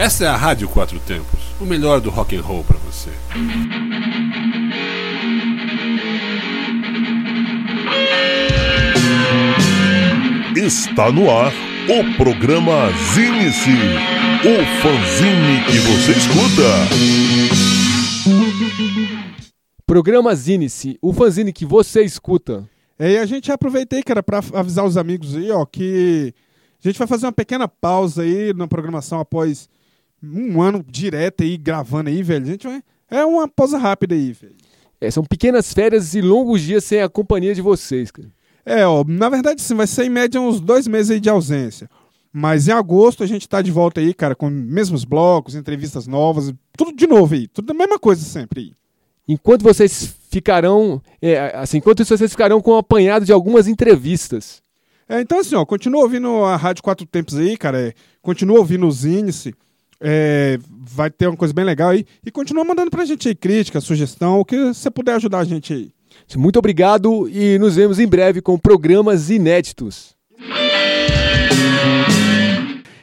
Essa é a Rádio Quatro Tempos, o melhor do rock and roll para você. Está no ar o programa Zine-se, o fanzine que você escuta. Programa Zine-se, o fanzine que você escuta. É, e a gente aproveitei, cara, para avisar os amigos aí, ó, que a gente vai fazer uma pequena pausa aí na programação após um ano direto aí gravando aí, velho. Gente. É uma pausa rápida aí, velho. É, são pequenas férias e longos dias sem a companhia de vocês, cara. É, ó, na verdade sim, vai ser em média uns dois meses aí de ausência. Mas em agosto a gente tá de volta aí, cara, com mesmos blocos, entrevistas novas, tudo de novo aí, tudo a mesma coisa sempre aí. Enquanto vocês ficarão, é, assim, enquanto isso vocês ficarão com um apanhado de algumas entrevistas. É, então assim, ó, continua ouvindo a Rádio Quatro Tempos aí, cara, é, continua ouvindo os índices, é, vai ter uma coisa bem legal aí, e continua mandando pra gente aí crítica, sugestão, o que você puder ajudar a gente aí. Muito obrigado e nos vemos em breve com programas inéditos.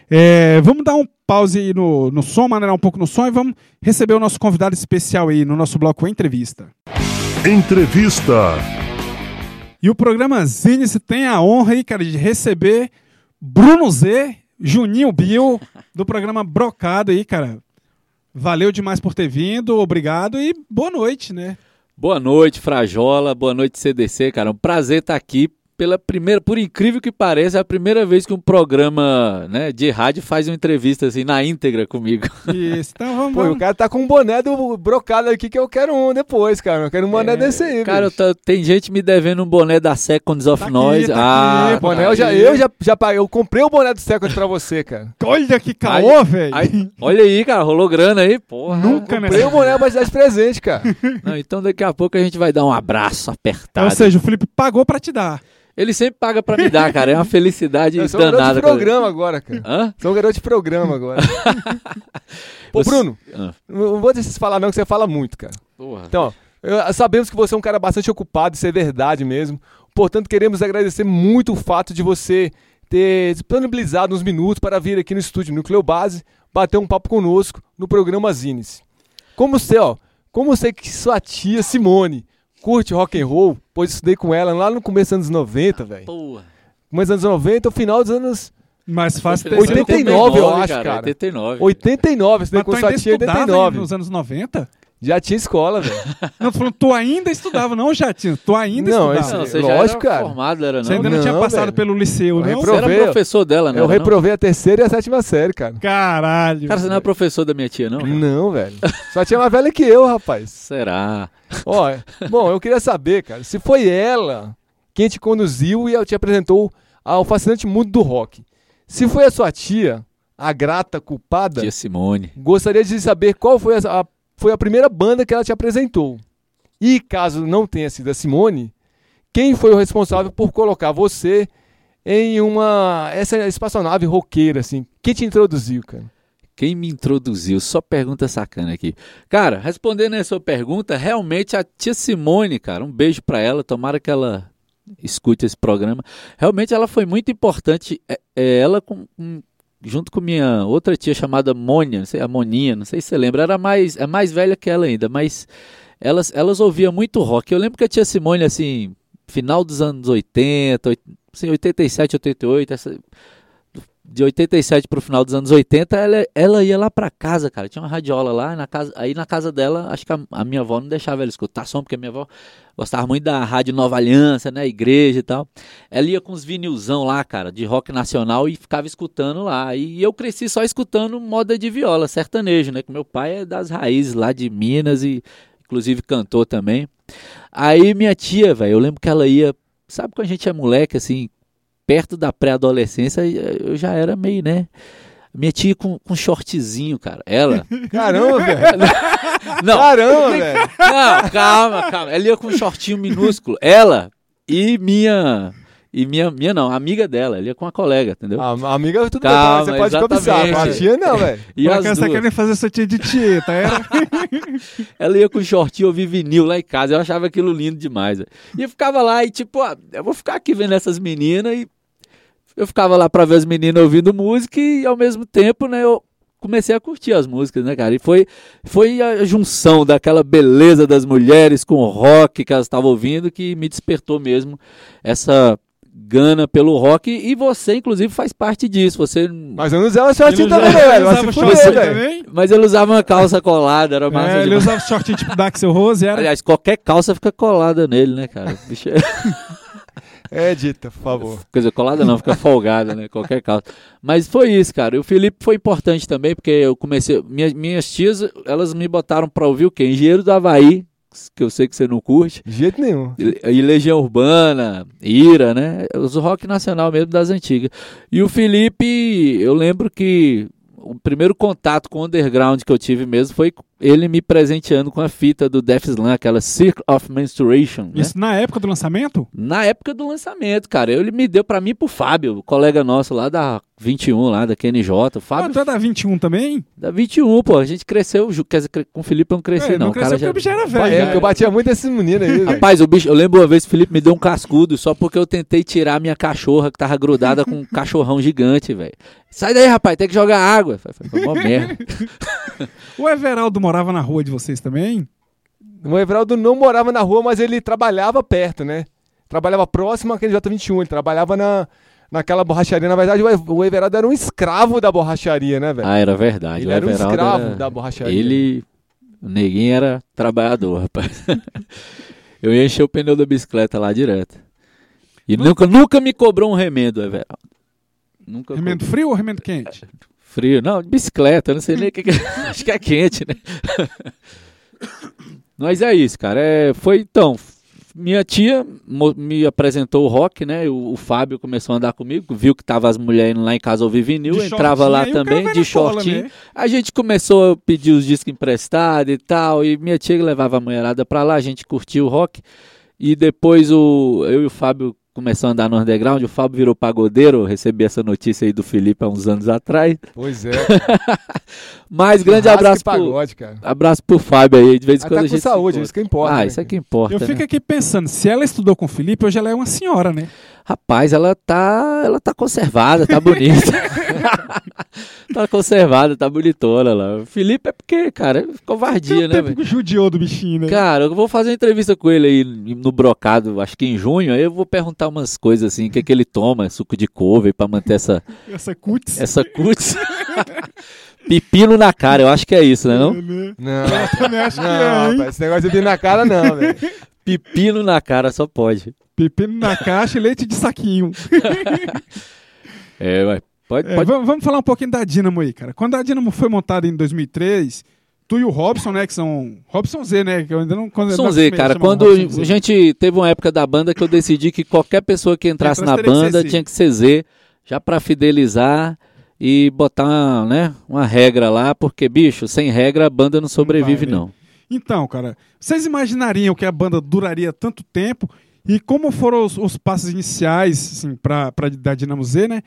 É, vamos dar um pause aí no, no som, maneirar um pouco no som e vamos receber o nosso convidado especial aí no nosso bloco Entrevista. Entrevista. E o programa Zine tem a honra aí, cara, de receber Bruno Z, Juninho Bill, do programa Brocado aí, cara. Valeu demais por ter vindo, obrigado e boa noite, né? Boa noite, Frajola. Boa noite, CDC, cara. Um prazer estar aqui pela primeira, por incrível que pareça, é a primeira vez que um programa né, de rádio faz uma entrevista assim na íntegra comigo. Isso, então vamos. Pô, o cara tá com um boné do brocado aqui que eu quero um depois, cara. Eu quero um boné é, desse aí. Cara, tô, tem gente me devendo um boné da Seconds of tá Noise. Tá ah, aqui, boné, tá eu já, eu já, já paguei. Eu comprei o boné do Seconds pra você, cara. Olha que caô, velho. Olha aí, cara, rolou grana aí, porra. Nunca, né? Comprei o boné pra te dar de presente, cara. Não, então daqui a pouco a gente vai dar um abraço apertado. Ou seja, o Felipe pagou pra te dar. Ele sempre paga pra me dar, cara. É uma felicidade eu sou danada. Garoto de programa agora, cara. Hã? Sou um garoto de programa agora. Pô, Bruno, ah. não vou deixar você falar não, que você fala muito, cara. Porra. Então, ó, sabemos que você é um cara bastante ocupado, isso é verdade mesmo. Portanto, queremos agradecer muito o fato de você ter disponibilizado uns minutos para vir aqui no estúdio Núcleo Base, bater um papo conosco no programa Zines. Como você, ó, como você que sua tia Simone curte rock and roll, pois estudei com ela lá no começo dos anos 90, velho. Porra. Começo dos anos 90, o final dos anos mais fácil 89, eu acho, cara. 89. 89, estudei com sua tia em 89. Nos anos 90? Já tinha escola, velho. Não, tô falando, tu ainda estudava, não já tinha. Tu ainda não, estudava. Não, você lógico, já era cara. formado, era não? Você ainda não, não tinha passado velho. pelo liceu? Reprovei, você era professor dela, né? Eu reprovei a terceira e a sétima série, cara. Caralho. Cara, você não é professor da minha tia, não? Não, velho. Só tinha mais velha que eu, rapaz. Será? Ó, bom, eu queria saber, cara, se foi ela quem te conduziu e te apresentou ao fascinante mundo do rock. Se foi a sua tia, a grata culpada. Tia Simone. Gostaria de saber qual foi a, a foi a primeira banda que ela te apresentou. E caso não tenha sido a Simone, quem foi o responsável por colocar você em uma essa espaçonave roqueira assim? Quem te introduziu, cara? Quem me introduziu? Só pergunta sacana aqui. Cara, respondendo a sua pergunta, realmente a tia Simone, cara, um beijo para ela, tomara que ela escute esse programa. Realmente ela foi muito importante, é, é, ela com, com junto com minha outra tia chamada Mônia, não sei, a Moninha, não sei se você lembra, era mais, é mais velha que ela ainda, mas elas, elas ouviam muito rock. Eu lembro que a tia Simone, assim, final dos anos 80, assim, 87, 88, essa, de 87 para o final dos anos 80, ela, ela ia lá para casa, cara. Tinha uma radiola lá, na casa, aí na casa dela, acho que a, a, minha avó não deixava ela escutar som, porque a minha avó gostava muito da Rádio Nova Aliança, né, igreja e tal. Ela ia com os vinilzão lá, cara, de rock nacional e ficava escutando lá. E eu cresci só escutando moda de viola, sertanejo, né, que meu pai é das raízes lá de Minas e inclusive cantou também. Aí minha tia, velho, eu lembro que ela ia, sabe quando a gente é moleque assim, perto da pré-adolescência, eu já era meio, né? Minha tia com, com shortzinho, cara. Ela. Caramba, velho. Não. Caramba, velho. Não, calma, calma. Ela ia com um shortinho minúsculo. Ela e minha e minha, minha não, amiga dela, ele é com uma colega, entendeu? A, a amiga tudo Calma, bem, você pode cobiçar, a tia não, velho. E as querendo fazer essa tia de tia, tá? ela ia com shortinho ouvir vinil lá em casa, eu achava aquilo lindo demais. Véio. E eu ficava lá e tipo, ó, eu vou ficar aqui vendo essas meninas e eu ficava lá para ver as meninas ouvindo música e ao mesmo tempo, né, eu comecei a curtir as músicas, né, cara? E foi, foi a junção daquela beleza das mulheres com o rock que elas estavam ouvindo que me despertou mesmo essa gana pelo rock e você, inclusive, faz parte disso. Você... Mas eu não usava shortinho também, velho. Você... Mas ele usava uma calça colada, era massa. É, ele usava shortinho tipo Daxel Rose, era. Aliás, qualquer calça fica colada nele, né, cara? Bicho... É, dita, por favor. Dizer, colada não, fica folgada, né? Qualquer calça. Mas foi isso, cara. E o Felipe foi importante também, porque eu comecei. Minhas, minhas tias, elas me botaram pra ouvir o quê? Engenheiro do Havaí, que eu sei que você não curte. De jeito nenhum. E, Legião Urbana, Ira, né? Os rock nacional mesmo das antigas. E o Felipe, eu lembro que o primeiro contato com o underground que eu tive mesmo foi ele me presenteando com a fita do Death Slam, aquela Circle of Menstruation. Né? Isso né? na época do lançamento? Na época do lançamento, cara. Ele me deu para mim e pro Fábio, colega nosso lá da 21, lá da KNJ. O Fábio. Ah, tu é da 21 também? Da 21, pô. A gente cresceu, quer dizer, com o Felipe eu não cresci, é, não. não cara já... o bicho era velho. É, eu batia muito esse menino aí. Rapaz, o bicho, eu lembro uma vez que o Felipe me deu um cascudo só porque eu tentei tirar minha cachorra que tava grudada com um cachorrão gigante, velho. Sai daí, rapaz, tem que jogar água. Foi, foi, foi uma merda. o Everaldo morava na rua de vocês também? O Everaldo não morava na rua, mas ele trabalhava perto, né? Trabalhava próximo àquele J21, ele trabalhava na, naquela borracharia. Na verdade, o Everaldo era um escravo da borracharia, né, velho? Ah, era verdade. Ele o era um escravo era... da borracharia. Ele. O neguinho era trabalhador, rapaz. Eu ia encher o pneu da bicicleta lá direto. E nunca, nunca me cobrou um remendo, Everaldo. Nunca remendo cobrou. frio ou remendo quente? Frio. Não, bicicleta, não sei nem o que, que é. Acho que é quente, né? Mas é isso, cara. É, foi então. Minha tia me apresentou o rock, né? O, o, Fábio começou a andar comigo, viu que tava as mulheres lá em casa ouvir vinil, de entrava lá também, de shortinho. Né? A gente começou a pedir os discos emprestados e tal, e minha tia levava a mulherada pra lá, a gente curtiu o rock. E depois o, eu e o Fábio começou a andar no underground, o Fábio virou pagodeiro, eu recebi essa notícia aí do Felipe há uns anos atrás. Pois é. Mas grande abraço pagode, pro, cara. abraço pro Fábio aí, de vez em quando tá a gente saúde, isso que importa. Ah, né? isso é que importa. Eu fico né? aqui pensando, se ela estudou com o Felipe, hoje ela é uma senhora, né? Rapaz, ela tá, ela tá conservada, tá bonita. tá conservada, tá bonitona lá. O Felipe é porque, cara, é covardia, né? Tempo judiou do bichinho, né? Cara, eu vou fazer uma entrevista com ele aí no Brocado, acho que em junho, aí eu vou perguntar umas coisas assim, o que é que ele toma, suco de couve para manter essa... essa cutis. Essa cutis. Pepino na cara, eu acho que é isso, né não? Não, eu também acho que não, é, esse negócio de pepino na cara não, velho. Pepino na cara só pode. Pepino na caixa e leite de saquinho. é, ué. Pode, é, pode... Vamos falar um pouquinho da Dynamo aí, cara. Quando a Dynamo foi montada em 2003, tu e o Robson, né, que são... Robson Z, né? Que eu ainda não... Quando, Robson Z, cara. Quando a gente teve uma época da banda que eu decidi que qualquer pessoa que entrasse na banda tinha que ser Z, já para fidelizar e botar uma, né, uma regra lá, porque, bicho, sem regra a banda não sobrevive, não. Vai, né? não. Então, cara, vocês imaginariam que a banda duraria tanto tempo e como foram os, os passos iniciais assim, para da Dinamo Z, né?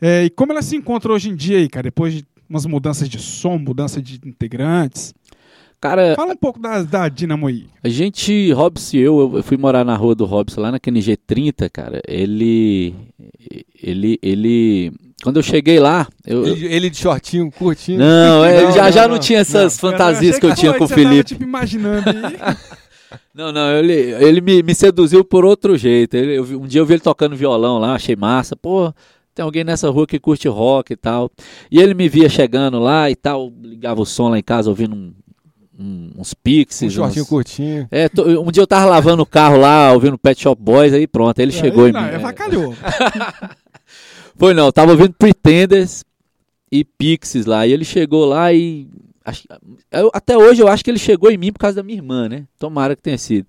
É, e como ela se encontra hoje em dia aí, cara, depois de umas mudanças de som, mudança de integrantes? Cara, Fala um pouco da, da Dinamo aí. A gente, Robson e eu, eu fui morar na rua do Robson, lá na QNG 30, cara. Ele. Ele. Ele. Quando eu cheguei lá. Eu, ele, ele de shortinho, curtinho. Não, é, não já, não, já não, não tinha essas não, fantasias que eu, que eu tinha com o Felipe. Tava, tipo, imaginando aí. Não, não, ele, ele me, me seduziu por outro jeito. Ele, eu, um dia eu vi ele tocando violão lá, achei massa. Pô, tem alguém nessa rua que curte rock e tal. E ele me via chegando lá e tal, ligava o som lá em casa, ouvindo um, um, uns pixies. Um shortinho uns... curtinho. É, um dia eu tava lavando o carro lá, ouvindo Pet Shop Boys, aí pronto, aí ele é, chegou e me... É, vacalhou. Foi não, tava ouvindo Pretenders e Pixies lá, e ele chegou lá e eu, até hoje eu acho que ele chegou em mim por causa da minha irmã, né? Tomara que tenha sido.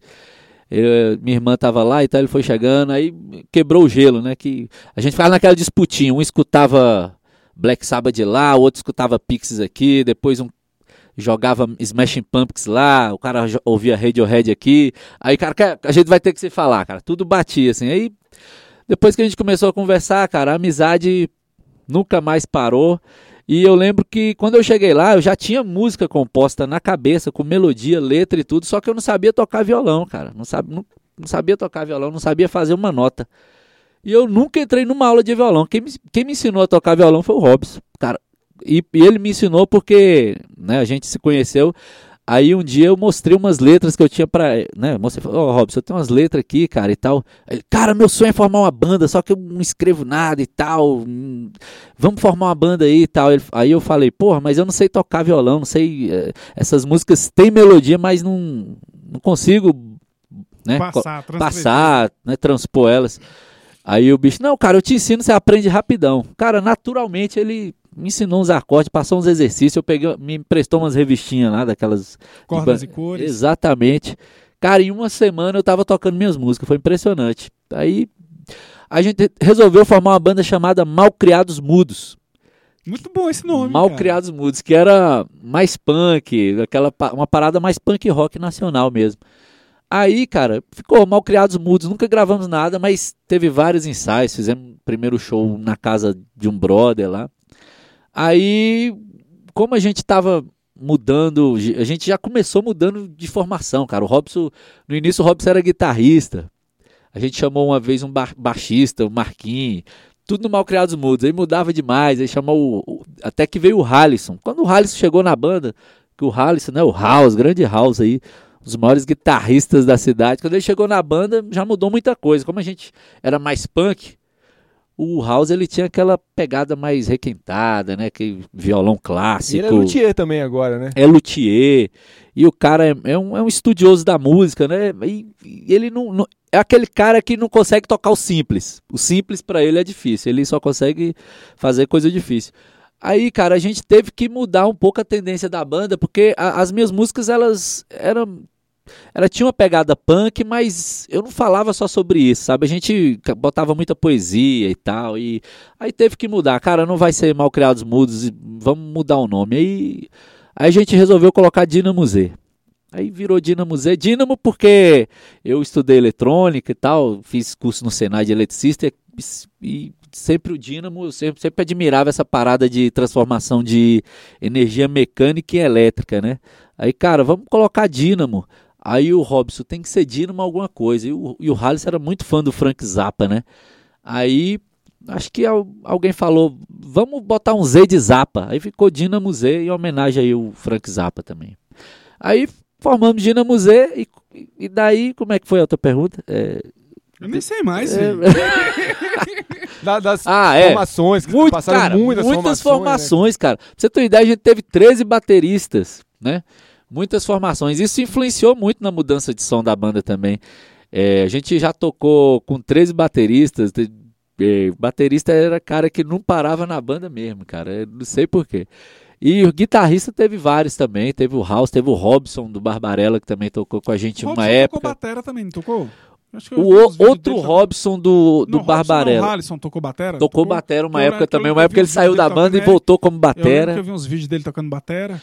Eu, minha irmã tava lá e tal, ele foi chegando, aí quebrou o gelo, né? Que a gente ficava naquela disputinha, um escutava Black Sabbath de lá, o outro escutava Pixies aqui, depois um jogava Smashing Pumpkins lá, o cara ouvia Radiohead aqui. Aí, cara, a gente vai ter que se falar, cara, tudo batia assim. Aí depois que a gente começou a conversar, cara, a amizade nunca mais parou. E eu lembro que quando eu cheguei lá, eu já tinha música composta na cabeça, com melodia, letra e tudo, só que eu não sabia tocar violão, cara. Não, sabe, não, não sabia tocar violão, não sabia fazer uma nota. E eu nunca entrei numa aula de violão. Quem me, quem me ensinou a tocar violão foi o Robson. Cara, e, e, ele me ensinou porque né, a gente se conheceu. Aí um dia eu mostrei umas letras que eu tinha pra. Né, mostrei, ô oh, Robson, eu tenho umas letras aqui, cara, e tal. Ele, cara, meu sonho é formar uma banda, só que eu não escrevo nada e tal. Hum, vamos formar uma banda aí e tal. Ele, aí eu falei, porra, mas eu não sei tocar violão, não sei. Eh, essas músicas têm melodia, mas não, não consigo né, passar, passar né, transpor elas. Aí o bicho, não, cara, eu te ensino, você aprende rapidão. Cara, naturalmente ele me ensinou uns acordes, passou uns exercícios, eu peguei, me emprestou umas revistinhas lá, daquelas... Cordas e cores. Exatamente. Cara, em uma semana eu tava tocando minhas músicas, foi impressionante. Aí a gente resolveu formar uma banda chamada Malcriados Mudos. Muito bom esse nome. Malcriados Mudos, que era mais punk, aquela uma parada mais punk rock nacional mesmo. Aí, cara, ficou mal criados mudos, nunca gravamos nada, mas teve vários ensaios, fizemos primeiro show na casa de um brother lá. Aí, como a gente tava mudando, a gente já começou mudando de formação, cara. O Robson, no início o Robson era guitarrista. A gente chamou uma vez um ba baixista, o Marquinhos, tudo no mal criados mudos. Aí mudava demais, aí chamou o, até que veio o Halisson. Quando o Halisson chegou na banda, que o Halisson, né, o House, grande House aí, os maiores guitarristas da cidade. Quando ele chegou na banda, já mudou muita coisa. Como a gente era mais punk, o House ele tinha aquela pegada mais requentada, né? Que violão clássico. E ele é luthier também agora, né? É luthier. E o cara é, é, um, é um estudioso da música, né? E, e ele não, não, é aquele cara que não consegue tocar o simples. O simples para ele é difícil. Ele só consegue fazer coisa difícil. Aí, cara, a gente teve que mudar um pouco a tendência da banda, porque a, as minhas músicas elas eram ela tinha uma pegada punk, mas eu não falava só sobre isso, sabe? A gente botava muita poesia e tal, e aí teve que mudar. Cara, não vai ser mal criados mudos, vamos mudar o nome. Aí, aí a gente resolveu colocar Dinamo Z. Aí virou Dinamo Z. Dinamo porque eu estudei eletrônica e tal, fiz curso no Senai de eletricista e, sempre o Dínamo, eu sempre, sempre admirava essa parada de transformação de energia mecânica e elétrica, né? Aí, cara, vamos colocar Dínamo. Aí o Robson tem que ser Dínamo alguma coisa. E o, e o Halles era muito fã do Frank Zappa, né? Aí acho que alguém falou, vamos botar um Z de Zappa. Aí ficou Dínamo Z em homenagem aí ao Frank Zappa também. Aí formamos Dínamo Z e, e daí, como é que foi a outra pergunta? É, eu nem sei mais. É... das ah, é. formações, que Muito, passaram cara, muitas, muitas formações, formações né? cara. Pra você ter uma ideia, a gente teve 13 bateristas, né? Muitas formações. Isso influenciou muito na mudança de som da banda também. É, a gente já tocou com 13 bateristas. É, baterista era cara que não parava na banda mesmo, cara. Eu não sei porquê. E o guitarrista teve vários também. Teve o House, teve o Robson do Barbarella, que também tocou com a gente uma época. tocou batera também, não tocou? o outro Robson do, do não, Barbarella. Não, o Alisson tocou batera? Tocou, tocou batera uma época também. Uma época ele saiu da banda e voltou como batera. Eu, eu vi uns vídeos dele tocando batera.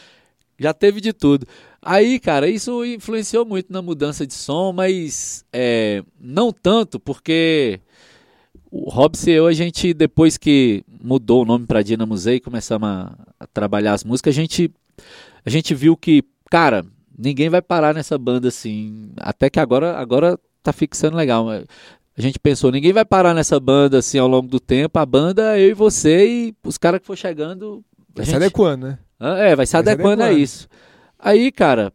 Já teve de tudo. Aí, cara, isso influenciou muito na mudança de som, mas é, não tanto, porque o Robson e eu, a gente, depois que mudou o nome para Dinamo Z e começamos a, a, trabalhar as músicas, a gente, a gente viu que, cara, ninguém vai parar nessa banda assim. Até que agora, agora tá fixando legal. A gente pensou, ninguém vai parar nessa banda assim ao longo do tempo. A banda, eu e você e os caras que for chegando. Vai se adequando, né? É, vai se adequando, a isso. Aí, cara,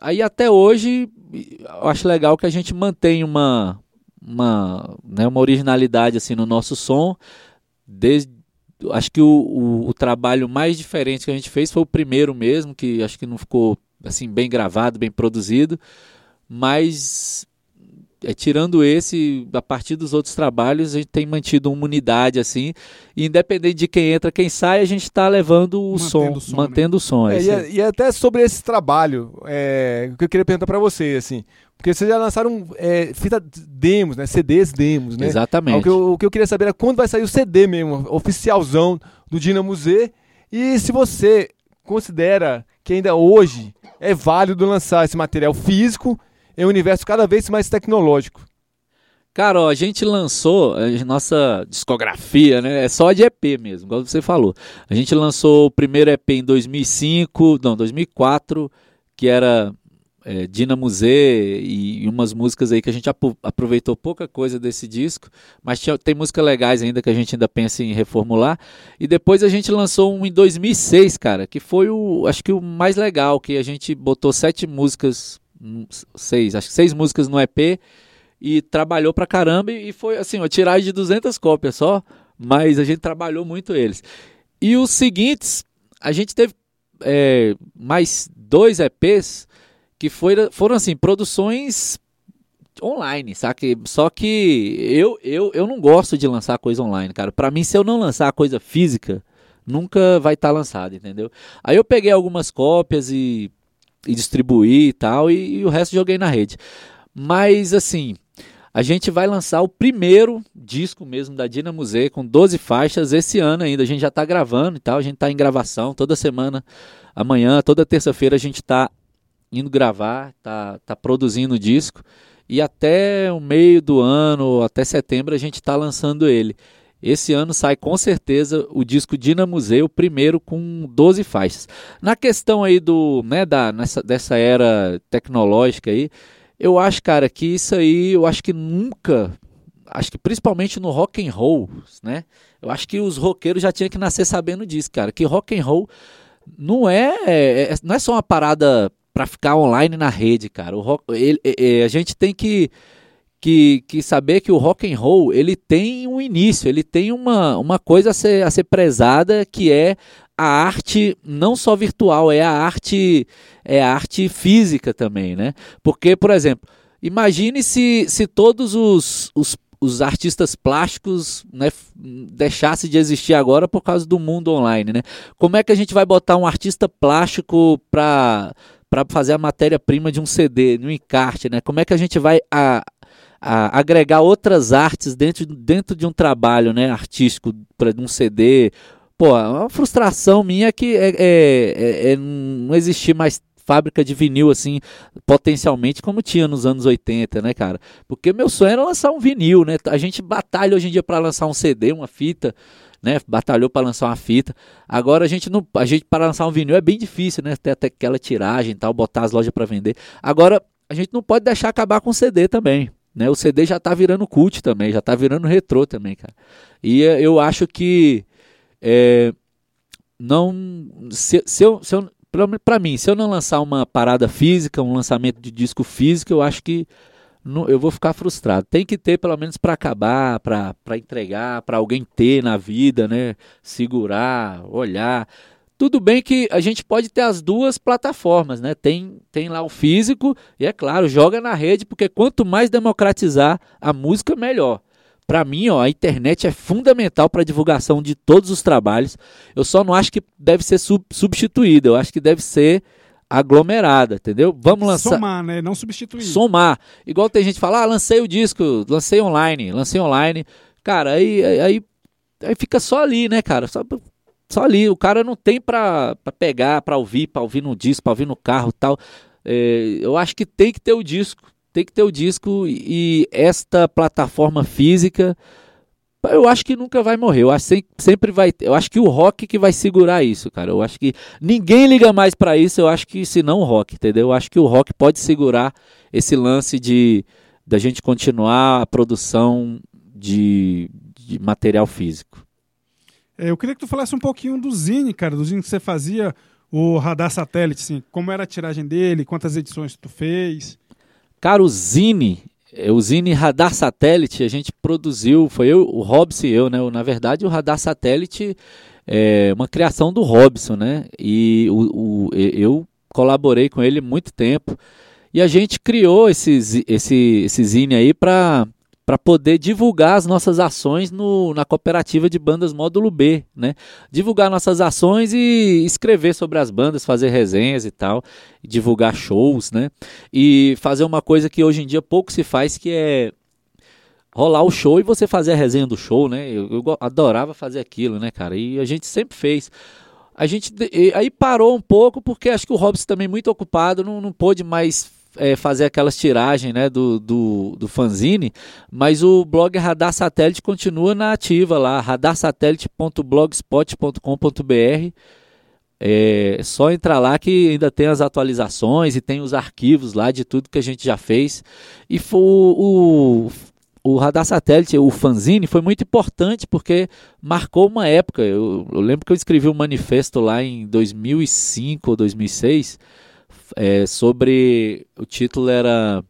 aí até hoje eu acho legal que a gente mantém uma uma, né, uma originalidade assim no nosso som. Desde acho que o, o, o, trabalho mais diferente que a gente fez foi o primeiro mesmo, que acho que não ficou assim bem gravado, bem produzido, mas é, tirando esse, a partir dos outros trabalhos, a gente tem mantido uma unidade assim. E independente de quem entra, quem sai, a gente está levando o mantendo som, o som, mantendo né? o som. É, é, e, e, até sobre esse trabalho, é, o que eu queria perguntar para você, assim, porque vocês já lançaram é, fita demos, né? CDs demos, né? Exatamente. O que, eu, o que eu queria saber é quando vai sair o CD mesmo, oficialzão do Dinamo Z. E se você considera que ainda hoje é válido lançar esse material físico em um universo cada vez mais tecnológico. Cara, a gente lançou a nossa discografia, né? É só de EP mesmo, igual você falou. A gente lançou o primeiro EP em 2005, não, 2004, que era é, Dinamo Z e, umas músicas aí que a gente aproveitou pouca coisa desse disco, mas tinha, tem músicas legais ainda que a gente ainda pensa em reformular. E depois a gente lançou um em 2006, cara, que foi o, acho que o mais legal, que a gente botou sete músicas, seis, acho que seis músicas no EP e trabalhou pra caramba e foi assim, uma tiragem de 200 cópias só, mas a gente trabalhou muito eles. E os seguintes, a gente teve é, mais dois EPs que foi, foram assim, produções online, sabe? Só que eu, eu, eu não gosto de lançar coisa online, cara. Para mim, se eu não lançar coisa física, nunca vai estar tá lançado, entendeu? Aí eu peguei algumas cópias e, e distribuí e tal, e, e o resto joguei na rede. Mas assim, a gente vai lançar o primeiro disco mesmo da Dinamo Z com 12 faixas esse ano ainda. A gente já está gravando e tal, a gente está em gravação toda semana. Amanhã, toda terça-feira a gente está indo gravar, tá, tá produzindo o disco. E até o meio do ano, até setembro, a gente está lançando ele. Esse ano sai com certeza o disco Dinamo Z, o primeiro com 12 faixas. Na questão aí do, né, da, nessa, dessa era tecnológica aí, eu acho, cara, que isso aí, eu acho que nunca, acho que principalmente no rock and roll, né? Eu acho que os roqueiros já tinham que nascer sabendo disso, cara, que rock and roll não é, é, é não é só uma parada para ficar online na rede, cara. O rock, ele, ele, a gente tem que, que, que saber que o rock and roll ele tem um início, ele tem uma, uma coisa a ser, a ser prezada que é a arte não só virtual, é a arte é a arte física também, né? Porque, por exemplo, imagine se, se todos os, os, os artistas plásticos né, deixassem de existir agora por causa do mundo online, né? Como é que a gente vai botar um artista plástico para para fazer a matéria-prima de um CD, de um encarte, né? Como é que a gente vai a, a agregar outras artes dentro, dentro de um trabalho né, artístico, para um CD Pô, uma frustração minha é que é, é, é, é, não existir mais fábrica de vinil assim, potencialmente como tinha nos anos 80, né, cara? Porque meu sonho era lançar um vinil, né? A gente batalha hoje em dia para lançar um CD, uma fita, né? Batalhou para lançar uma fita. Agora a gente não, a gente para lançar um vinil é bem difícil, né? Ter até aquela tiragem tal, botar as lojas para vender. Agora a gente não pode deixar acabar com o CD também. Né, o CD já tá virando cult também, já tá virando retrô também, cara. E eh, eu acho que é, não se, se eu, se eu para mim, se eu não lançar uma parada física, um lançamento de disco físico, eu acho que não, eu vou ficar frustrado. Tem que ter pelo menos para acabar, para entregar, para alguém ter na vida, né? Segurar, olhar. Tudo bem que a gente pode ter as duas plataformas, né? Tem, tem lá o físico e é claro, joga na rede, porque quanto mais democratizar a música, melhor. Para mim, ó, a internet é fundamental para a divulgação de todos os trabalhos. Eu só não acho que deve ser sub substituída, eu acho que deve ser aglomerada, entendeu? Vamos lançar. Somar, né? Não substituir. Somar. Igual tem gente que fala, ah, lancei o disco, lancei online, lancei online. Cara, aí, aí, aí fica só ali, né, cara? Só, só ali. O cara não tem pra pegar, pra ouvir, pra ouvir no disco, pra ouvir no carro tal. É, eu acho que tem que ter o disco tem que ter o disco e esta plataforma física eu acho que nunca vai morrer. Eu acho que sempre vai. Eu acho que o rock que vai segurar isso, cara. Eu acho que ninguém liga mais para isso. Eu acho que se não o rock, entendeu? Eu acho que o rock pode segurar esse lance de da gente continuar a produção de, de material físico. É, eu queria que tu falasse um pouquinho do Zine, cara, do Zine que você fazia, o Radar Satélite, assim, como era a tiragem dele, quantas edições tu fez. Cara, o Zine, é, o Zine Radar Satélite, a gente produziu, foi eu, o Robson e eu, né? Na verdade, o Radar Satélite é uma criação do Robson, né? E o, o eu colaborei com ele muito tempo. E a gente criou esse, esse, esse Zine aí para para poder divulgar as nossas ações no, na cooperativa de bandas módulo B, né? Divulgar nossas ações e escrever sobre as bandas, fazer resenhas e tal, divulgar shows, né? E fazer uma coisa que hoje em dia pouco se faz, que é rolar o show e você fazer a resenha do show, né? Eu, eu adorava fazer aquilo, né, cara? E a gente sempre fez. A gente aí parou um pouco porque acho que o Robson também muito ocupado, não, não pôde mais é, fazer aquelas tiragens né, do, do, do fanzine, mas o blog Radar Satélite continua na ativa lá, radarsatélite.blogspot.com.br. É só entrar lá que ainda tem as atualizações e tem os arquivos lá de tudo que a gente já fez. E foi o, o Radar Satélite, o fanzine, foi muito importante porque marcou uma época. Eu, eu lembro que eu escrevi um manifesto lá em 2005 ou 2006 é, sobre. O título era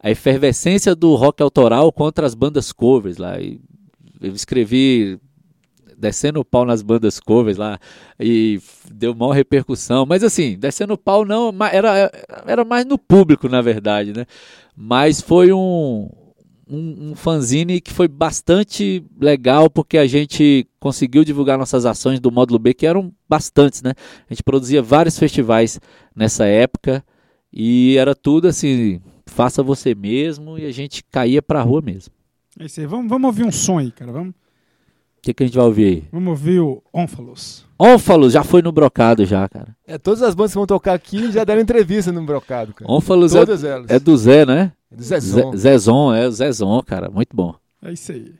A Efervescência do Rock Autoral contra as Bandas Covers. Lá. E eu escrevi descendo o pau nas bandas covers lá e deu maior repercussão. Mas assim, descendo o pau não, era, era mais no público, na verdade, né? Mas foi um, um, um fanzine que foi bastante legal porque a gente conseguiu divulgar nossas ações do módulo B, que eram bastantes, né? A gente produzia vários festivais nessa época e era tudo assim, faça você mesmo e a gente caía pra rua mesmo. É isso aí. Vamos, vamos ouvir um som aí, cara. Vamos que, que a gente vai ouvir aí? Vamos ouvir o Onfalos. Onfalos já foi no Brocado já, cara. É, todas as bandas que vão tocar aqui já deram entrevista no Brocado, cara. Onfalos é, é, do Zé, né? É Zezon. Zezon, é o Zezon, cara. Muito bom. É isso aí.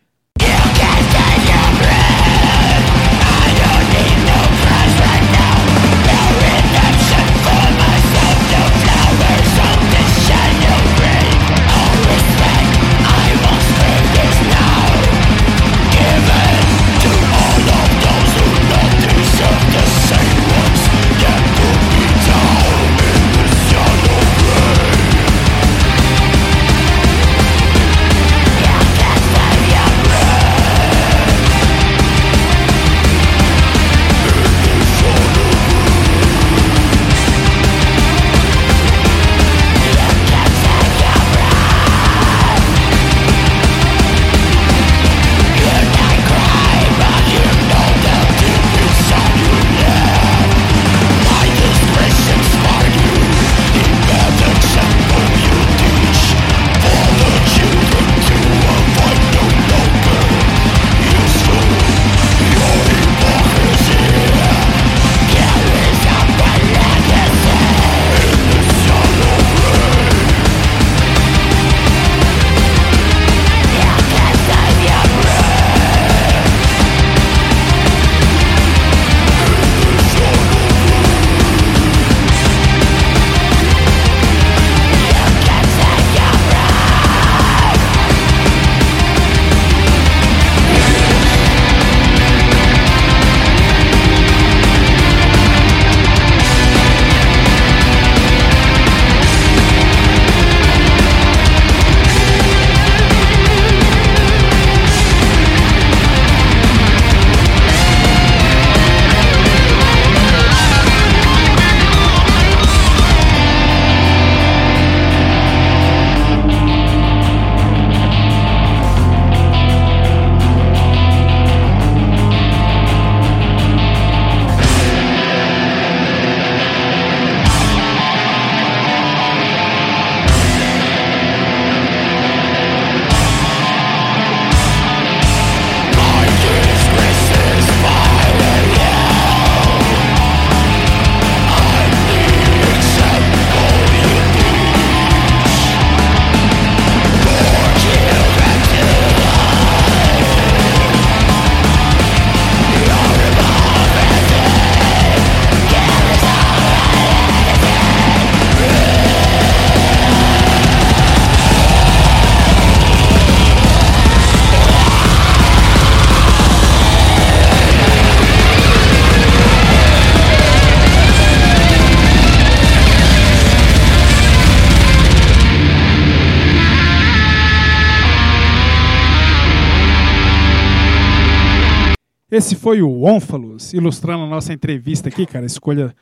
Esse foi o Onfalos, ilustrando a nossa entrevista aqui, cara. A escolha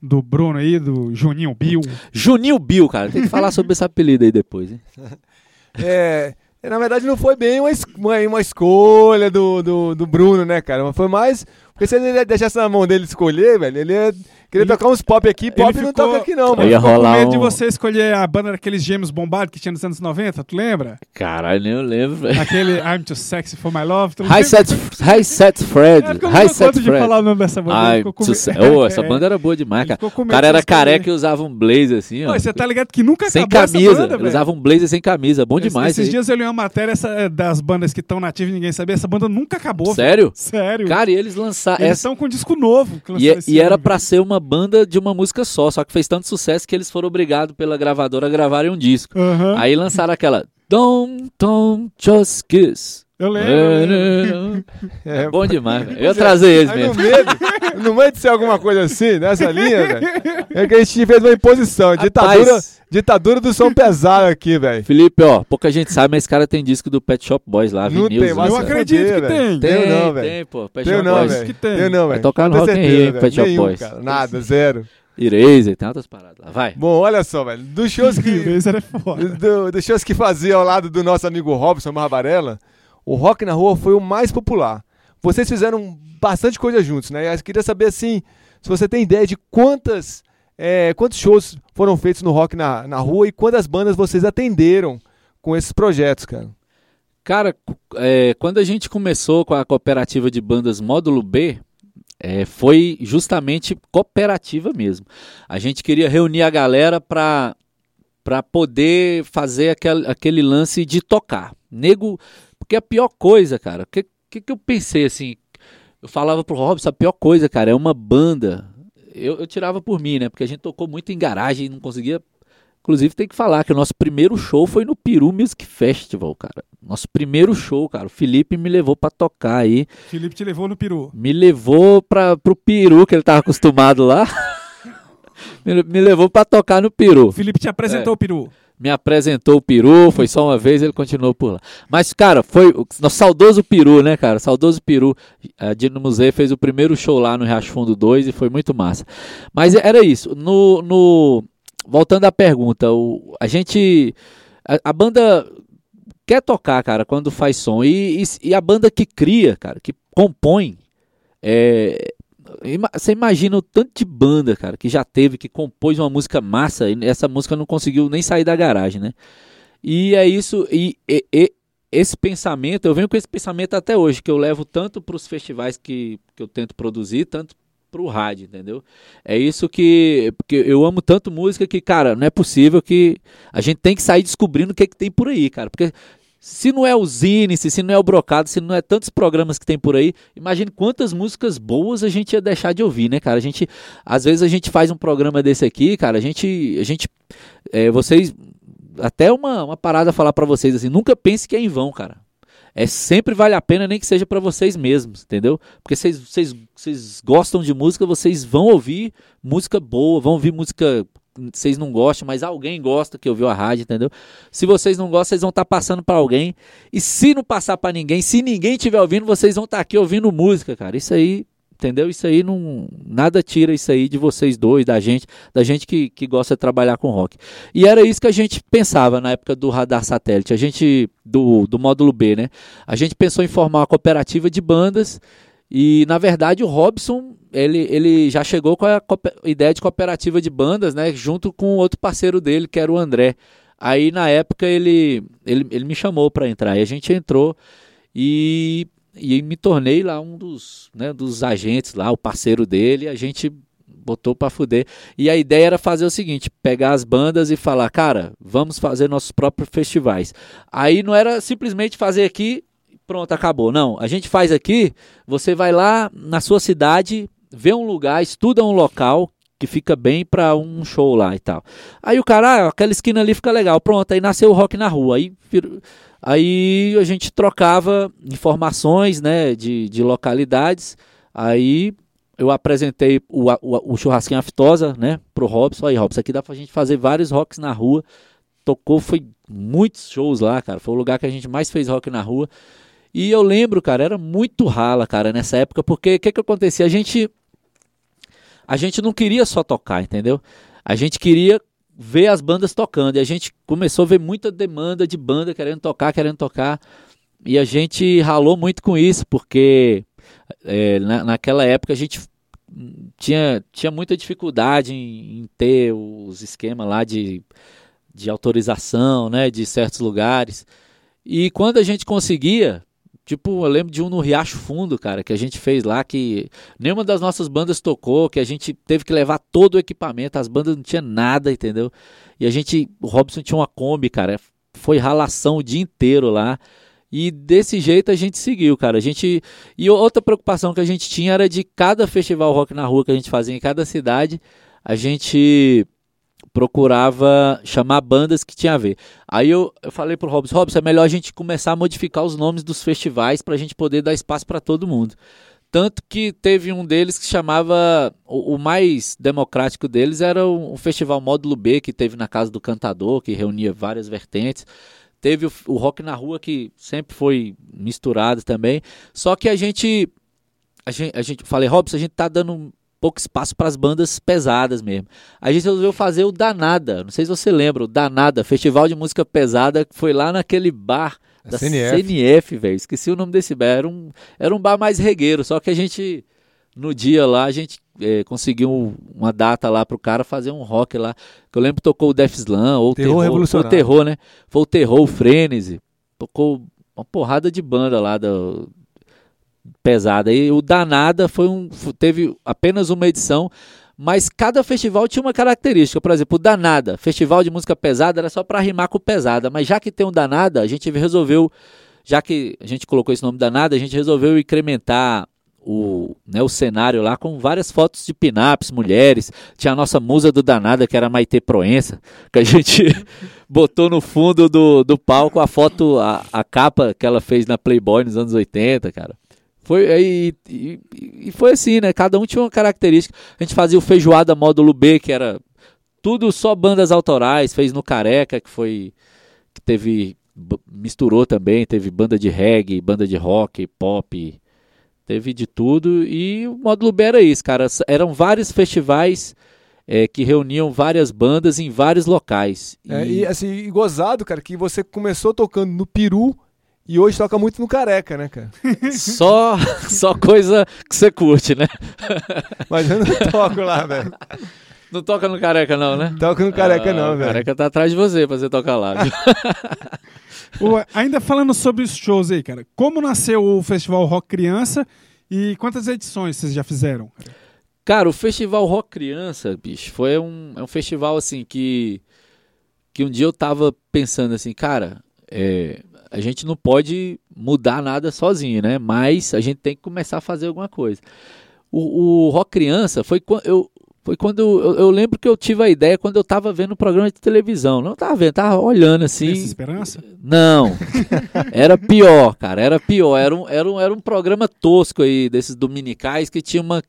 do Bruno aí, do Juninho Bill. Juninho Bill, cara. Tem que falar sobre esse apelido aí depois, hein? É, na verdade não foi bem uma, uma, uma escolha do, do, do Bruno, né, cara? Mas foi mais. Porque se ele deixasse na mão dele escolher, velho, ele ia Queria tocar uns pop aqui, pop ficou, não toca aqui não, mano. Ia rolar com medo um... de você escolher a banda daqueles gêmeos bombados que tinha nos anos 90, tu lembra? Caralho, nem eu lembro, velho. Aquele I'm Too Sexy For My Love. High Set, High Set Fred. É, High Set Fred. de falar o nome dessa banda. I'm com... oh, essa banda era boa demais, cara. O cara era careca e usava um blazer assim, ó. Você tá ligado que nunca sem camisa. Banda, usava um blazer sem camisa, bom demais. Esses dias eu li uma matéria essa, das bandas que estão nativas e ninguém sabia, essa banda nunca acabou. Sério? Sério. Cara, e eles lançaram lançar. Eles estão com um disco novo. E, é, e era para ser uma banda de uma música só, só que fez tanto sucesso que eles foram obrigados pela gravadora a gravarem um disco. Uhum. Aí lançaram aquela Don't, don't just kiss. Eu lembro. É, bom demais, velho. Eu ia trazer eles mesmo. No meio, no meio de ser alguma coisa assim, nessa linha, velho, é que a gente fez uma imposição. Ditadura, ditadura do som pesado aqui, velho. Felipe, ó, pouca gente sabe, mas esse cara tem disco do Pet Shop Boys lá, Não vinil. tem, mas Eu acredito que tem. Tem, Tem não, velho. tem, pô. Pet Tem Shop não, Boys. velho. que tem. Tem não, Vai velho. tocar no Rock in certeza, Rio, velho. Pet Shop Nenhum, Boys. cara. Nada, zero. Eraser, tem outras paradas lá. Vai. Bom, olha só, velho. Dos shows que. Razer é foda. do, dos shows que fazia ao lado do nosso amigo Robson Barbarella, o Rock na Rua foi o mais popular. Vocês fizeram bastante coisa juntos, né? Eu queria saber, assim, se você tem ideia de quantas, é, quantos shows foram feitos no Rock na, na Rua e quantas bandas vocês atenderam com esses projetos, cara. Cara, é, quando a gente começou com a cooperativa de bandas Módulo B, é, foi justamente cooperativa mesmo. A gente queria reunir a galera para para poder fazer aquele, aquele lance de tocar. Nego, porque a pior coisa, cara, o que, que, que eu pensei assim? Eu falava pro Robson, a pior coisa, cara, é uma banda. Eu, eu tirava por mim, né? Porque a gente tocou muito em garagem e não conseguia. Inclusive, tem que falar que o nosso primeiro show foi no Peru Music Festival, cara. Nosso primeiro show, cara. O Felipe me levou para tocar aí. Felipe te levou no peru. Me levou para pro Peru, que ele tava acostumado lá. me, me levou para tocar no Peru. O Felipe te apresentou É. o peru. Me apresentou o Peru, foi só uma vez, ele continuou por lá. Mas, cara, foi o saudoso Peru, né, cara? Saudoso Peru. A Dino Museu fez o primeiro show lá no Riacho Fundo 2 e foi muito massa. Mas era isso. No, no voltando à pergunta, o, a gente a, a banda quer tocar, cara, quando faz som e, e, e a banda que cria, cara, que compõe, é, você imagina o tanto de banda, cara, que já teve, que compôs uma música massa e essa música não conseguiu nem sair da garagem, né? E é isso, e, e- e esse pensamento, eu venho com esse pensamento até hoje, que eu levo tanto para os festivais que, que eu tento produzir, tanto para o rádio, entendeu? É isso que, porque eu amo tanto música que, cara, não é possível que a gente tem que sair descobrindo o que, é que tem por aí, cara, porque se não é o Zine, se não é o Brocado, se não é tantos programas que tem por aí, imagine quantas músicas boas a gente ia deixar de ouvir, né, cara? A gente, às vezes a gente faz um programa desse aqui, cara, a gente, a gente, é, vocês, até uma, uma parada a falar pra vocês assim, nunca pense que é em vão, cara. É sempre vale a pena, nem que seja pra vocês mesmos, entendeu? Porque vocês, vocês, vocês gostam de música, vocês vão ouvir música boa, vão ouvir música vocês não gostam, mas alguém gosta que ouviu a rádio, entendeu? Se vocês não gostam, vocês vão estar passando pra alguém. E se não passar pra ninguém, se ninguém estiver ouvindo, vocês vão estar aqui ouvindo música, cara. Isso aí, entendeu? Isso aí não. Nada tira isso aí de vocês dois, da gente, da gente que, que gosta de trabalhar com rock. E era isso que a gente pensava na época do radar satélite, a gente. Do, do módulo B, né? A gente pensou em formar uma cooperativa de bandas. E na verdade o Robson ele, ele já chegou com a ideia de cooperativa de bandas, né? Junto com outro parceiro dele, que era o André. Aí na época ele, ele, ele me chamou para entrar. E a gente entrou e, e me tornei lá um dos, né, dos agentes lá, o parceiro dele. A gente botou para fuder. E a ideia era fazer o seguinte: pegar as bandas e falar, cara, vamos fazer nossos próprios festivais. Aí não era simplesmente fazer aqui, pronto, acabou. Não, a gente faz aqui, você vai lá na sua cidade, vê um lugar, estuda um local que fica bem para um show lá e tal. Aí o cara, ah, aquela esquina ali fica legal, pronto, aí nasceu o rock na rua. Aí, aí a gente trocava informações, né, de, de localidades. Aí eu apresentei o, o, o churrasquinho aftosa, né, pro Robson. Aí, Robson, aqui dá pra gente fazer vários rocks na rua. Tocou, foi muitos shows lá, cara. Foi o lugar que a gente mais fez rock na rua. E eu lembro, cara, era muito rala, cara, nessa época, porque o que que acontecia? A gente a gente não queria só tocar, entendeu? A gente queria ver as bandas tocando. E a gente começou a ver muita demanda de banda querendo tocar, querendo tocar. E a gente ralou muito com isso, porque é, na, naquela época a gente tinha, tinha muita dificuldade em, em ter os esquemas lá de, de autorização, né, de certos lugares. E quando a gente conseguia, tipo, eu lembro de um no Riacho Fundo, cara, que a gente fez lá, que nenhuma das nossas bandas tocou, que a gente teve que levar todo o equipamento, as bandas não tinha nada, entendeu? E a gente, o Robson tinha uma Kombi, cara, foi ralação o dia inteiro lá. E desse jeito a gente seguiu, cara. A gente e outra preocupação que a gente tinha era de cada festival rock na rua que a gente fazia em cada cidade, a gente procurava chamar bandas que tinha a ver. Aí eu, eu falei pro Robson, Robson, é melhor a gente começar a modificar os nomes dos festivais para a gente poder dar espaço para todo mundo. Tanto que teve um deles que chamava. O, o mais democrático deles era o, o, Festival Módulo B, que teve na Casa do Cantador, que reunia várias vertentes. Teve o, o Rock na Rua, que sempre foi misturado também. Só que a gente. A gente, a gente falei, Robson, a gente tá dando pouco espaço para as bandas pesadas mesmo. A gente resolveu fazer o Danada. Não sei se você lembra, o Danada, Festival de Música Pesada, que foi lá naquele bar da CNF, CNF velho. Esqueci o nome desse bar. Era um, era um bar mais regueiro, só que a gente no dia lá a gente é, conseguiu uma data lá pro cara fazer um rock lá. Que eu lembro que tocou o Def Slam, ou terror, terror revolucionário. Foi o terror, né? Foi o terror, o Frenesi. Tocou uma porrada de banda lá do, pesada. E o Danada foi um, teve apenas uma edição, mas cada festival tinha uma característica. Por exemplo, o Danada, festival de música pesada, era só para rimar com pesada. Mas já que tem um Danada, a gente resolveu, já que a gente colocou esse nome Danada, a gente resolveu incrementar o, né, o cenário lá com várias fotos de pinaps, mulheres. Tinha a nossa musa do danada, que era Maite Proença, que a gente botou no fundo do, do palco a foto, a, a capa que ela fez na Playboy nos anos 80, cara. Foi, e, e, e foi assim, né? Cada um tinha uma característica. A gente fazia o Feijoada Módulo B, que era tudo só bandas autorais, fez no Careca, que foi. que teve. misturou também, teve banda de reggae, banda de rock, pop, Teve de tudo e o módulo B era isso, cara. Eram vários festivais é, que reuniam várias bandas em vários locais. E... É, e assim, e gozado, cara, que você começou tocando no Peru e hoje toca muito no Careca, né, cara? Só, só coisa que você curte, né? Mas eu não toco lá, velho. Não toca no Careca, não, né? Toca no Careca, ah, não, velho. O Careca tá atrás de você pra você tocar lá, viu? ainda falando sobre os shows aí, cara. Como nasceu o Festival Rock Criança e quantas edições vocês já fizeram? Cara, o Festival Rock Criança, bicho, foi um, é um festival assim que que um dia eu tava pensando assim, cara, é, a gente não pode mudar nada sozinho, né? Mas a gente tem que começar a fazer alguma coisa. O, o Rock Criança foi quando eu foi quando eu, eu, lembro que eu tive a ideia quando eu estava vendo o programa de televisão. Não estava vendo, estava olhando assim. Essa esperança? Não. Era pior, cara. Era pior. Era um, era um, era um programa tosco aí, desses dominicais, que tinha uma,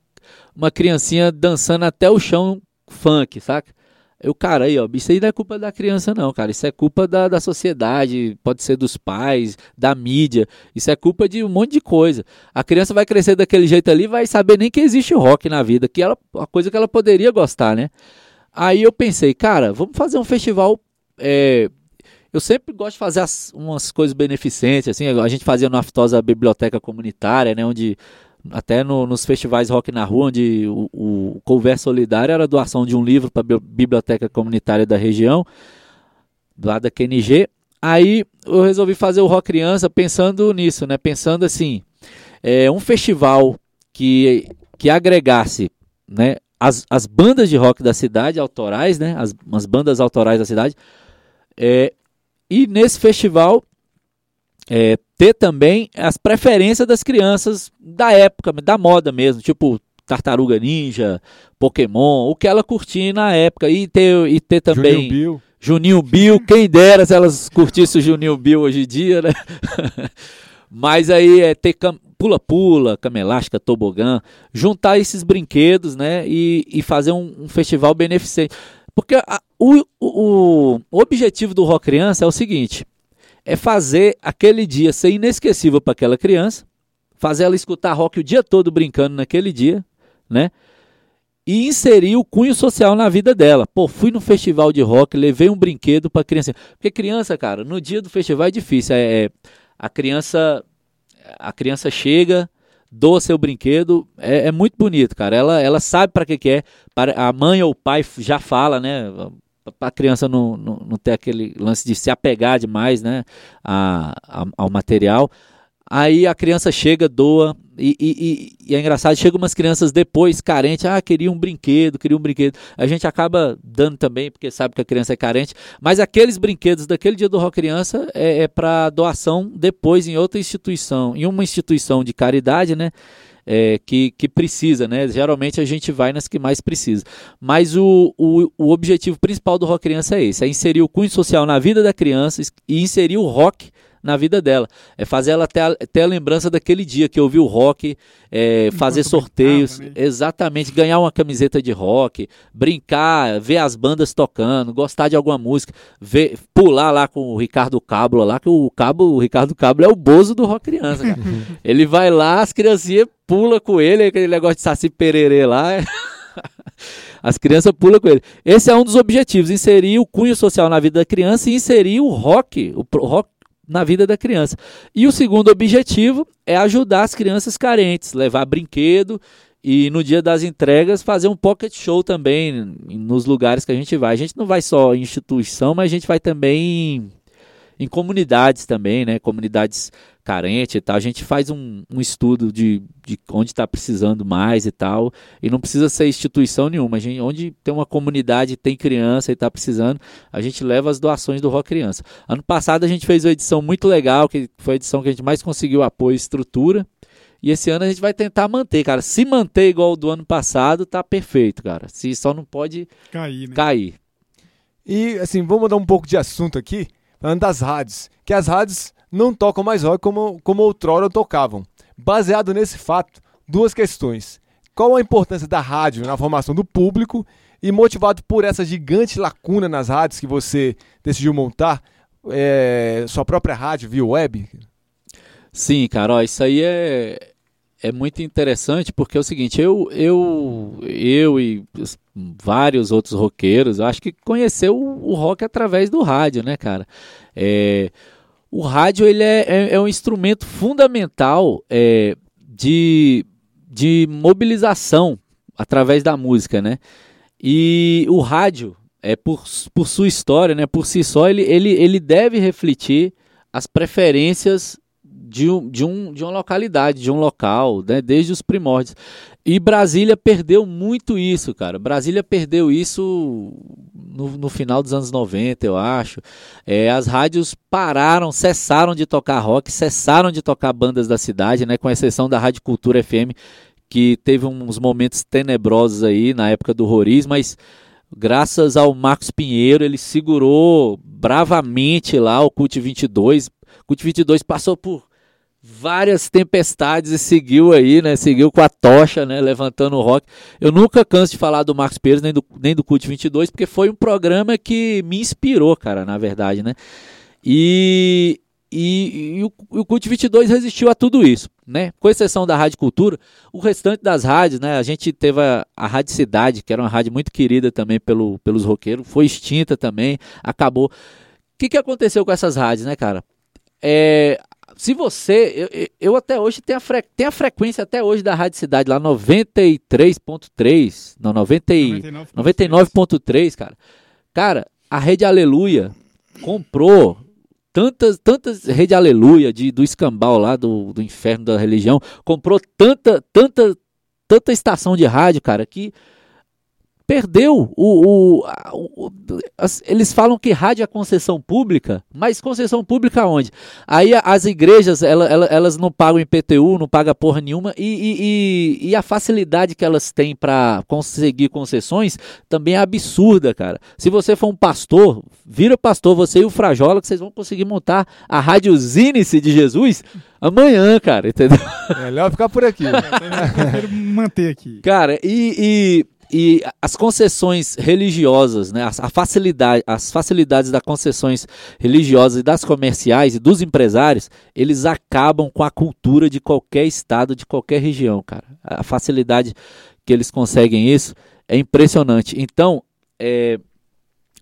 uma criancinha dançando até o chão funk, saca? Eu, cara, aí, ó, isso aí não é culpa da criança, não, cara. Isso é culpa da, da sociedade, pode ser dos pais, da mídia. Isso é culpa de um monte de coisa. A criança vai crescer daquele jeito ali, vai saber nem que existe rock na vida, que ela, a coisa que ela poderia gostar, né? Aí eu pensei, cara, vamos fazer um festival. É, eu sempre gosto de fazer as, umas coisas beneficentes, assim. A gente fazia no Aftosa biblioteca comunitária, né? Onde até no, nos festivais rock na rua, onde o, o Solidária era a doação de um livro para a biblioteca comunitária da região, lá da QNG. Aí eu resolvi fazer o Rock Criança pensando nisso, né? Pensando assim, é, um festival que, que agregasse né, as, as bandas de rock da cidade, autorais, né? As, as bandas autorais da cidade. É, e nesse festival é, ter também as preferências das crianças da época, da moda mesmo, tipo Tartaruga Ninja, Pokémon, o que ela curtia na época. E ter, e ter também. Juninho Bill. Juninho Bill, quem dera se elas curtissem o Juninho Bill hoje em dia, né? Mas aí é ter pula-pula, cama elástica, tobogã, juntar esses brinquedos, né? E, e fazer um, um festival beneficente. Porque a, o, o, o objetivo do Rock Criança é o seguinte: é fazer aquele dia ser inesquecível para aquela criança, fazer ela escutar rock o dia todo brincando naquele dia, né? E inserir o cunho social na vida dela. Pô, fui no festival de rock, levei um brinquedo para criança. Porque criança, cara, no dia do festival é difícil. É, é a criança, a criança chega, doa seu brinquedo, é, é, muito bonito, cara. Ela, ela sabe para que, que é. A mãe ou o pai já fala, né? Para a criança não, não, não, ter aquele lance de se apegar demais né, a, a, ao material. Aí a criança chega, doa, e, e, e, é engraçado, chegam umas crianças depois carentes, ah, queria um brinquedo, queria um brinquedo. A gente acaba dando também, porque sabe que a criança é carente, mas aqueles brinquedos daquele dia do Rock Criança é, é para doação depois em outra instituição, em uma instituição de caridade, né? É, que, que precisa, né? Geralmente a gente vai nas que mais precisa. Mas o, o, o objetivo principal do Rock Criança é esse: é inserir o cunho social na vida da criança e inserir o rock na vida dela. É fazer ela ter a, ter a lembrança daquele dia que eu vi o rock, é, fazer sorteios, né? exatamente, ganhar uma camiseta de rock, brincar, ver as bandas tocando, gostar de alguma música, ver, pular lá com o Ricardo Cablo lá, que o Cabo, o Ricardo Cablo é o bozo do rock criança, cara. ele vai lá, as criancinhas pula com ele, aquele negócio de saci pererê lá. As crianças pulam com ele. Esse é um dos objetivos: inserir o cunho social na vida da criança e inserir o rock, o rock na vida da criança. E o segundo objetivo é ajudar as crianças carentes, levar brinquedo e no dia das entregas fazer um pocket show também nos lugares que a gente vai. A gente não vai só em instituição, mas a gente vai também em comunidades também, né? Comunidades carentes e tal. A gente faz um, um estudo de, de onde está precisando mais e tal. E não precisa ser instituição nenhuma. A gente, onde tem uma comunidade, tem criança e está precisando, a gente leva as doações do Rock Criança. Ano passado a gente fez uma edição muito legal, que foi a edição que a gente mais conseguiu apoio e estrutura. E esse ano a gente vai tentar manter, cara. Se manter igual o do ano passado, tá perfeito, cara. Se só não pode cair. Né? cair. E assim, vamos mudar um pouco de assunto aqui falando das rádios, que as rádios não tocam mais rock como, como outrora tocavam. Baseado nesse fato, duas questões. Qual a importância da rádio na formação do público e motivado por essa gigante lacuna nas rádios que você decidiu montar, é, sua própria rádio via web? Sim, cara, ó, isso aí é, é muito interessante porque é o seguinte, eu, eu, eu e vários outros roqueiros, eu acho que conheceu o, o rock através do rádio, né, cara? É, o rádio ele é, é, é um instrumento fundamental é, de, de mobilização através da música, né? E o rádio, é por, por sua história, né, por si só, ele, ele, ele deve refletir as preferências de, de, um, de uma localidade, de um local, né, desde os primórdios. E Brasília perdeu muito isso, cara. Brasília perdeu isso no, no final dos anos 90, eu acho. É, as rádios pararam, cessaram de tocar rock, cessaram de tocar bandas da cidade, né, com exceção da Rádio Cultura FM, que teve uns momentos tenebrosos aí na época do Roriz, mas graças ao Marcos Pinheiro, ele segurou bravamente lá o Cult 22. Cult 22 passou por várias tempestades e seguiu aí, né? Seguiu com a tocha, né? Levantando o rock. Eu nunca canso de falar do Marcos Pires nem do, nem do Cult 22, porque foi um programa que me inspirou, cara, na verdade, né? E, e, e o, o Cult 22 resistiu a tudo isso, né? Com exceção da Rádio Cultura, o restante das rádios, né? A gente teve a, a Rádio Cidade, que era uma rádio muito querida também pelo, pelos roqueiros, foi extinta também, acabou. O que, que aconteceu com essas rádios, né, cara? É, se você. Eu, eu até hoje tenho a, fre, tenho a frequência até hoje da Rádio Cidade lá, 93.3. Não, 99.3, 99 cara. Cara, a Rede Aleluia comprou tantas, tantas Rede Aleluia de, do escambau lá do, do inferno da religião, comprou tanta, tanta, tanta estação de rádio, cara, que perdeu o, o, o, as, eles falam que rádio é concessão pública, mas concessão pública onde? Aí as igrejas ela, ela, elas não pagam IPTU, não pagam porra nenhuma e, e, e, e a facilidade que elas têm para conseguir concessões também é absurda, cara. Se você for um pastor, vira pastor, você e o Frajola, que vocês vão conseguir montar a rádio Zinice de Jesus amanhã, cara, entendeu? É melhor ficar por aqui. Eu quero manter aqui. Cara, e, e e as concessões religiosas, né, a facilidade, as facilidades das concessões religiosas e das comerciais e dos empresários, eles acabam com a cultura de qualquer estado, de qualquer região, cara. A facilidade que eles conseguem isso é impressionante. Então, é,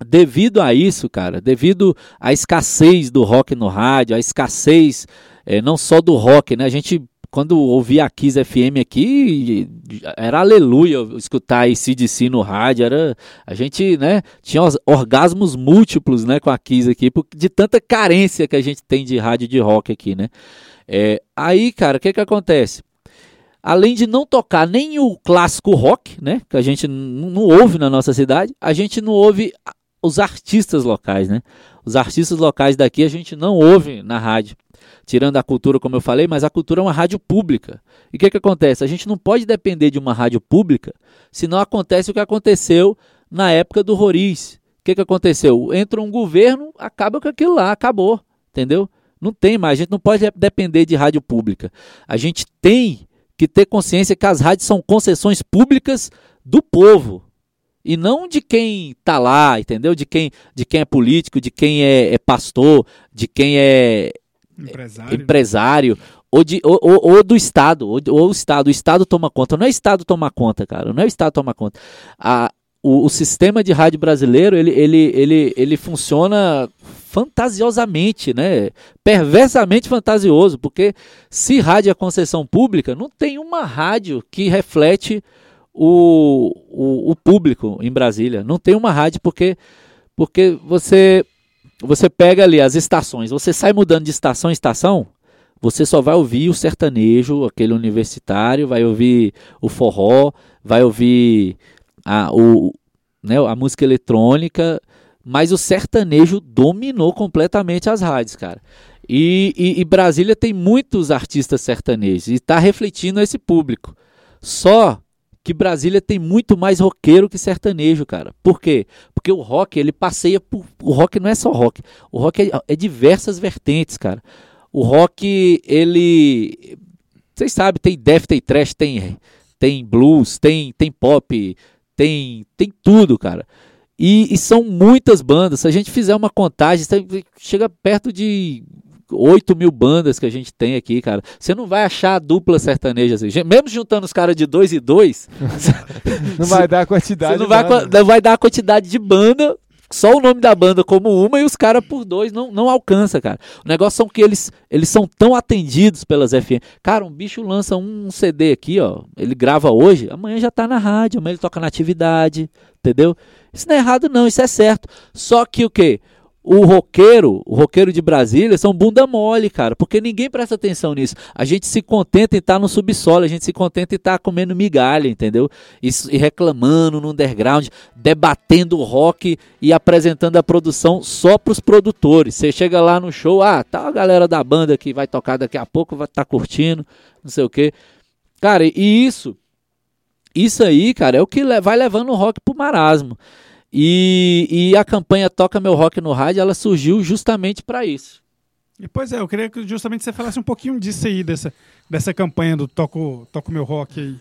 devido a isso, cara, devido à escassez do rock no rádio, a escassez é, não só do rock, né? A gente quando ouvi a Kiss FM aqui, era aleluia escutar CDC no rádio, era, a gente, né, tinha orgasmos múltiplos, né, com a Kiss aqui, de tanta carência que a gente tem de rádio de rock aqui, né. É, aí, cara, o que que acontece? Além de não tocar nem o clássico rock, né, que a gente não ouve na nossa cidade, a gente não ouve os artistas locais, né? Os artistas locais daqui a gente não ouve na rádio. Tirando a cultura, como eu falei, mas a cultura é uma rádio pública. E o que, que acontece? A gente não pode depender de uma rádio pública se não acontece o que aconteceu na época do Roriz. O que, que aconteceu? Entra um governo, acaba com aquilo lá, acabou. Entendeu? Não tem mais. A gente não pode depender de rádio pública. A gente tem que ter consciência que as rádios são concessões públicas do povo e não de quem está lá, entendeu? De quem, de quem é político, de quem é, é pastor, de quem é empresário, empresário ou, de, ou, ou, ou, do Estado, ou, ou, o Estado. O Estado toma conta. Não é o Estado tomar conta, cara. Não é o Estado tomar conta. A, o, o sistema de rádio brasileiro, ele, ele, ele, ele funciona fantasiosamente, né? Perversamente fantasioso, porque se rádio é concessão pública, não tem uma rádio que reflete o, o, o, público em Brasília. Não tem uma rádio porque, porque você, você pega ali as estações, você sai mudando de estação em estação, você só vai ouvir o sertanejo, aquele universitário, vai ouvir o forró, vai ouvir a, o, né, a música eletrônica mas o sertanejo dominou completamente as rádios, cara. E, e, e Brasília tem muitos artistas sertanejos e está refletindo esse público. Só que Brasília tem muito mais roqueiro que sertanejo, cara. Por quê? Porque o rock, ele passeia por. O rock não é só rock. O rock é, é diversas vertentes, cara. O rock, ele. Vocês sabem, tem death, tem trash, tem, tem blues, tem, tem pop, tem, tem tudo, cara. E, e, são muitas bandas. Se a gente fizer uma contagem, chega perto de 8 mil bandas que a gente tem aqui, cara. Você não vai achar a dupla sertaneja assim. Mesmo juntando os caras de dois e dois. não vai dar a quantidade. Você não vai, não vai dar a quantidade de banda só o nome da banda como uma e os caras por dois não, não alcança, cara. O negócio são que eles, eles são tão atendidos pelas FM. Cara, um bicho lança um CD aqui, ó. Ele grava hoje, amanhã já tá na rádio, amanhã ele toca na atividade, entendeu? Isso não é errado, não, isso é certo. Só que o quê? O roqueiro, o roqueiro de Brasília, são bunda mole, cara, porque ninguém presta atenção nisso. A gente se contenta em estar tá no subsolo, a gente se contenta em estar tá comendo migalha, entendeu? E, e reclamando no underground, debatendo rock e apresentando a produção só para os produtores. Você chega lá no show, ah, tá a galera da banda que vai tocar daqui a pouco, vai estar tá curtindo, não sei o quê. Cara, e isso, isso aí, cara, é o que vai levando o rock pro marasmo. E, e a campanha Toca Meu Rock no Rádio, ela surgiu justamente para isso. E, pois é, eu queria que justamente você falasse um pouquinho disso aí, dessa, dessa campanha do Toco, Toco Meu Rock aí.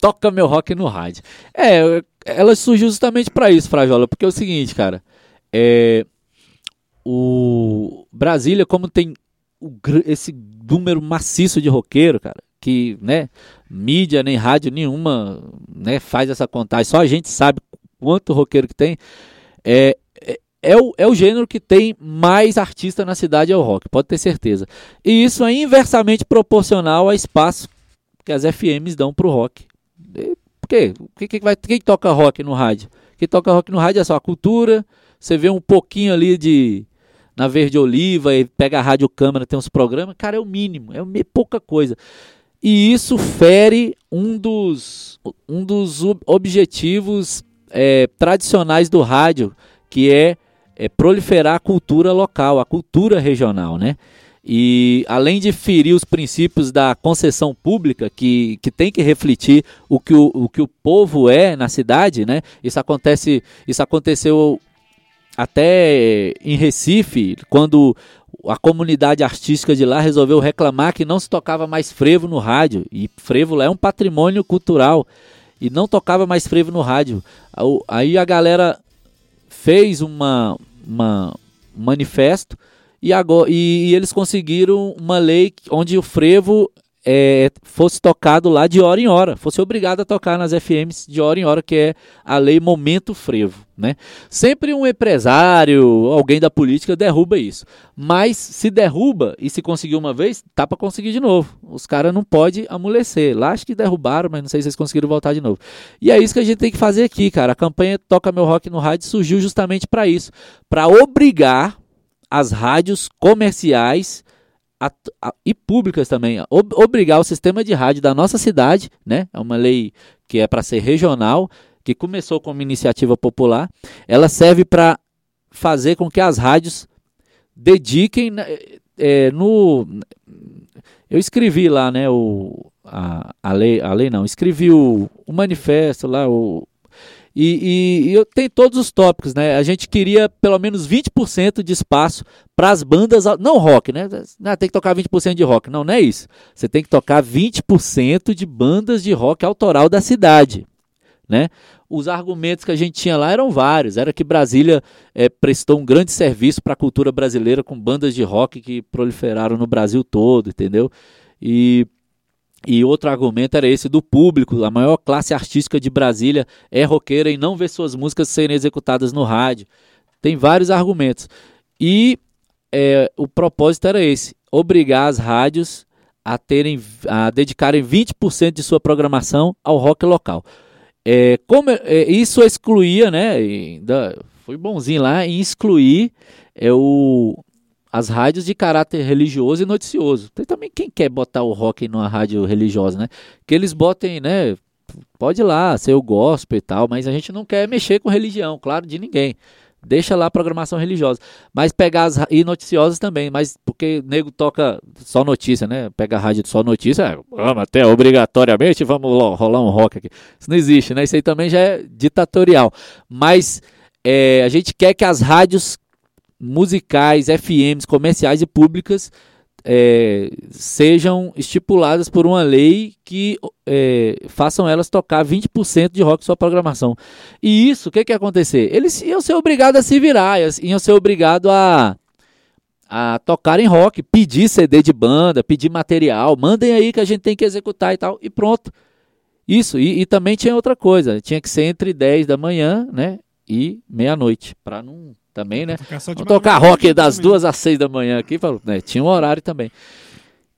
Toca Meu Rock no Rádio. É, ela surgiu justamente para isso, Frajola, porque é o seguinte, cara, é, o Brasília, como tem o, esse número maciço de roqueiro, cara, que, né, mídia nem rádio nenhuma, né, faz essa contagem, só a gente sabe quanto roqueiro que tem, é, é, é, o, é o gênero que tem mais artista na cidade, é o rock, pode ter certeza. E isso é inversamente proporcional ao espaço que as FMs dão pro rock. E, por quê? Quem, vai, quem toca rock no rádio? Quem toca rock no rádio é só a cultura, você vê um pouquinho ali de na Verde Oliva e pega a rádio câmera, tem uns programas, cara, é o mínimo, é pouca coisa. E isso fere um dos, um dos objetivos é, tradicionais do rádio, que é, é, proliferar a cultura local, a cultura regional, né? E além de ferir os princípios da concessão pública, que, que tem que refletir o que o, o que o povo é na cidade, né? Isso acontece, isso aconteceu até em Recife, quando a comunidade artística de lá resolveu reclamar que não se tocava mais frevo no rádio. E frevo é um patrimônio cultural e não tocava mais frevo no rádio. Aí a galera fez uma, uma um manifesto e, agora, e, e, eles conseguiram uma lei onde o frevo é, fosse tocado lá de hora em hora, fosse obrigado a tocar nas FMs de hora em hora, que é a lei Momento Frevo. Né? Sempre um empresário, alguém da política derruba isso. Mas se derruba e se conseguiu uma vez, tá para conseguir de novo. Os caras não podem amolecer. Lá acho que derrubaram, mas não sei se eles conseguiram voltar de novo. E é isso que a gente tem que fazer aqui, cara. A campanha Toca Meu Rock no Rádio surgiu justamente para isso, para obrigar as rádios comerciais a, a, e públicas também, ob, obrigar o sistema de rádio da nossa cidade, né? É uma lei que é para ser regional, que começou como iniciativa popular. Ela serve para fazer com que as rádios dediquem é, no eu escrevi lá, né, o, a, a, lei, a lei não, escrevi o, o manifesto lá, o, e, e, e tenho todos os tópicos, né? A gente queria pelo menos 20% de espaço para as bandas, não rock, né? Não, tem que tocar 20% de rock. Não, não é isso. Você tem que tocar 20% de bandas de rock autoral da cidade, né? Os argumentos que a gente tinha lá eram vários. Era que Brasília é, prestou um grande serviço para a cultura brasileira com bandas de rock que proliferaram no Brasil todo, entendeu? E e outro argumento era esse do público. A maior classe artística de Brasília é roqueira e não vê suas músicas serem executadas no rádio. Tem vários argumentos. E é, o propósito era esse: obrigar as rádios a terem, a dedicarem 20% de sua programação ao rock local. É, como é, isso excluía, né? Ainda fui bonzinho lá em excluir é, o, as rádios de caráter religioso e noticioso. Tem também quem quer botar o rock numa rádio religiosa, né? Que eles botem, né? Pode ir lá, ser o gospel e tal, mas a gente não quer mexer com religião, claro, de ninguém. Deixa lá a programação religiosa. Mas pegar as e noticiosas também, mas porque nego toca só notícia, né? Pega a rádio de só notícia, é, vamos até obrigatoriamente, vamos rolar um rock aqui. Isso não existe, né? Isso aí também já é ditatorial. Mas é, a gente quer que as rádios musicais, FMs, comerciais e públicas é, sejam estipuladas por uma lei que é, façam elas tocar 20% de rock sua programação. E isso, o que, que ia acontecer? Eles iam ser obrigados a se virar, iam ser obrigados a, a tocar em rock, pedir CD de banda, pedir material, mandem aí que a gente tem que executar e tal, e pronto. Isso, e, e também tinha outra coisa, tinha que ser entre 10 da manhã né, e meia-noite, para não também, né? Vamos tocar rock das duas às seis da manhã aqui, falou, né? Tinha um horário também.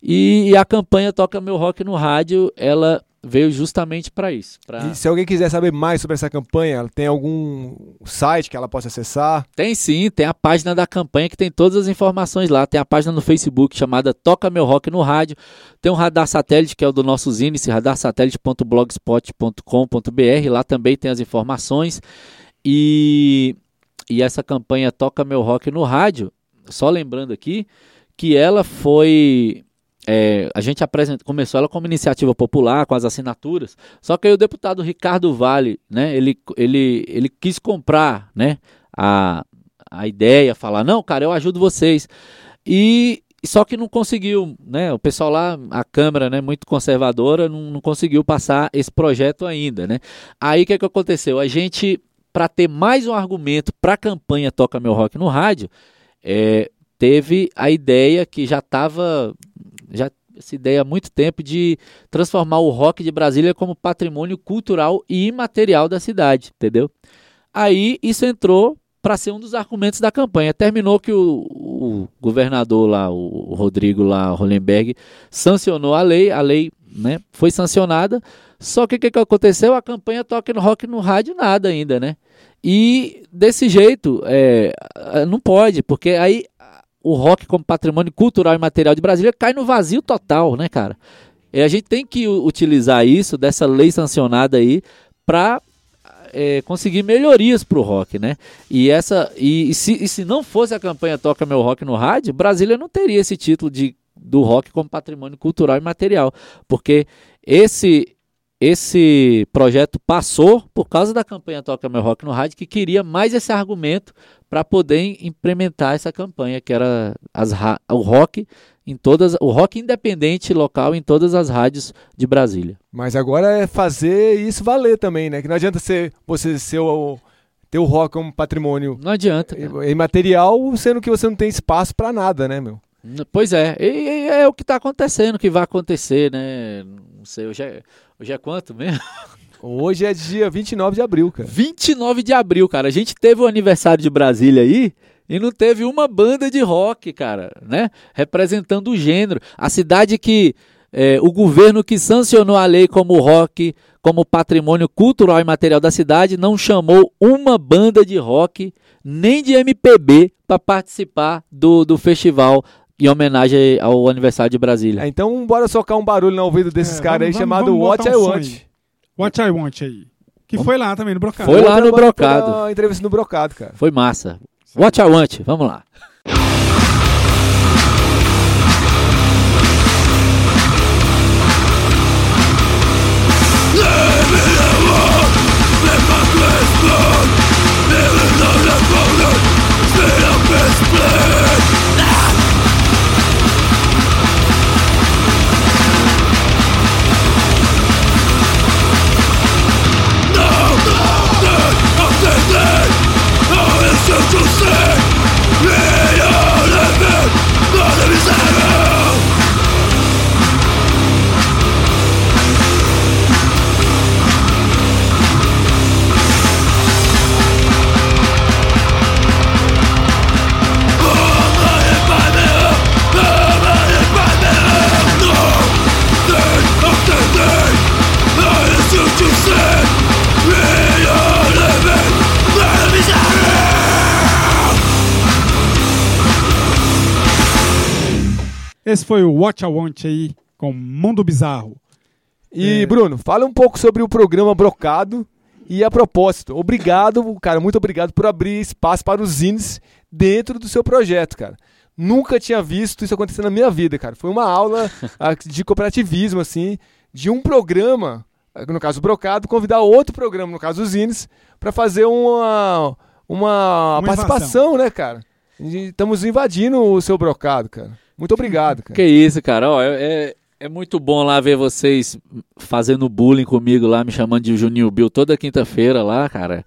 E, e, a campanha Toca Meu Rock no Rádio, ela veio justamente para isso. Pra... E se alguém quiser saber mais sobre essa campanha, tem algum site que ela possa acessar? Tem sim, tem a página da campanha que tem todas as informações lá. Tem a página no Facebook chamada Toca Meu Rock no Rádio. Tem um radar satélite que é o do nosso Zinice, radarsatélite.blogspot.com.br. Lá também tem as informações. E e essa campanha Toca Meu Rock no Rádio, só lembrando aqui que ela foi. É, a gente apresenta, começou ela como iniciativa popular, com as assinaturas, só que aí o deputado Ricardo Vale, né, ele, ele, ele quis comprar né, a, a ideia, falar, não, cara, eu ajudo vocês. E só que não conseguiu, né? O pessoal lá, a Câmara, né, muito conservadora, não, não conseguiu passar esse projeto ainda, né? Aí o que, que aconteceu? A gente para ter mais um argumento para a campanha Toca Meu Rock no rádio, é, teve a ideia que já estava, já essa ideia há muito tempo de transformar o rock de Brasília como patrimônio cultural e imaterial da cidade, entendeu? Aí isso entrou para ser um dos argumentos da campanha. Terminou que o, o governador lá, o Rodrigo lá, Hollenberg, sancionou a lei, a lei né, foi sancionada, só que o que, que aconteceu? A campanha Toque no Rock no rádio nada ainda, né? E desse jeito, é, não pode, porque aí o rock como patrimônio cultural e material de Brasília cai no vazio total, né, cara? E a gente tem que utilizar isso, dessa lei sancionada aí, para é, conseguir melhorias para o rock, né? E, essa, e, e, se, e se não fosse a campanha Toca Meu Rock no Rádio, Brasília não teria esse título de, do rock como patrimônio cultural e material, porque esse esse projeto passou por causa da campanha Toca Meu Rock no Rádio, que queria mais esse argumento para poder implementar essa campanha, que era as, o rock em todas, o rock independente local em todas as rádios de Brasília. Mas agora é fazer isso valer também, né? Que não adianta ser, você ser o, ter o rock como patrimônio. Não adianta. Imaterial, sendo que você não tem espaço para nada, né, meu? Pois é, e, e é o que está acontecendo, que vai acontecer, né? Não sei, hoje é, hoje é quanto mesmo? Hoje é dia 29 de abril, cara. 29 de abril, cara. A gente teve o aniversário de Brasília aí e não teve uma banda de rock, cara, né? Representando o gênero. A cidade que é, o governo que sancionou a lei como rock, como patrimônio cultural e material da cidade, não chamou uma banda de rock nem de MPB para participar do, do festival em homenagem ao aniversário de Brasília. É, então bora socar um barulho no ouvido desses é, caras aí vamos, chamado vamos What I Want. Aí. What I Want aí. Que foi lá também no Brocado. Foi lá no Brocado. Entrevista no Brocado, cara. Foi massa. What I Want, vamos lá. to see Esse foi o Watch I Want aí com Mundo Bizarro. E, é... Bruno, fala um pouco sobre o programa Brocado. E a propósito, obrigado, cara, muito obrigado por abrir espaço para os zines dentro do seu projeto, cara. Nunca tinha visto isso acontecer na minha vida, cara. Foi uma aula de cooperativismo, assim, de um programa, no caso o Brocado, convidar outro programa, no caso os zines, para fazer uma, uma, uma participação, invasão. né, cara? Estamos invadindo o seu Brocado, cara. Muito obrigado, cara. Que isso, cara. Ó, é, é, é muito bom lá ver vocês fazendo bullying comigo lá, me chamando de Juninho Bill toda quinta-feira lá, cara.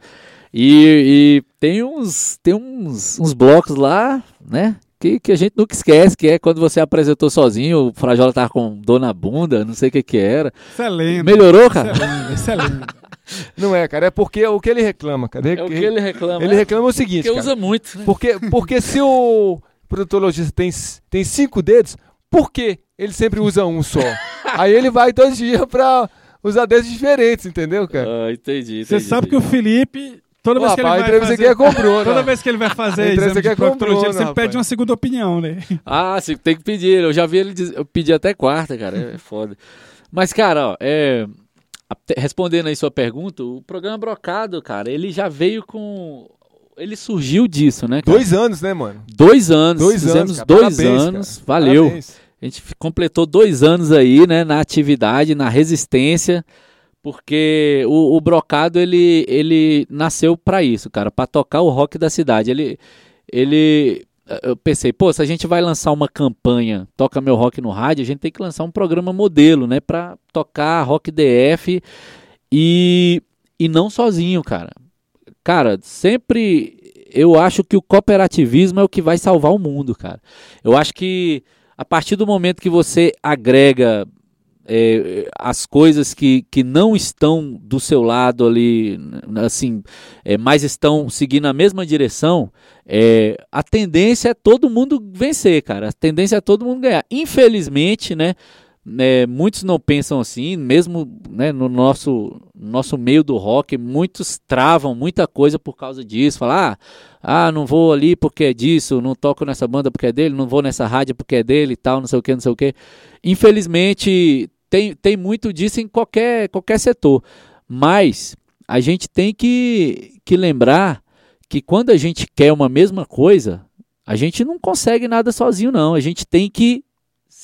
E, e, tem uns tem uns, uns blocos lá, né? Que, que a gente nunca esquece, que é quando você apresentou sozinho, o Frajola tava com dor na bunda, não sei o que que era. Excelente. Melhorou, cara? Excelente, excelente. Não é, cara, é porque o que ele reclama, cara. É o que ele reclama. Ele reclama o seguinte, Porque usa muito, né? Porque, porque se o proctologista tem, tem cinco dedos, por que ele sempre usa um só? Aí ele vai dois dias pra usar dedos diferentes, entendeu, cara? Ah, entendi, entendi Você sabe que o Felipe Toda vez, que ele vai fazer, é comprou, toda vez que ele vai fazer exame de é proctologia, sempre rapaz. pede uma segunda opinião, né? Ah, sim, tem que pedir. Eu já vi ele dizer, eu pedi até quarta, cara. É foda. Mas, cara, ó, é, respondendo aí sua pergunta, o programa Brocado, cara, ele já veio com ele surgiu disso, né? Cara? Dois anos, né, mano? Dois anos. Dois Fizemos anos, dois Parabéns, anos. Cara. Valeu. Parabéns. A gente completou dois anos aí, né, na atividade, na resistência, porque o, o Brocado ele, ele nasceu para isso, cara, para tocar o rock da cidade. Ele, ele, eu pensei, pô, se a gente vai lançar uma campanha, toca meu rock no rádio, a gente tem que lançar um programa modelo, né, para tocar rock DF e e não sozinho, cara. Cara, sempre eu acho que o cooperativismo é o que vai salvar o mundo, cara. Eu acho que a partir do momento que você agrega é, as coisas que, que não estão do seu lado ali, assim, é, mas estão seguindo a mesma direção, é, a tendência é todo mundo vencer, cara. A tendência é todo mundo ganhar. Infelizmente, né? É, muitos não pensam assim, mesmo né, no nosso, nosso meio do rock, muitos travam muita coisa por causa disso. Falar, ah, ah, não vou ali porque é disso, não toco nessa banda porque é dele, não vou nessa rádio porque é dele e tal, não sei o que, não sei o que. Infelizmente, tem, tem muito disso em qualquer, qualquer setor. Mas a gente tem que, que lembrar que quando a gente quer uma mesma coisa, a gente não consegue nada sozinho, não. A gente tem que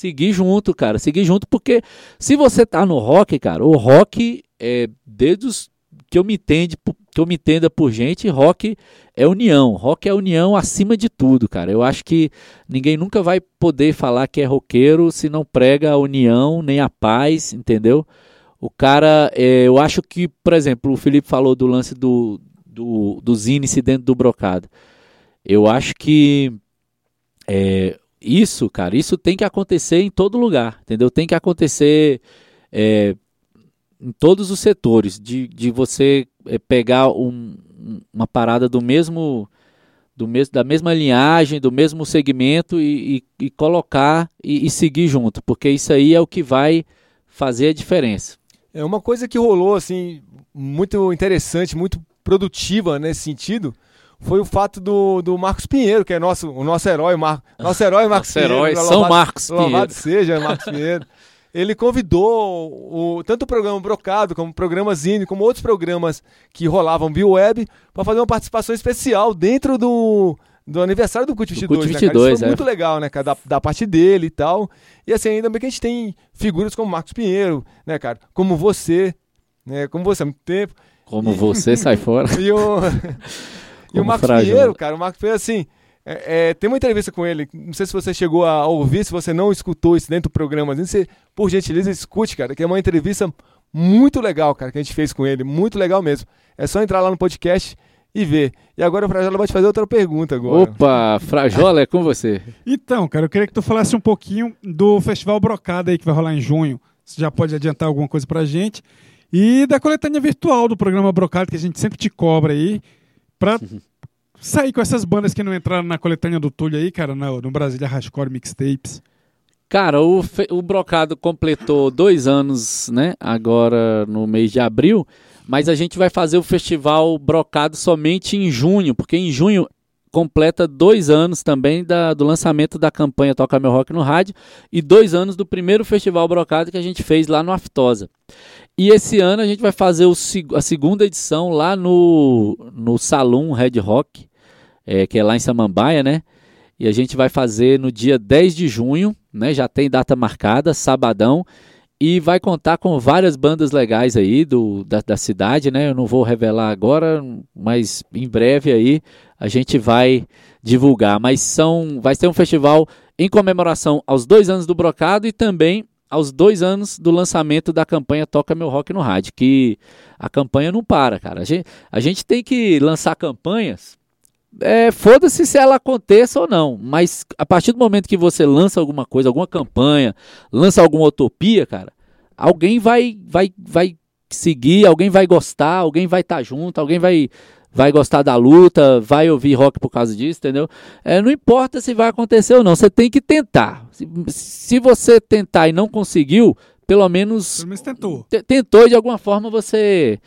seguir junto, cara, seguir junto, porque se você tá no rock, cara, o rock é desde os que eu me entende, que eu me entenda por gente, rock é união, rock é união acima de tudo, cara. Eu acho que ninguém nunca vai poder falar que é roqueiro se não prega a união nem a paz, entendeu? O cara, é, eu acho que, por exemplo, o Felipe falou do lance do, do, dos índices dentro do brocado. Eu acho que é, isso, cara, isso tem que acontecer em todo lugar, entendeu? Tem que acontecer é, em todos os setores, de, de você é, pegar um, uma parada do mesmo, do mesmo, da mesma linhagem, do mesmo segmento e, e, e colocar e, e seguir junto, porque isso aí é o que vai fazer a diferença. É uma coisa que rolou assim muito interessante, muito produtiva nesse sentido, foi o fato do, do Marcos Pinheiro, que é nosso, o nosso herói, Mar, nosso herói Marcos nosso Pinheiro. herói São Marcos Pinheiro. Louvado seja Marcos Pinheiro. Ele convidou o, tanto o programa Brocado, como o programa Zine, como outros programas que rolavam via web, para fazer uma participação especial dentro do, do aniversário do CUT 22, do CUT 22 né, Isso foi é. muito legal, né, cara? Da, da, parte dele e tal. E assim, ainda bem que a gente tem figuras como Marcos Pinheiro, né, cara? Como você, né? Como você há muito tempo. Como e, você sai fora. E o, e o Marcos frágil, Pinheiro, cara, o Marcos Pinheiro, assim. É, é, tem uma entrevista com ele, não sei se você chegou a ouvir, se você não escutou isso dentro do programa, você, por gentileza, escute, cara, que é uma entrevista muito legal, cara, que a gente fez com ele, muito legal mesmo. É só entrar lá no podcast e ver. E agora o Frajola vai te fazer outra pergunta agora. Opa, Frajola, é com você. Então, cara, eu queria que tu falasse um pouquinho do Festival Brocada aí que vai rolar em junho. Você já pode adiantar alguma coisa pra gente. E da coletânea virtual do programa Brocada, que a gente sempre te cobra aí, pra sair com essas bandas que não entraram na coletânea do Túlio aí, cara, no, no Brasília Hardcore Mixtapes. Cara, o, o Brocado completou dois anos, né? Agora no mês de abril. Mas a gente vai fazer o festival Brocado somente em junho, porque em junho completa dois anos também da, do lançamento da campanha Toca Meu Rock no Rádio e dois anos do primeiro festival Brocado que a gente fez lá no Aftosa. E esse ano a gente vai fazer o, a segunda edição lá no, no Salão Red Rock, é, que é lá em Samambaia, né? E a gente vai fazer no dia 10 de junho, né? Já tem data marcada, sabadão. E vai contar com várias bandas legais aí do, da, da cidade, né? Eu não vou revelar agora, mas em breve aí a gente vai divulgar. Mas são, vai ser um festival em comemoração aos dois anos do Brocado e também aos dois anos do lançamento da campanha Toca Meu Rock no Rádio, que a campanha não para, cara. A gente, a gente tem que lançar campanhas é, foda-se se ela aconteça ou não, mas a partir do momento que você lança alguma coisa, alguma campanha, lança alguma utopia, cara, alguém vai vai vai seguir, alguém vai gostar, alguém vai estar tá junto, alguém vai vai gostar da luta, vai ouvir rock por causa disso, entendeu? É, não importa se vai acontecer ou não, você tem que tentar. Se, se você tentar e não conseguiu, pelo menos, pelo menos tentou. Tentou de alguma forma você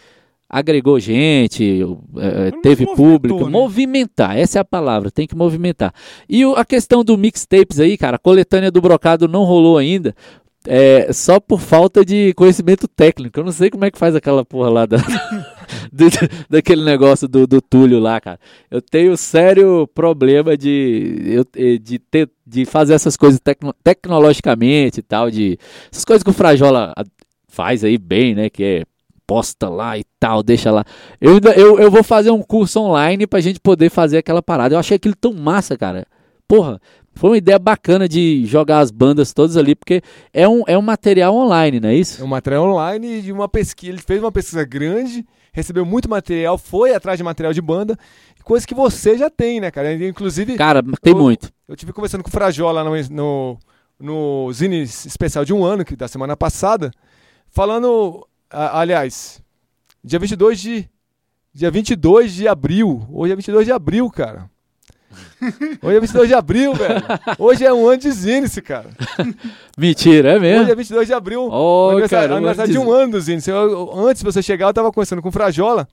agregou gente, é, teve público, né? movimentar, essa é a palavra, tem que movimentar. E a questão do mixtapes aí, cara, a coletânea do Brocado não rolou ainda, é, só por falta de conhecimento técnico. Eu não sei como é que faz aquela porra lá da, do, daquele negócio do, do Túlio lá, cara. Eu tenho sério problema de, eh, de, ter, de fazer essas coisas tecno, tecnologicamente e tal, de essas coisas que o Frajola faz aí bem, né, que é posta lá e tal, deixa lá. Eu, eu, eu vou fazer um curso online pra gente poder fazer aquela parada. Eu achei aquilo tão massa, cara. Porra, foi uma ideia bacana de jogar as bandas todas ali, porque é um, é um material online, não é isso? É um material online de uma pesquisa. Ele fez uma pesquisa grande, recebeu muito material, foi atrás de material de banda, coisa que você já tem, né, cara? Inclusive. Cara, tem eu, muito. Eu tive conversando com o Frajola no, no, no Zine especial de um ano, que da semana passada, falando aliás, dia 22 de dia 22 de abril. Hoje é 22 de abril, cara. Hoje é 22 de abril, velho. Hoje é um ano de Zinice, cara. Mentira, é mesmo? Hoje é 22 de abril. Oh, aniversário, cara, aniversário de um ano do Zinice. antes de você chegar, eu tava conversando com o Frajola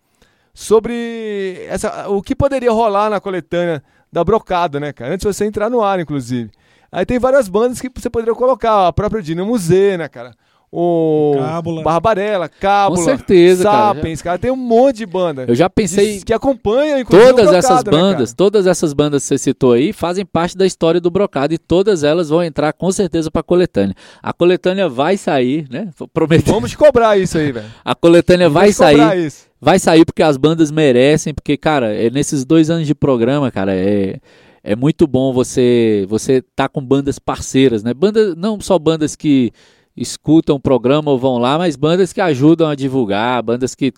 sobre essa, o que poderia rolar na coletânea da Brocada, né, cara? Antes de você entrar no ar, inclusive. Aí tem várias bandas que você poderia colocar, a própria Dinamo Z, né, cara? O Cábula. Barbarella, Cábula, Com certeza, Sapiens, cara, cara, tem um monte de banda. Eu já pensei que acompanha todas essas né, bandas, né, todas essas bandas que você citou aí fazem parte da história do Brocado e todas elas vão entrar com certeza para coletânea. A coletânea vai sair, né? Prometo. Vamos cobrar isso aí, velho. A coletânea Vamos vai sair. Isso. Vai sair porque as bandas merecem, porque cara, é nesses dois anos de programa, cara, é é muito bom você você tá com bandas parceiras, né? Bandas não só bandas que escutam o programa ou vão lá, mas bandas que ajudam a divulgar, bandas que,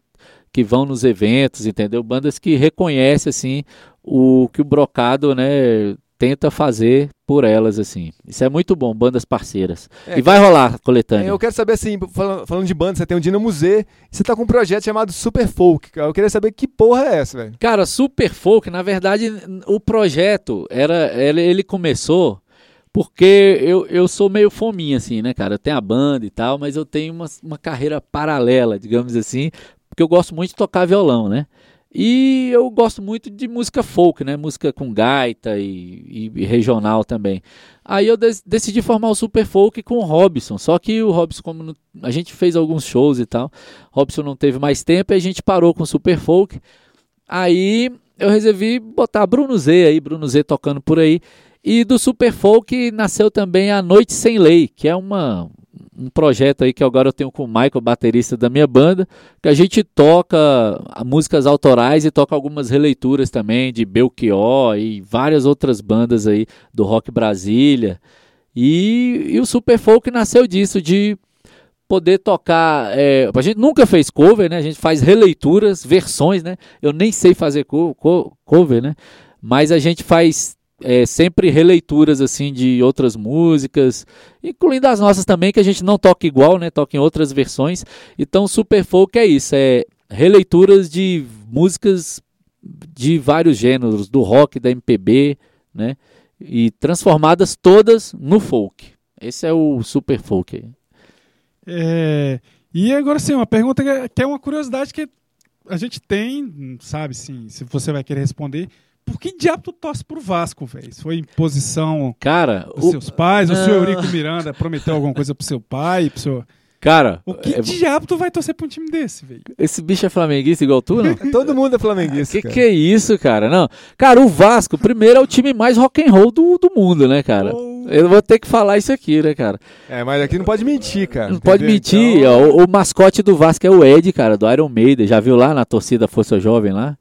que vão nos eventos, entendeu? Bandas que reconhecem assim o que o Brocado, né, tenta fazer por elas assim. Isso é muito bom, bandas parceiras. É, e vai rolar coletânea. É, eu quero saber assim, falando, falando de banda, você tem o Dino Museu, você tá com um projeto chamado Super Folk. Eu queria saber que porra é essa, velho. Cara, Super Folk, na verdade, o projeto era ele, ele começou porque eu, eu sou meio fominha, assim, né, cara? Eu tenho a banda e tal, mas eu tenho uma, uma carreira paralela, digamos assim, porque eu gosto muito de tocar violão, né? E eu gosto muito de música folk, né? Música com gaita e, e regional também. Aí eu decidi formar o Super Folk com o Robson. Só que o Robson, como a gente fez alguns shows e tal, Robson não teve mais tempo e a gente parou com o Super Folk. Aí eu resolvi botar Bruno Z aí, Bruno Z tocando por aí. E do Super Folk nasceu também a Noite Sem Lei, que é uma, um projeto aí que agora eu tenho com o Michael, baterista da minha banda, que a gente toca músicas autorais e toca algumas releituras também de Belchior e várias outras bandas aí do rock Brasília. E, e o Super Folk nasceu disso, de poder tocar. É, a gente nunca fez cover, né? A gente faz releituras, versões, né? Eu nem sei fazer co co cover, né? Mas a gente faz é, sempre releituras assim de outras músicas, incluindo as nossas também, que a gente não toca igual, né? Toca em outras versões. Então, Super Folk é isso, é releituras de músicas de vários gêneros, do rock, da MPB, né? E transformadas todas no folk. Esse é o Super Folk. É, e agora sim, uma pergunta que é uma curiosidade que a gente tem, sabe, sim, se você vai querer responder. Por que diabo tu torce pro Vasco, velho? Foi imposição Cara, dos o... seus pais? O senhor Eurico Miranda prometeu alguma coisa pro seu pai, pro seu... Cara, o que é... diabo tu vai torcer pra um time desse, velho? Esse bicho é flamenguista igual tu, não? Todo mundo é flamenguista. Que cara. que é isso, cara? Não. Cara, o Vasco, primeiro, é o time mais rock and roll do, do mundo, né, cara? Oh. Eu vou ter que falar isso aqui, né, cara? É, mas aqui não pode mentir, cara. Não entendeu? pode mentir. Então... O, o, mascote do Vasco é o Ed, cara, do Iron Maiden. Já viu lá na torcida Força Jovem lá?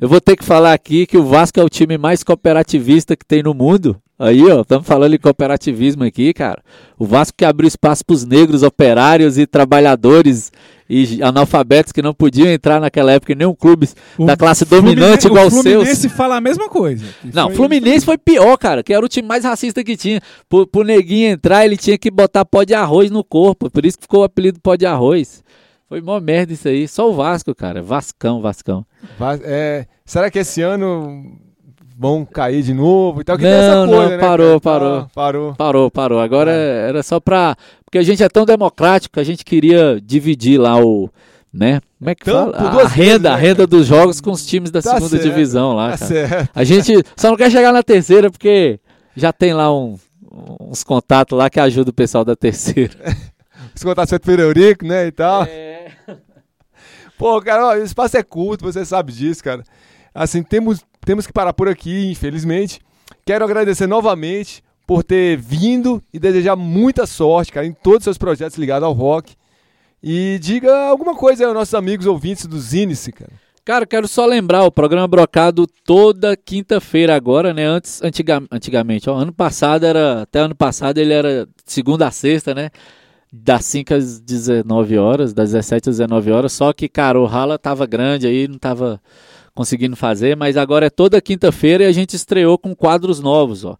Eu vou ter que falar aqui que o Vasco é o time mais cooperativista que tem no mundo. Aí, ó, estamos falando de cooperativismo aqui, cara. O Vasco que abriu espaço para os negros, operários e trabalhadores e analfabetos que não podiam entrar naquela época em nenhum clube o da classe dominante igual o seus. O Fluminense fala a mesma coisa. Não, o Fluminense foi pior, cara, que era o time mais racista que tinha. Pro, pro neguinho entrar, ele tinha que botar pó de arroz no corpo, por isso que ficou o apelido pó de arroz. Foi mó merda isso aí. Só o Vasco, cara. Vascão, Vascão. É, será que esse ano vão cair de novo e tal? Que não, coisa, não, né, parou, parou. parou. Parou, parou. Agora é. era só pra... Porque a gente é tão democrático que a gente queria dividir lá o... Né? Como é que então, fala? A renda, né, a renda dos jogos com os times da tá segunda certo, divisão lá, tá cara. Certo. A gente só não quer chegar na terceira porque já tem lá um, uns contatos lá que ajudam o pessoal da terceira. Os contatos feitos pelo Eurico, né, e tal. É. Pô, cara, ó, o espaço é curto, você sabe disso, cara. Assim, temos, temos que parar por aqui, infelizmente. Quero agradecer novamente por ter vindo e desejar muita sorte, cara, em todos os seus projetos ligados ao rock. E diga alguma coisa aos nossos amigos ouvintes do Zinice, cara. Cara, quero só lembrar, o programa Brocado toda quinta-feira agora, né? Antes, antiga, antigamente, ó, ano passado era, até ano passado ele era segunda a sexta, né? Das 5 às 19 horas, das 17 às 19 horas, só que, cara, o rala tava grande aí, não tava conseguindo fazer, mas agora é toda quinta-feira e a gente estreou com quadros novos, ó.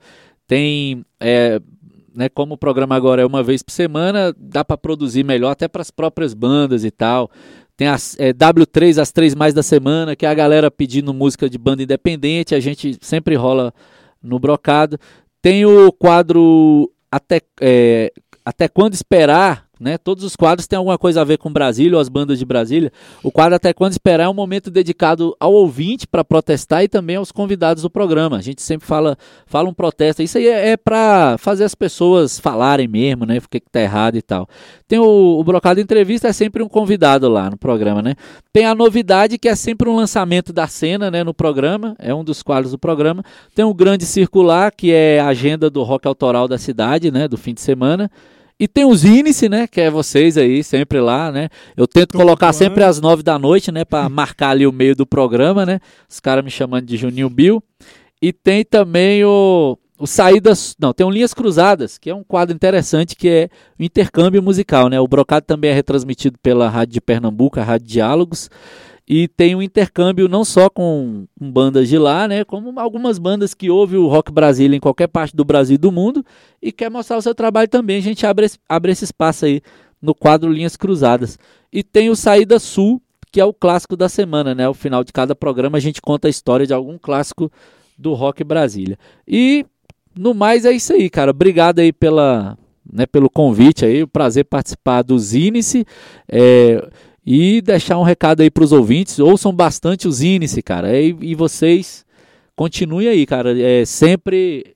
Tem, é, né, como o programa agora é uma vez por semana, dá para produzir melhor até para as próprias bandas e tal. Tem as é, W3 às três mais da semana, que é a galera pedindo música de banda independente, a gente sempre rola no brocado. Tem o quadro até é, até quando esperar, né? Todos os quadros têm alguma coisa a ver com Brasília ou as bandas de Brasília. O quadro Até Quando Esperar é um momento dedicado ao ouvinte para protestar e também aos convidados do programa. A gente sempre fala, fala um protesto. Isso aí é, é para fazer as pessoas falarem mesmo, né? O que está errado e tal. Tem o, o Brocado Entrevista, é sempre um convidado lá no programa, né? Tem a novidade que é sempre um lançamento da cena, né? No programa, é um dos quadros do programa. Tem o Grande Circular, que é a agenda do rock autoral da cidade, né? Do fim de semana. E tem os índice, né? Que é vocês aí, sempre lá, né? Eu tento colocar sempre às nove da noite, né? Para marcar ali o meio do programa, né? Os caras me chamando de Juninho Bill. E tem também o, o Saídas. Não, tem o Linhas Cruzadas, que é um quadro interessante que é o intercâmbio musical, né? O Brocado também é retransmitido pela Rádio de Pernambuco, a Rádio Diálogos e tem um intercâmbio não só com, com, bandas de lá, né, como algumas bandas que ouvem o Rock Brasília em qualquer parte do Brasil e do mundo e quer mostrar o seu trabalho também. A gente abre, abre esse espaço aí no quadro Linhas Cruzadas. E tem o Saída Sul, que é o clássico da semana, né? Ao final de cada programa a gente conta a história de algum clássico do Rock Brasília. E no mais é isso aí, cara. Obrigado aí pela, né, pelo convite aí, o prazer participar do Zinice. É, E deixar um recado aí para os ouvintes, ouçam bastante os índices, cara. E, e vocês continuem aí, cara. É sempre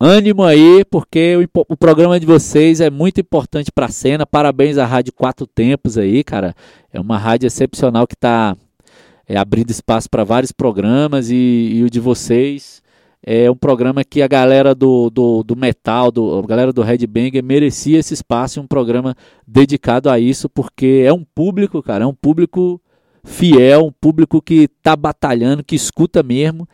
ânimo aí, porque o, o programa de vocês é muito importante para a cena. Parabéns à Rádio Quatro Tempos aí, cara. É uma rádio excepcional que está é, abrindo espaço para vários programas e, e, o de vocês é um programa que a galera do, do, do metal, do, a galera do Red Banger merecia esse espaço, um programa dedicado a isso, porque é um público, cara, é um público fiel, um público que tá batalhando, que escuta mesmo.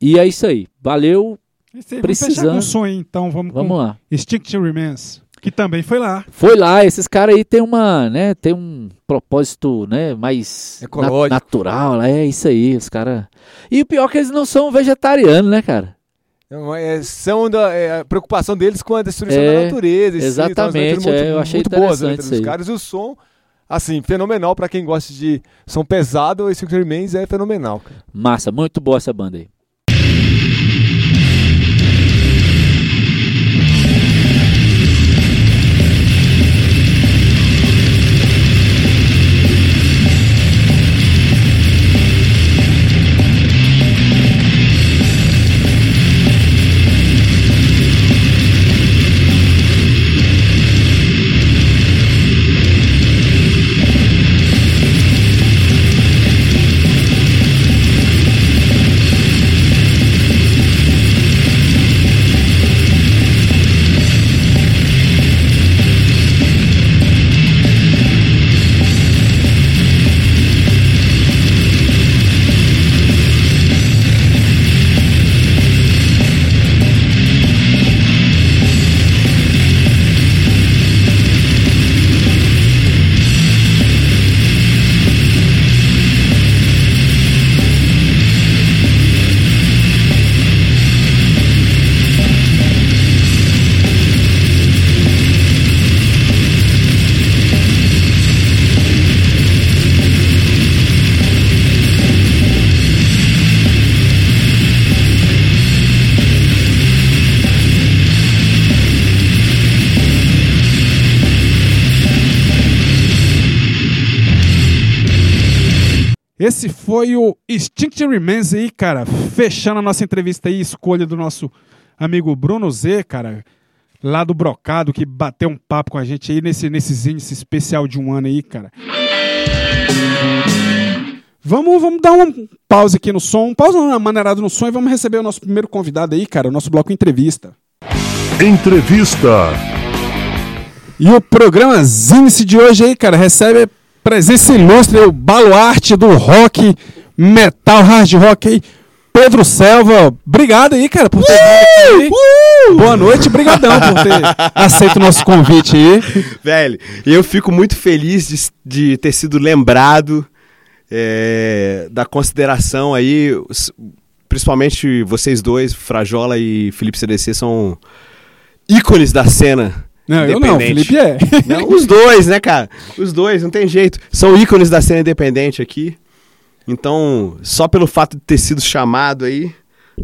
E é isso aí. Valeu. Esse, precisando. Vamos fechar com um sonho, então. Vamos, vamos lá. Stick to Remains. Que também foi lá. Foi lá, esses caras aí tem uma, né, tem um propósito, né, mais na natural, é isso aí, os caras. E o pior é que eles não são vegetarianos, né, cara? É, são da é, a preocupação deles com a destruição é, da natureza. Exatamente, si, então, muito, é, eu achei muito boas entre os caras e o som assim, fenomenal para quem gosta de som pesado, esse Remains é fenomenal. Cara. Massa, muito boa essa banda aí. Foi o Instinct Remains aí, cara. Fechando a nossa entrevista aí, escolha do nosso amigo Bruno Z, cara. Lá do Brocado, que bateu um papo com a gente aí nesse, nesses índices especial de um ano aí, cara. Vamos, vamos dar uma pausa aqui no som, pausa na maneirada no som e vamos receber o nosso primeiro convidado aí, cara, o nosso bloco entrevista. Entrevista. E o programa Zinice de hoje aí, cara, recebe Presença ilustre, o baluarte do rock, metal, hard rock aí. Pedro Selva, obrigado aí, cara, por ter vindo aqui. Uh! Boa noite, brigadão por ter aceito o nosso convite aí. Velho, eu fico muito feliz de, de ter sido lembrado é, da consideração aí, principalmente vocês dois, Frajola e Felipe CDC, são ícones da cena não, eu não, Felipe é. Não, os dois, né, cara? Os dois, não tem jeito. São ícones da cena independente aqui. Então, só pelo fato de ter sido chamado aí,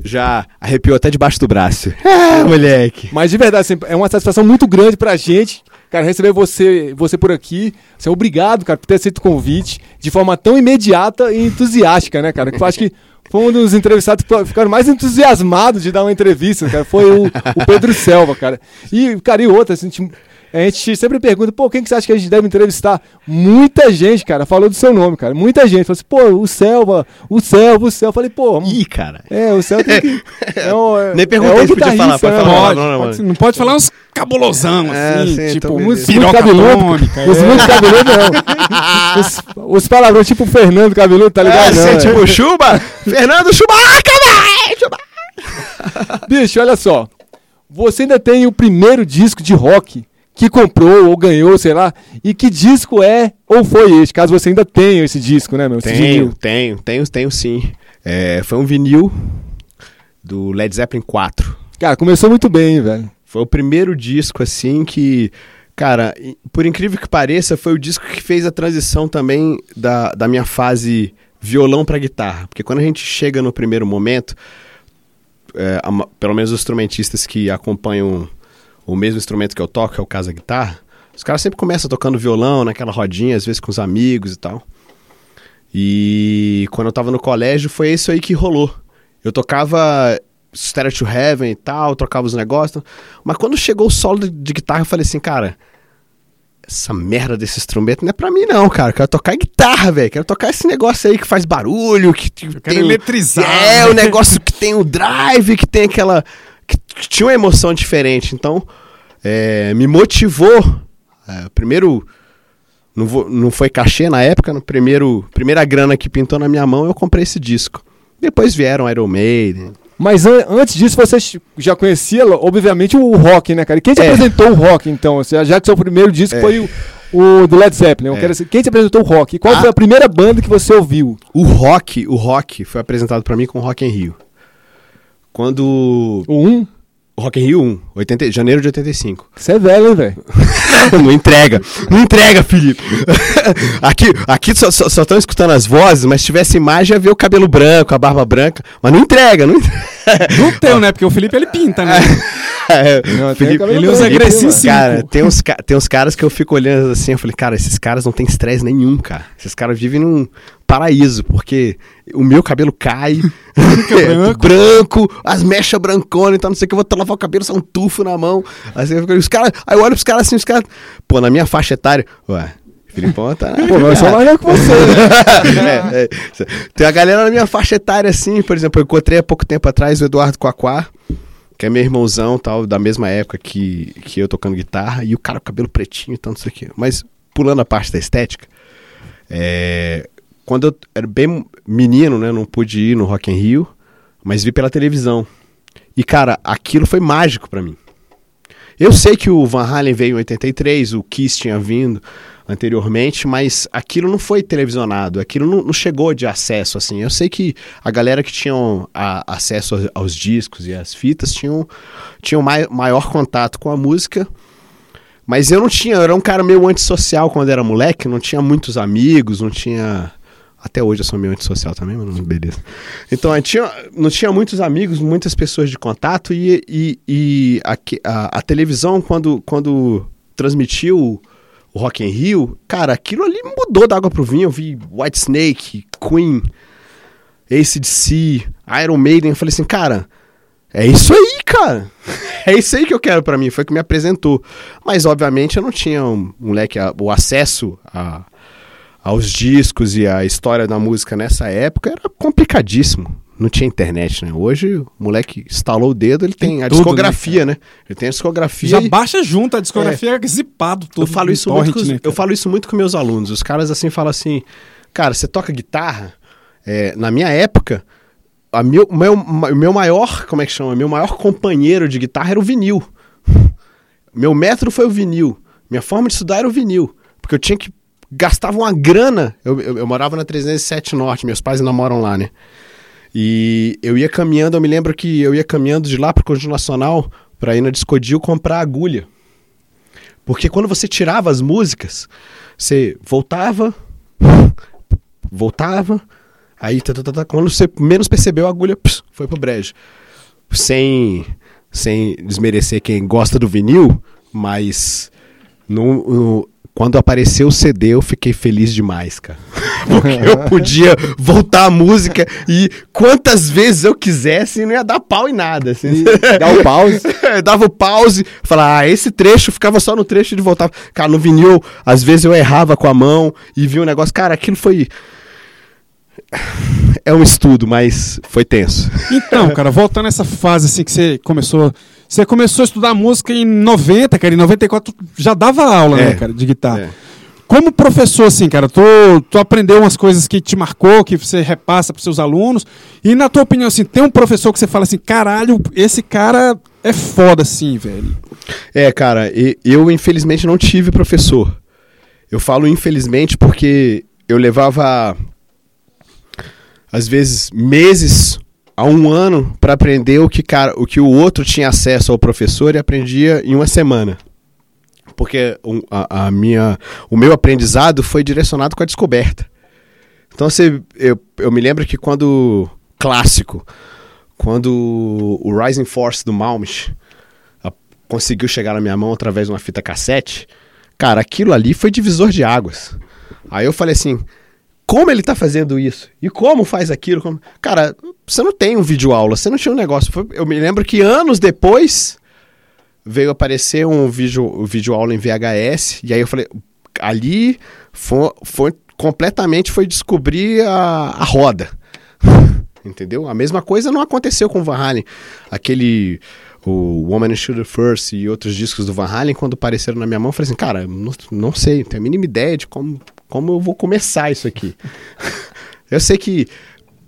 já arrepiou até debaixo do braço. É, moleque. Mas de verdade, assim, é uma satisfação muito grande pra gente, cara, receber você, você por aqui. Você é obrigado, cara, por ter aceito o convite de forma tão imediata e entusiástica, né, cara? Que eu acho que foi um dos entrevistados que ficaram mais entusiasmados de dar uma entrevista, cara. Foi o, o Pedro Selva, cara. E, cara, e outra, assim, a gente sempre pergunta, pô, quem que você acha que a gente deve entrevistar? Muita gente, cara, falou do seu nome, cara. Muita gente. Falou assim, pô, o Selva, o Selva, o Selva. Falei, pô. Ih, cara. É, o Selva tem que. É um, é, Nem perguntei é se podia falar, pode falar. Não, não, não, não, pode falar uns cabulosão, é, assim, sim, tipo, muito, muito cabeludo. Os é. muito cabeludo, não. Os, os palavrões tipo Fernando Cabeludo, tá ligado? É, não, é. tipo Chuba, Fernando Chubaca, velho! Chuba. Bicho, olha só. Você ainda tem o primeiro disco de rock que comprou ou ganhou, sei lá. E que disco é ou foi este? Caso você ainda tenha esse disco, né, meu? Tenho, tenho, tenho, tenho sim. É, foi um vinil do Led Zeppelin 4. Cara, começou muito bem, velho. Foi o primeiro disco, assim, que. Cara, por incrível que pareça, foi o disco que fez a transição também da, da minha fase violão para guitarra. Porque quando a gente chega no primeiro momento, é, a, pelo menos os instrumentistas que acompanham o mesmo instrumento que eu toco, que é o caso da guitarra, Os caras sempre começam tocando violão, naquela rodinha, às vezes com os amigos e tal. E quando eu tava no colégio, foi isso aí que rolou. Eu tocava Stereo to Heaven e tal, trocava os negócios. Mas quando chegou o solo de, de guitarra, eu falei assim, cara, essa merda desse instrumento não é pra mim, não, cara. Eu quero tocar guitarra, velho. Quero tocar esse negócio aí que faz barulho, que eu quero eletrizar. É, né? o negócio que tem o drive, que tem aquela. Que, que tinha uma emoção diferente. Então, é, me motivou. É, primeiro. Não, vou, não foi cachê na época, no primeiro primeira grana que pintou na minha mão, eu comprei esse disco. Depois vieram Iron Maiden, mas an antes disso, você já conhecia, obviamente, o rock, né, cara? E quem te é. apresentou o rock, então? Já que seu primeiro disco é. foi o, o do Led Zeppelin. É. Quero, quem te apresentou o rock? Qual ah. foi a primeira banda que você ouviu? O rock, o rock foi apresentado para mim com o Rock em Rio. Quando... O 1? Rock in Rio 1, 80, janeiro de 85. Você é velho, hein, velho? não entrega, não entrega, Felipe. aqui aqui só estão escutando as vozes, mas se tivesse imagem ia ver o cabelo branco, a barba branca. Mas não entrega, não entrega. Não tem, né? Porque o Felipe ele pinta, né? É, não, Felipe, ele usa 5. Cara, tem uns, tem uns caras que eu fico olhando assim, eu falei, cara, esses caras não tem estresse nenhum, cara. Esses caras vivem num paraíso, porque o meu cabelo cai, branco. branco, as mechas branconas, então não sei o que, eu vou lavar o cabelo, sai um tufo na mão. Assim, eu fico, os caras, aí eu olho pros caras assim, os caras, pô, na minha faixa etária, ué, Filipão tá. Pô, mas eu sou mais que você. Né? é, é. Tem a galera na minha faixa etária, assim, por exemplo, eu encontrei há pouco tempo atrás o Eduardo Quaquá, que é meu irmãozão, tal, da mesma época que, que eu tocando guitarra, e o cara com cabelo pretinho e tanto isso aqui. Mas, pulando a parte da estética, é, quando eu era bem menino, né, não pude ir no Rock in Rio, mas vi pela televisão. E, cara, aquilo foi mágico para mim. Eu sei que o Van Halen veio em 83, o Kiss tinha vindo anteriormente, mas aquilo não foi televisionado, aquilo não, não chegou de acesso assim. Eu sei que a galera que tinha acesso aos, aos, discos e às fitas tinham, tinham mai, maior contato com a música, mas eu não tinha, eu era um cara meio antissocial quando era moleque, não tinha muitos amigos, não tinha até hoje eu sou meio antissocial também, mas beleza. Então, tinha, não tinha muitos amigos, muitas pessoas de contato, e, e, e a, a, a, televisão, quando, quando transmitiu o Rock in Rio, cara, aquilo ali mudou da água pro vinho. Eu vi White Snake, Queen, ACDC, Iron Maiden. Eu falei assim, cara, é isso aí, cara. é isso aí que eu quero para mim. Foi o que me apresentou. Mas, obviamente, eu não tinha um, um o acesso a aos discos e à história da música nessa época era complicadíssimo. Não tinha internet, né? Hoje o moleque instalou o dedo, ele tem, tem a tudo, né, discografia, né, né, Ele tem a discografia. Já e... baixa junto, a discografia é, é zipado tudo. Eu falo, isso torrent, muito com, né, eu falo isso muito com meus alunos. Os caras assim falam assim, cara, você toca guitarra? É, na minha época, a meu, meu, meu maior, como é que chama? Meu maior companheiro de guitarra era o vinil. Meu método foi o vinil. Minha forma de estudar era o vinil. Porque eu tinha que gastava uma grana. Eu, eu, eu, morava na 307 Norte, meus pais ainda moram lá, né? E eu ia caminhando, eu me lembro que eu ia caminhando de lá pro Conjunto Nacional para ir na Discodil comprar agulha. Porque quando você tirava as músicas, você voltava, voltava, aí tá, tá, tá, quando você menos percebeu, a agulha pss, foi pro brejo. Sem, sem desmerecer quem gosta do vinil, mas no, no quando apareceu o CD, eu fiquei feliz demais, cara. Porque eu podia voltar a música e quantas vezes eu quisesse, não ia dar pau em nada. Assim. Dá o pause. Dava o pause, falar, ah, esse trecho ficava só no trecho de voltar. Cara, no vinil, às vezes eu errava com a mão e via um negócio. Cara, aquilo foi. É um estudo, mas foi tenso. Então, cara, voltando a essa fase assim que você começou você começou a estudar música em 90, cara, em 94 já dava aula, né, é, né, cara, de guitarra. É. Como professor, assim, cara, tu, tu aprendeu umas coisas que te marcou, que você repassa para seus alunos, e na tua opinião, assim, tem um professor que você fala assim, caralho, esse cara é foda, assim, velho. É, cara, eu infelizmente não tive professor. Eu falo infelizmente porque eu levava, às vezes, meses há um ano para aprender o que, cara, o que o outro tinha acesso ao professor e aprendia em uma semana. Porque a, a minha, o meu aprendizado foi direcionado com a descoberta. Então você, eu, eu me lembro que quando. Clássico. Quando o Rising Force do Malmich conseguiu chegar na minha mão através de uma fita cassete. Cara, aquilo ali foi divisor de águas. Aí eu falei assim, como ele tá fazendo isso? E como faz aquilo? Como... Cara, você não tem um vídeo aula, você não tinha um negócio. Eu me lembro que anos depois veio aparecer um vídeo, um vídeo aula em VHS, e aí eu falei, ali foi, foi completamente foi descobrir a, a roda. Entendeu? A mesma coisa não aconteceu com o Van Halen. Aquele o Woman and Shooter First e outros discos do Van Halen, quando apareceram na minha mão, eu falei assim, cara, não, não sei, não tenho a mínima ideia de como, como eu vou começar isso aqui. eu sei que,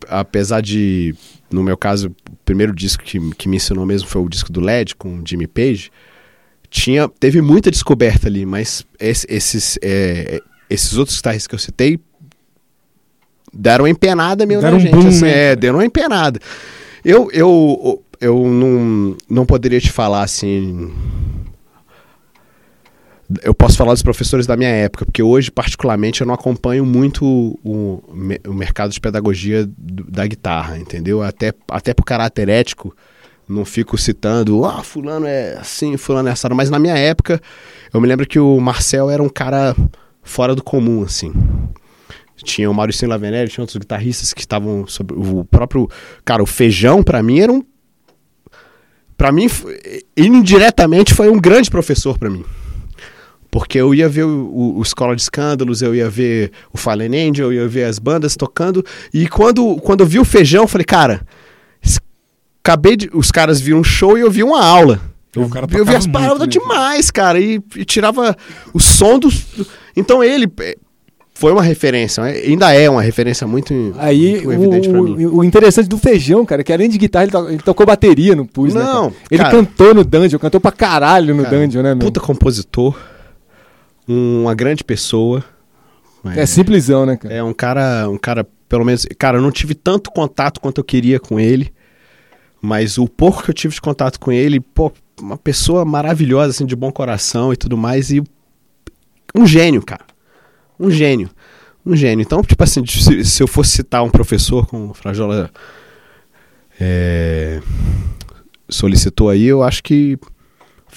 apesar de, no meu caso, o primeiro disco que, que me ensinou mesmo foi o disco do LED, com Jimmy Page, tinha, teve muita descoberta ali, mas esse, esses, é, esses outros guitarristas que eu citei deram uma empenada mesmo deram na gente. Um assim, é, deram uma empenada. Eu, eu, eu não, não poderia te falar assim. Eu posso falar dos professores da minha época, porque hoje, particularmente, eu não acompanho muito o, o mercado de pedagogia da guitarra, entendeu? Até, até por caráter ético, não fico citando, ah, fulano é assim, fulano é assado. Mas na minha época, eu me lembro que o Marcel era um cara fora do comum, assim. Tinha o Maurício Lavenelli, tinha outros guitarristas que estavam sobre o próprio. Cara, o feijão, para mim, era um para mim, indiretamente, foi um grande professor para mim. Porque eu ia ver o, o, o, Escola de Escândalos, eu ia ver o Fallen Angel, eu ia ver as bandas tocando. E quando, quando eu vi o Feijão, eu falei, cara, acabei de. Os caras viram um show e eu vi uma aula. Eu, eu vi as palavras né? demais, cara, e, e, tirava o som dos. Então ele, foi uma referência, né? ainda é uma referência muito, Aí, muito evidente para mim. O interessante do Feijão, cara, é que além de guitarra, ele, to ele tocou bateria no Pus, né, Não, né? Ele cara, cantou no Dungeon, cantou pra caralho no cara, Dungeon, né, meu? Puta compositor, uma grande pessoa. É, é simplesão, né, cara? É um cara, um cara, pelo menos, cara, eu não tive tanto contato quanto eu queria com ele, mas o pouco que eu tive de contato com ele, pô, uma pessoa maravilhosa, assim, de bom coração e tudo mais, e um gênio, cara um gênio. Um gênio. Então, tipo assim, se, se eu fosse citar um professor, como o Frajola é, solicitou aí, eu acho que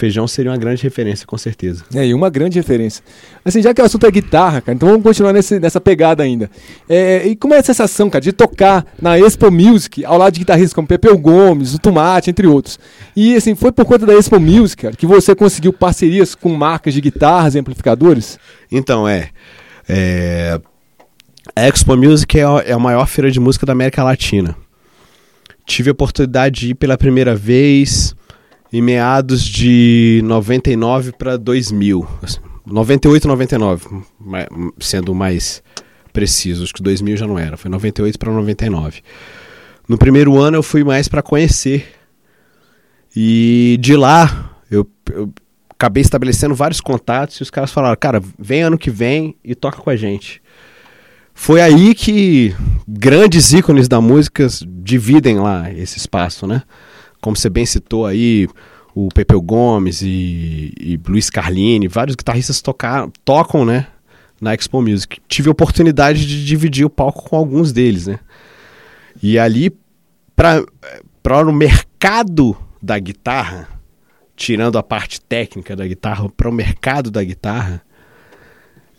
Feijão seria uma grande referência, com certeza. É, e uma grande referência. Assim, já que o assunto é guitarra, cara, então vamos continuar nesse, nessa pegada ainda. É, e como é a sensação, cara, de tocar na Expo Music, ao lado de guitarristas como Pepeu Gomes, o Tomate, entre outros. E, assim, foi por conta da Expo Music, cara, que você conseguiu parcerias com marcas de guitarras e amplificadores? Então, é. É, a Expo Music é a, é a maior feira de música da América Latina. Tive a oportunidade de ir pela primeira vez em meados de 99 para 2000. 98 99, sendo mais preciso. Acho que 2000 já não era. Foi 98 para 99. No primeiro ano eu fui mais para conhecer. E de lá eu, eu acabei estabelecendo vários contatos e os caras falaram, cara, vem ano que vem e toca com a gente. Foi aí que grandes ícones da música dividem lá esse espaço, né? Como você bem citou aí, o Pepeu Gomes e, e Luiz Carlini, vários guitarristas tocar, tocam, né? Na Expo Music. Tive a oportunidade de dividir o palco com alguns deles, né? E ali, para o mercado da guitarra, tirando a parte técnica da guitarra, para o mercado da guitarra,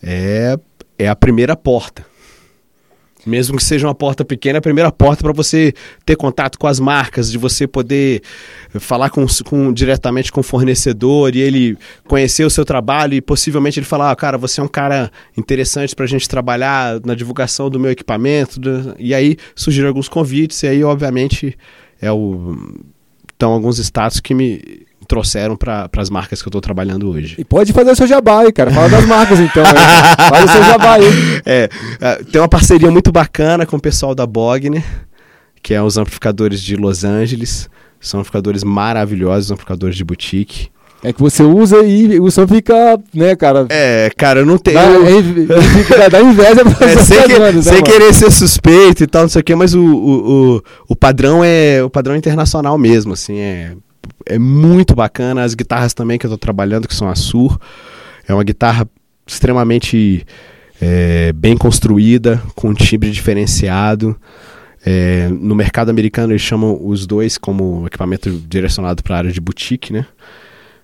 é, é a primeira porta. Mesmo que seja uma porta pequena, é a primeira porta para você ter contato com as marcas, de você poder falar com, com, diretamente com o fornecedor e ele conhecer o seu trabalho e possivelmente ele falar, ah, cara, você é um cara interessante para a gente trabalhar na divulgação do meu equipamento. E aí surgiram alguns convites e aí, obviamente, é o... Então, alguns status que me trouxeram para as marcas que eu estou trabalhando hoje. E pode fazer o seu jabá aí, cara. Fala das marcas então. Aí. Faz o seu jabá aí. É, é, tem uma parceria muito bacana com o pessoal da Bogner, que é os amplificadores de Los Angeles. São amplificadores maravilhosos, amplificadores de boutique. É que você usa e o som fica, né, cara? É, cara, eu não tenho. Dá, é, dá inveja pra é, sem, que, anos, sem né, querer ser suspeito e tal, não sei o quê, mas o, o, o, o, padrão é o padrão internacional mesmo, assim, é é muito bacana. As guitarras também que eu estou trabalhando, que são a Sur. É uma guitarra extremamente é, bem construída, com um timbre diferenciado. É, no mercado americano eles chamam os dois como equipamento direcionado para a área de boutique, né?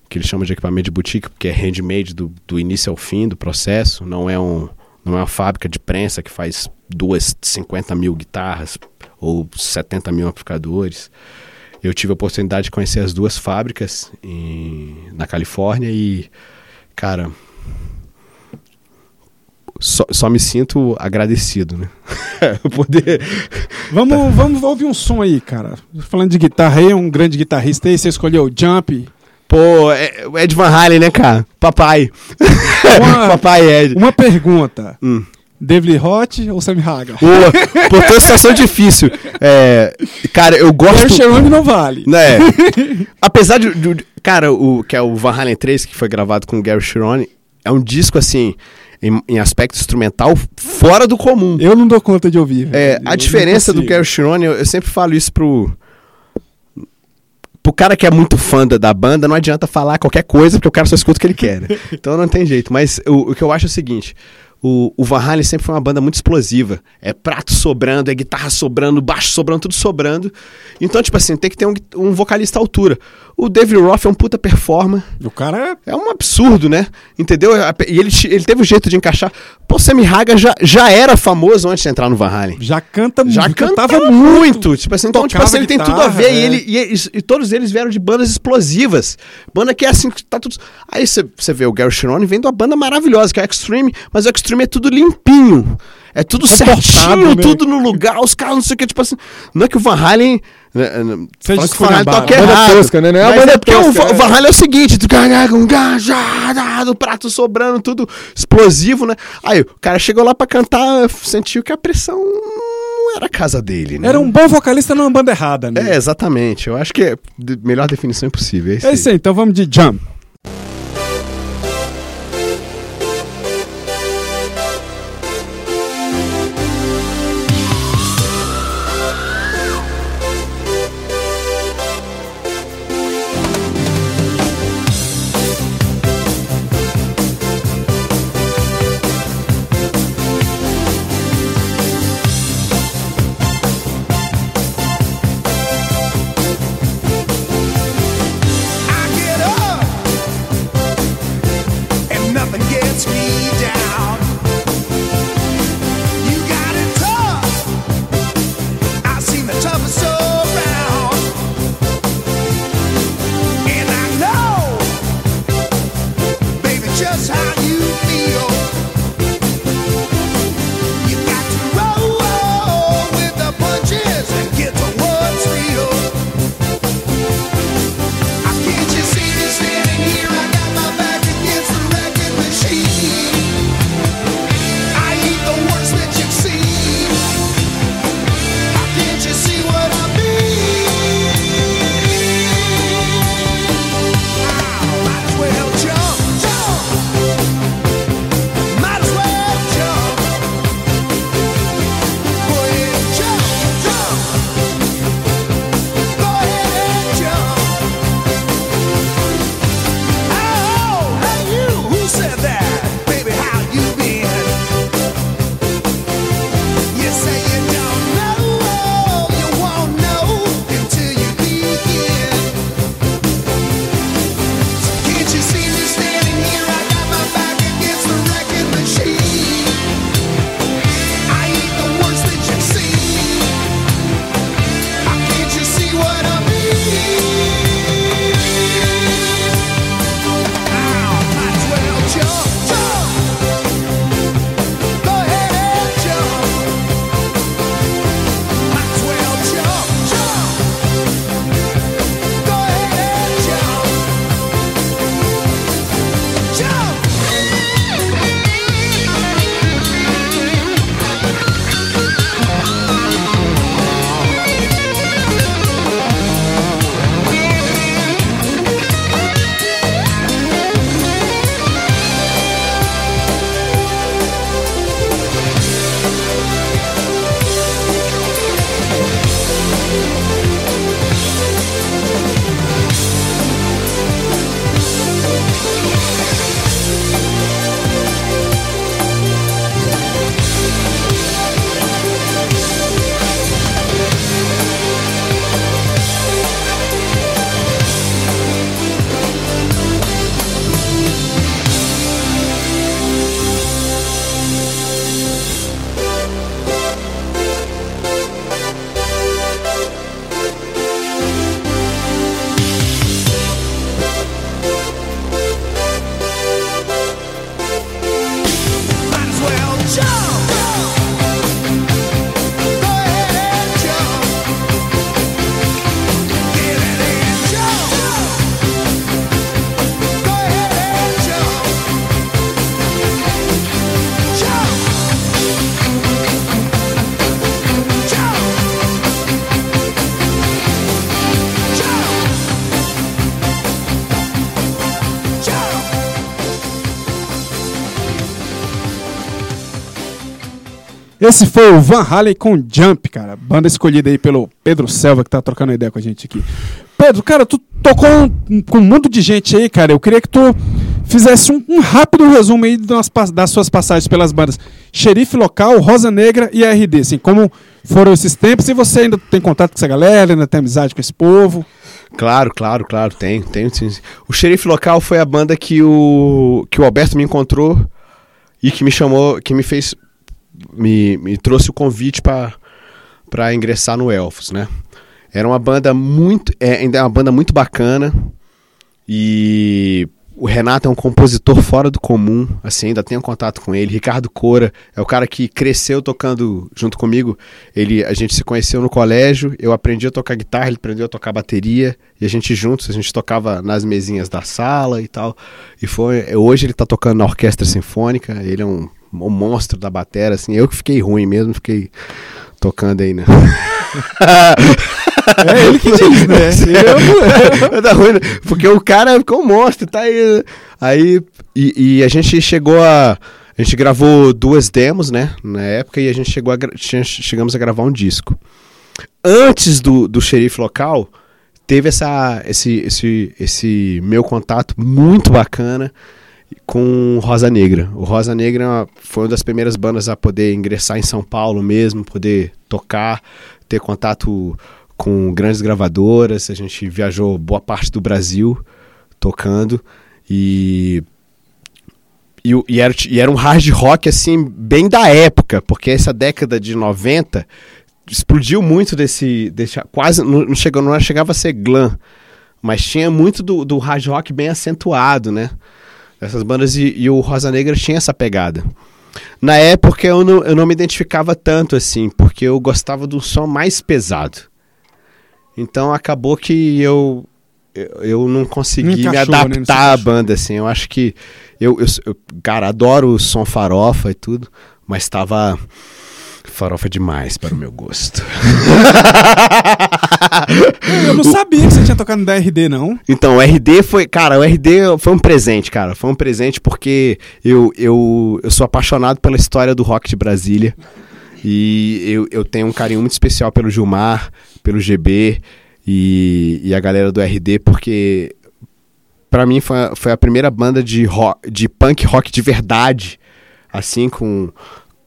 que ele chama de equipamento de boutique, porque é handmade do, do início ao fim do processo, não é, um, não é uma fábrica de prensa que faz duas 50 mil guitarras ou 70 mil amplificadores. Eu tive a oportunidade de conhecer as duas fábricas em, na Califórnia e, cara, só, só me sinto agradecido, né? Poder. Vamos, vamos ouvir um som aí, cara. Falando de guitarra aí, um grande guitarrista aí, você escolheu o Jump. Pô, é, o Ed Van Halen, né, cara? Papai. Uma, Papai Ed. Uma pergunta. Hum. David Roth ou Sam Haga? Pô, pô, tem uma situação difícil. É, cara, eu gosto... Gary Cherone não vale. Né? Apesar de, de, Cara, o que é o Van Halen 3, que foi gravado com o Gary Cherone, é um disco, assim em, em, aspecto instrumental fora do comum. Eu não dou conta de ouvir. É, a diferença do Gary Chirone, eu, eu, sempre falo isso pro. Pro cara que é muito fã da, da, banda, não adianta falar qualquer coisa, porque o cara só escuta o que ele quer. Né? Então não tem jeito. Mas o, o que eu acho é o seguinte: o, o Van Halen sempre foi uma banda muito explosiva. É prato sobrando, é guitarra sobrando, baixo sobrando, tudo sobrando. Então, tipo assim, tem que ter um, um vocalista à altura. O David Roth é um puta performer. O cara é... é um absurdo, né? Entendeu? E ele, ele teve o jeito de encaixar. Pô, Sammy Haga já, já era famoso antes de entrar no Van Halen. Já canta Já cantava muito. Tipo assim, então, tipo assim, ele guitarra, tem tudo a ver. É. E, ele, e, e, e, todos eles vieram de bandas explosivas. Banda que é assim, tá tudo... Aí você vê o Gary Cherone vem de uma banda maravilhosa, que é Extreme, mas o Extreme é tudo limpinho. É tudo certinho, né? tudo no lugar, os caras não sei o que, tipo assim. Não é que o Van Halen né, né, Seja que o toca errado. Tosca, né? Não é a banda é porque tosca, o, é. Van Halen é o seguinte, um do prato sobrando, tudo explosivo, né? Aí o cara chegou lá pra cantar, sentiu que a pressão não era a casa dele, né? Era um bom vocalista numa banda errada, né? É, exatamente. Eu acho que é a melhor definição impossível. É, é isso aí, então vamos de Jump. Esse foi o Van Halen com Jump, cara. Banda escolhida aí pelo Pedro Selva, que tá trocando ideia com a gente aqui. Pedro, cara, tu tocou um, com um monte de gente aí, cara. Eu queria que tu fizesse um, um rápido resumo aí das, das, suas passagens pelas bandas Xerife Local, Rosa Negra e RD. Assim, como foram esses tempos e você ainda tem contato com essa galera, ainda tem amizade com esse povo? Claro, claro, claro, tenho, tenho sim. O Xerife Local foi a banda que o, que o Alberto me encontrou e que me chamou, que me fez me, me trouxe o convite para ingressar no Elfos, né? Era uma banda muito, é, ainda é uma banda muito bacana e o Renato é um compositor fora do comum, assim, ainda tenho contato com ele. Ricardo Cora é o cara que cresceu tocando junto comigo. Ele, a gente se conheceu no colégio, eu aprendi a tocar guitarra, ele aprendeu a tocar bateria, e a gente juntos, a gente tocava nas mesinhas da sala e tal. E foi, hoje ele está tocando na orquestra sinfônica, ele é um o monstro da bateria, assim. Eu que fiquei ruim mesmo, fiquei tocando aí, né? é ele que diz, né? Eu, tá ruim, né? Porque o cara ficou um monstro, tá aí. Aí, e, e, a gente chegou a. A gente gravou duas demos, né? Na época, e a gente chegou a, chegamos a gravar um disco. Antes do, do xerife local, teve essa, esse, esse, esse meu contato muito bacana com Rosa Negra. O Rosa Negra foi uma das primeiras bandas a poder ingressar em São Paulo mesmo, poder tocar, ter contato com grandes gravadoras. A gente viajou boa parte do Brasil tocando e e, e, era, e era um hard rock assim bem da época, porque essa década de 90 explodiu muito desse, desse quase não, chegou, não chegava a ser glam, mas tinha muito do, do hard rock bem acentuado, né? Essas bandas e, e, o Rosa Negra tinha essa pegada. Na época eu não, eu não me identificava tanto assim, porque eu gostava do som mais pesado. Então acabou que eu eu, não consegui me né, adaptar né, à banda assim. Eu acho que eu, eu, eu cara adoro o som farofa e tudo, mas estava farofa demais para o meu gosto. eu não sabia que você tinha tocado no DRD, não. Então, o RD foi, cara, o RD foi um presente, cara. Foi um presente porque eu, eu, eu sou apaixonado pela história do rock de Brasília. E eu, eu tenho um carinho muito especial pelo Gilmar, pelo GB e, e a galera do RD, porque para mim foi, foi a primeira banda de, rock, de punk rock de verdade, assim, com,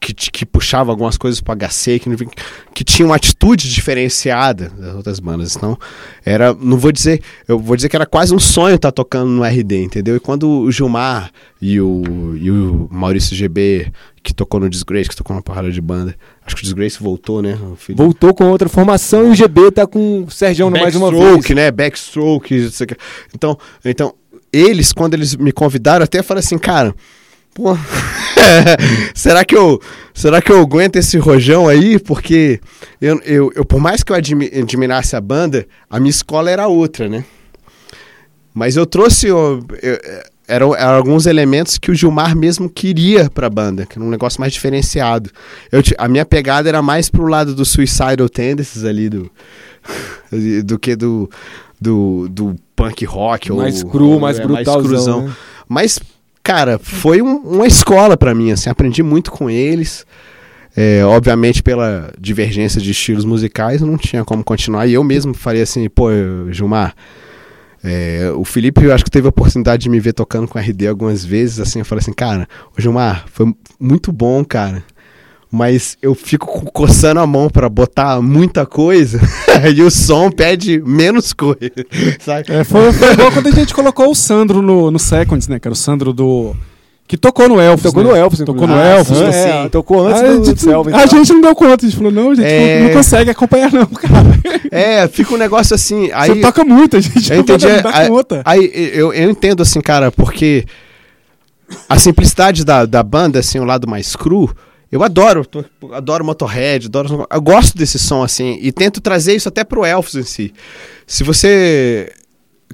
que, que puxava algumas coisas para HC, que, que tinha uma atitude diferenciada das outras bandas. Então, era, não vou dizer, eu vou dizer que era quase um sonho estar tá tocando no RD, entendeu? E quando o Gilmar e o, e o Maurício GB, que tocou no Disgrace, que tocou uma parada de banda, acho que o Disgrace voltou, né? Voltou com outra formação e o GB tá com o Sergião mais uma vez. Backstroke, né? Backstroke, então, então, eles, quando eles me convidaram, até falaram assim, cara Pô, será que eu será que eu aguento esse rojão aí? Porque eu, eu, eu por mais que eu admirasse a banda, a minha escola era outra, né? Mas eu trouxe eu, eu, eram, eram, alguns elementos que o Gilmar mesmo queria para a banda, que era um negócio mais diferenciado. Eu, a minha pegada era mais pro lado do Suicidal Tendencies ali do do que do do, do punk rock mais ou, cru, mais é, brutalzão. Mais né? Mas cara, foi um, uma escola para mim, assim, aprendi muito com eles. É, obviamente, pela divergência de estilos musicais, não tinha como continuar. E eu mesmo falei assim, pô, Gilmar, é, o Felipe, eu acho que teve a oportunidade de me ver tocando com RD algumas vezes, assim, eu falei assim, cara, Gilmar, foi muito bom, cara mas eu fico coçando a mão para botar muita coisa e o som pede menos coisa, sabe? É, foi, foi igual quando a gente colocou o Sandro no, no Seconds, né? Que era o Sandro do... Que tocou no Elfos. Tocou né? no Elfos, Tocou no ah, Elfos. É, tocou antes a do, gente, do A gente não deu conta, a gente falou, não, a gente é... não, não, consegue acompanhar não, cara. É, fica um negócio assim... Aí, Você toca muito, a gente eu não entendi, não dá aí, conta. Aí, eu, eu entendo assim, cara, porque a simplicidade da, da banda, assim, o lado mais cru eu adoro, tô, adoro Motorhead, adoro, eu gosto desse som assim e tento trazer isso até pro Elfos em si. Se você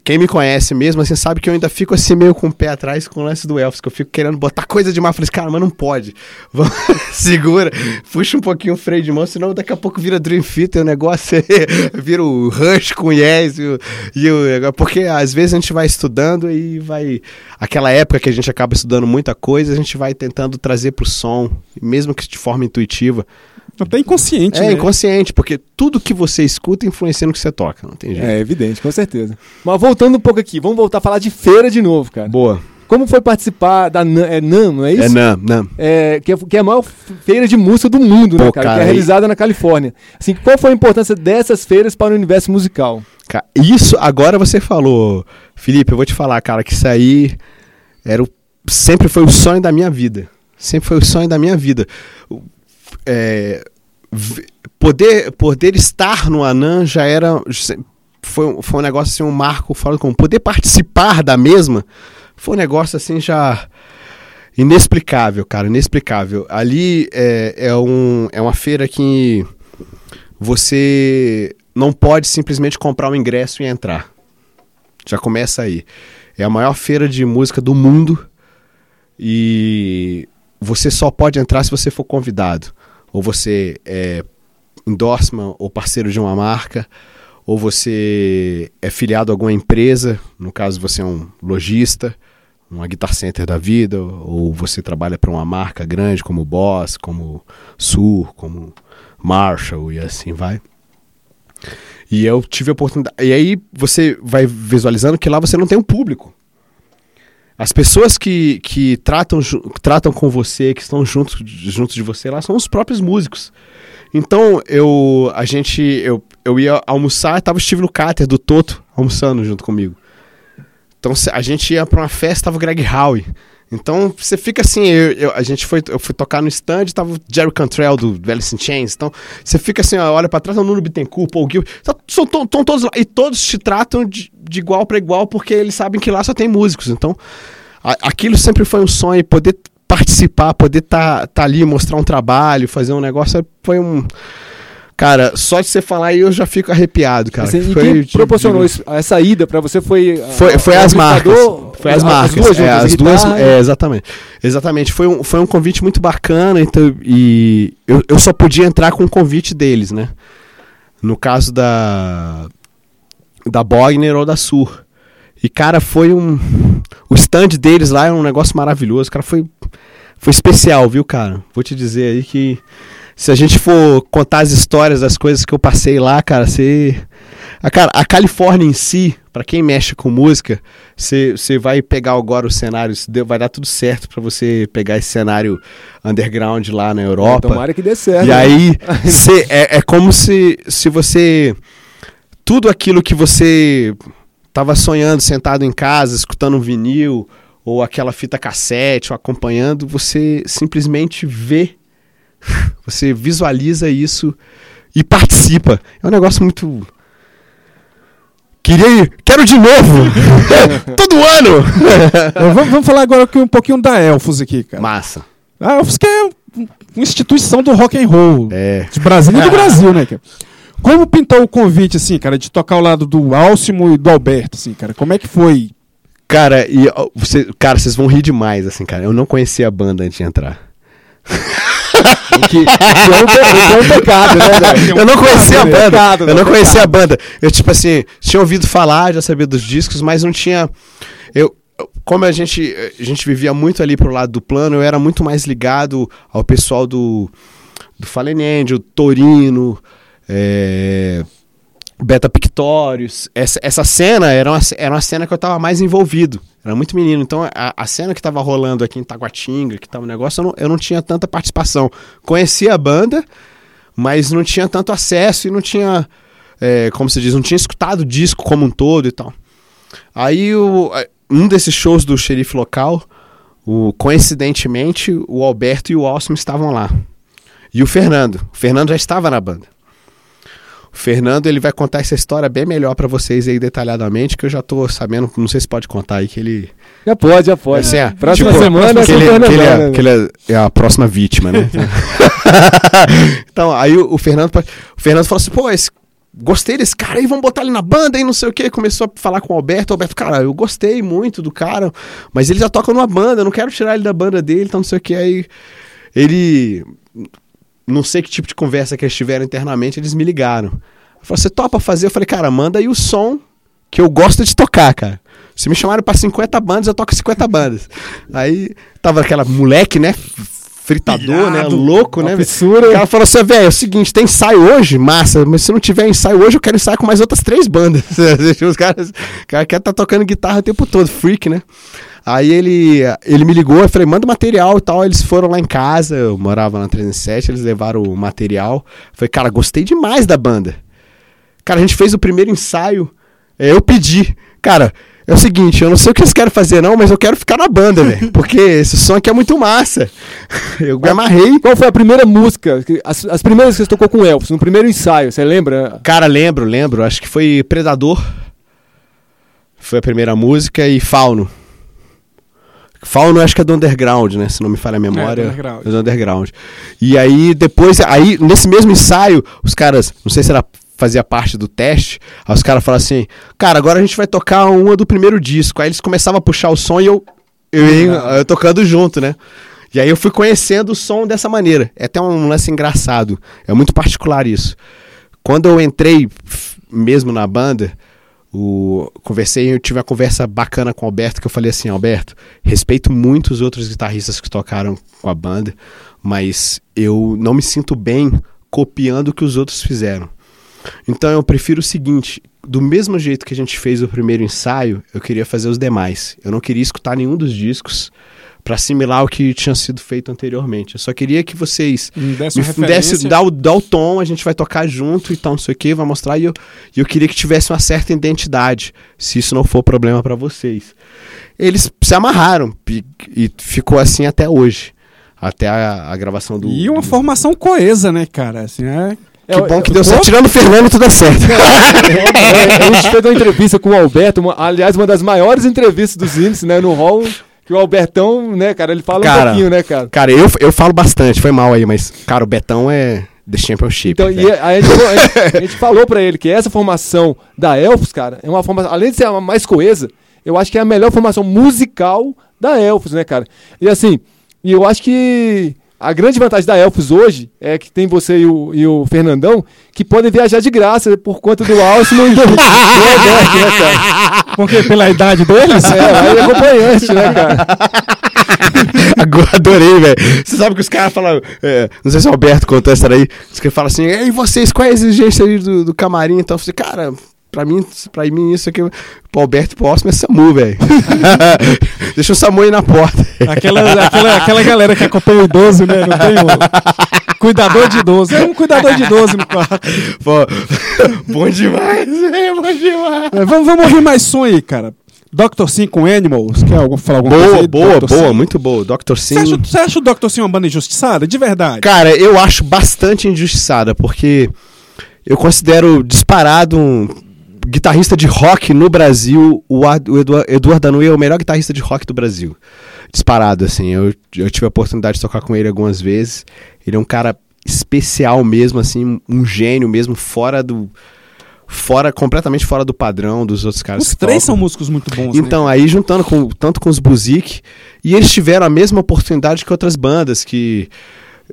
quem me conhece mesmo, assim, sabe que eu ainda fico assim meio com o pé atrás com o lance do Elvis, que eu fico querendo botar coisa demais. Falei assim, cara, mas não pode. Segura, puxa um pouquinho o freio de mão, senão daqui a pouco vira Dream Theater, o negócio vira o Rush com Yes. E o, e o, porque às vezes a gente vai estudando e vai. Aquela época que a gente acaba estudando muita coisa, a gente vai tentando trazer pro som, mesmo que de forma intuitiva. Até inconsciente, É, né? inconsciente, porque tudo que você escuta influencia no que você toca, não tem jeito. É evidente, com certeza. Mas voltando um pouco aqui, vamos voltar a falar de feira de novo, cara. Boa. Como foi participar da NAM, é NAM, não é isso? É NAM, NAM. É, que, é, que é a maior feira de música do mundo, né, Pô, né, cara? cara? Que é realizada na Califórnia. Assim, qual foi a importância dessas feiras para o universo musical? Isso, agora você falou, Felipe, eu vou te falar, cara, que isso aí era o, sempre foi o sonho da minha vida. Sempre foi o sonho da minha vida. É, poder, poder estar no Anan já era. Foi, foi um negócio assim, um marco fora como poder participar da mesma foi um negócio assim já inexplicável, cara, inexplicável. Ali é, é, um, é uma feira que você não pode simplesmente comprar um ingresso e entrar. Já começa aí. É a maior feira de música do mundo e você só pode entrar se você for convidado. Ou você é endorsement ou parceiro de uma marca, ou você é filiado a alguma empresa, no caso você é um lojista, uma guitar center da vida, ou você trabalha para uma marca grande como Boss, como Sur, como Marshall e assim vai. E eu tive a oportunidade. E aí você vai visualizando que lá você não tem um público. As pessoas que, que tratam, tratam com você, que estão juntos junto de você lá, são os próprios músicos. Então, eu a gente eu, eu ia almoçar, tava o Steve Lukather do Toto almoçando junto comigo. Então, a gente ia para uma festa, tava o Greg Howe. Então, você fica assim, eu, eu, a gente foi, eu fui tocar no stand, tava o Jerry Cantrell do Alice in Chains. Então, você fica assim, olha para trás, o Nuno Bittencourt, Paul Gil, estão todos lá. E todos te tratam de, de igual para igual, porque eles sabem que lá só tem músicos. Então, a, aquilo sempre foi um sonho, poder participar, poder estar tá, tá ali, mostrar um trabalho, fazer um negócio, foi um Cara, só de você falar aí eu já fico arrepiado, cara. Assim, foi, proporcionou isso, essa ida para você foi foi, foi as marcas. Foi as, marcas. As duas, é, as duas é, exatamente. Exatamente. Foi um, foi um convite muito bacana então, e eu, eu só podia entrar com o convite deles, né? No caso da da Bogner ou da Sur. E cara, foi um o stand deles lá é um negócio maravilhoso, cara, foi foi especial, viu, cara? Vou te dizer aí que se a gente for contar as histórias das coisas que eu passei lá, cara, você. A, cara, a Califórnia em si, para quem mexe com música, você vai pegar agora o cenário, vai dar tudo certo para você pegar esse cenário underground lá na Europa. É, tomara que dê certo. E né? aí, cê, é, é como se, se você. Tudo aquilo que você tava sonhando sentado em casa, escutando um vinil, ou aquela fita cassete, ou acompanhando, você simplesmente vê você visualiza isso e participa. É um negócio muito. Queria ir, quero de novo! Todo ano! vamos, vamos, falar agora um pouquinho da Elfos aqui, cara. Massa. A Elfos que é uma instituição do rock and roll. É. De Brasil e do Brasil, né, cara? Como pintou o convite, assim, cara, de tocar ao lado do Alcimo e do Alberto, assim, cara? Como é que foi? Cara, e, você, cara, vocês vão rir demais, assim, cara. Eu não conhecia a banda antes de entrar. Que, que é, um, é um pecado, né? Eu não conhecia a banda. Pecado, eu não conhecia a banda. Eu, tipo assim, tinha ouvido falar, já sabia dos discos, mas não tinha. Eu, como a gente, a gente vivia muito ali pro lado do plano, eu era muito mais ligado ao pessoal do, do Fallen Angel, Torino, é, Beta Pictorius. Essa, essa cena era uma, era uma cena que eu tava mais envolvido. Era muito menino. Então a, a cena que tava rolando aqui em Taguatinga, que tava um negócio, eu não, eu não tinha tanta participação. Conhecia a banda, mas não tinha tanto acesso e não tinha, é, como se diz, não tinha escutado o disco como um todo e tal. Aí o, um desses shows do xerife local, o, coincidentemente, o Alberto e o Alcimo estavam lá. E o Fernando. O Fernando já estava na banda. O Fernando ele vai contar essa história bem melhor para vocês aí detalhadamente, que eu já tô sabendo, não sei se pode contar aí que ele já pode, já pode. Assim, é, próxima tipo, semana que ele, que ele, é, que ele é, é, a próxima vítima, né? então, aí o, o, Fernando o Fernando falou assim: "Pô, esse gostei desse cara aí, vamos botar ele na banda e não sei o que. Começou a falar com o Alberto. O Alberto, cara, eu gostei muito do cara, mas ele já toca numa banda, eu não quero tirar ele da banda dele, então não sei o que. Aí ele. Não sei que tipo de conversa que eles tiveram internamente, eles me ligaram. Falei, você topa fazer? Eu falei, cara, manda aí o som que eu gosto de tocar, cara. Se me chamaram para 50 bandas, eu toco 50 bandas. Aí tava aquela moleque, né? fritador, né? Louco, né? Fissura. O cara falou assim, velho, é o seguinte, tem ensaio hoje? Massa, mas se não tiver ensaio hoje, eu quero ensaiar com mais outras três bandas. Os caras, o cara quer estar tá tocando guitarra o tempo todo, freak, né? Aí ele, ele me ligou, eu falei, manda material e tal. Eles foram lá em casa, eu morava na 307, eles levaram o material. Eu falei, cara, gostei demais da banda. Cara, a gente fez o primeiro ensaio, eu pedi. Cara, é o seguinte, eu não sei o que eles querem fazer não, mas eu quero ficar na banda, velho. Porque esse som aqui é muito massa. Eu me amarrei. Qual foi a primeira música? As, as primeiras que você tocou com o Elvis, no primeiro ensaio, você lembra? Cara, lembro, lembro. Acho que foi Predador. Foi a primeira música e Fauno. Fauno acho que é do Underground, né? Se não me falha a memória. É, do underground. É do underground. E aí, depois, aí, nesse mesmo ensaio, os caras, não sei se era fazia parte do teste, aí os caras falaram assim, cara, agora a gente vai tocar uma do primeiro disco. Aí eles começavam a puxar o som e eu, eu, eu, eu tocando junto, né? E aí eu fui conhecendo o som dessa maneira. É até um lance engraçado. É muito particular isso. Quando eu entrei mesmo na banda, o, conversei, eu tive uma conversa bacana com o Alberto, que eu falei assim, Alberto, respeito muito os outros guitarristas que tocaram com a banda, mas eu não me sinto bem copiando o que os outros fizeram. Então eu prefiro o seguinte: do mesmo jeito que a gente fez o primeiro ensaio, eu queria fazer os demais. Eu não queria escutar nenhum dos discos para assimilar o que tinha sido feito anteriormente. Eu só queria que vocês me dessem dar, o, dar o tom, a gente vai tocar junto e tal, não sei o que, vai mostrar. E eu, eu queria que tivesse uma certa identidade, se isso não for problema para vocês. Eles se amarraram e, e ficou assim até hoje até a, a, gravação do. E uma do... formação coesa, né, cara? Assim, é que bom que deu certo. Tirando o Fernando, tudo é certo. a gente fez uma entrevista com o Alberto, uma, aliás, uma das maiores entrevistas dos índices, né, no hall. Que o Albertão, né, cara, ele fala cara, um pouquinho, né, cara? Cara, eu, eu falo bastante, foi mal aí, mas, cara, o Betão é The Championship. Então, e a, gente, a, gente, a gente falou pra ele que essa formação da Elfos, cara, é uma formação, além de ser a mais coesa, eu acho que é a melhor formação musical da Elfos, né, cara? E assim, e eu acho que a grande vantagem da Elfos hoje é que tem você e o, e o Fernandão que podem viajar de graça por conta do Alcino e do, do Alberto, né, cara? Porque pela idade deles? É, é acompanhante, né, cara? Adorei, velho. Você sabe que os caras falam. É, não sei se o Alberto contou essa aí. Os caras falam assim: e vocês, qual é a exigência aí do, do camarim? Então eu falei, cara, Pra mim, pra mim, isso aqui. Pro Alberto próximo é SAMU, velho. Deixa o SAMU aí na porta. Aquela, aquela, aquela galera que acompanha o idoso, né? Não tem um cuidador de idoso. É um cuidador de idoso no quarto. Pô, bom demais, velho. Bom demais. É, vamos, vamos ouvir mais som aí, cara. Dr. Sim com Animals, quer falar alguma boa, coisa aí? Boa, Dr. boa, Sim. muito boa. Dr. Sim. Você acha, você acha o Dr. Sim uma banda injustiçada? De verdade? Cara, eu acho bastante injustiçada, porque eu considero disparado um guitarrista de rock no Brasil, o, Eduardo, Eduardo Danui é o melhor guitarrista de rock do Brasil. Disparado, assim. Eu, eu tive a oportunidade de tocar com ele algumas vezes. Ele é um cara especial mesmo, assim, um gênio mesmo, fora do. Fora, completamente fora do padrão dos outros caras. Os três tocam. são músicos muito bons. Né? Então, né? aí juntando com, tanto com os Buzik, e eles tiveram a mesma oportunidade que outras bandas que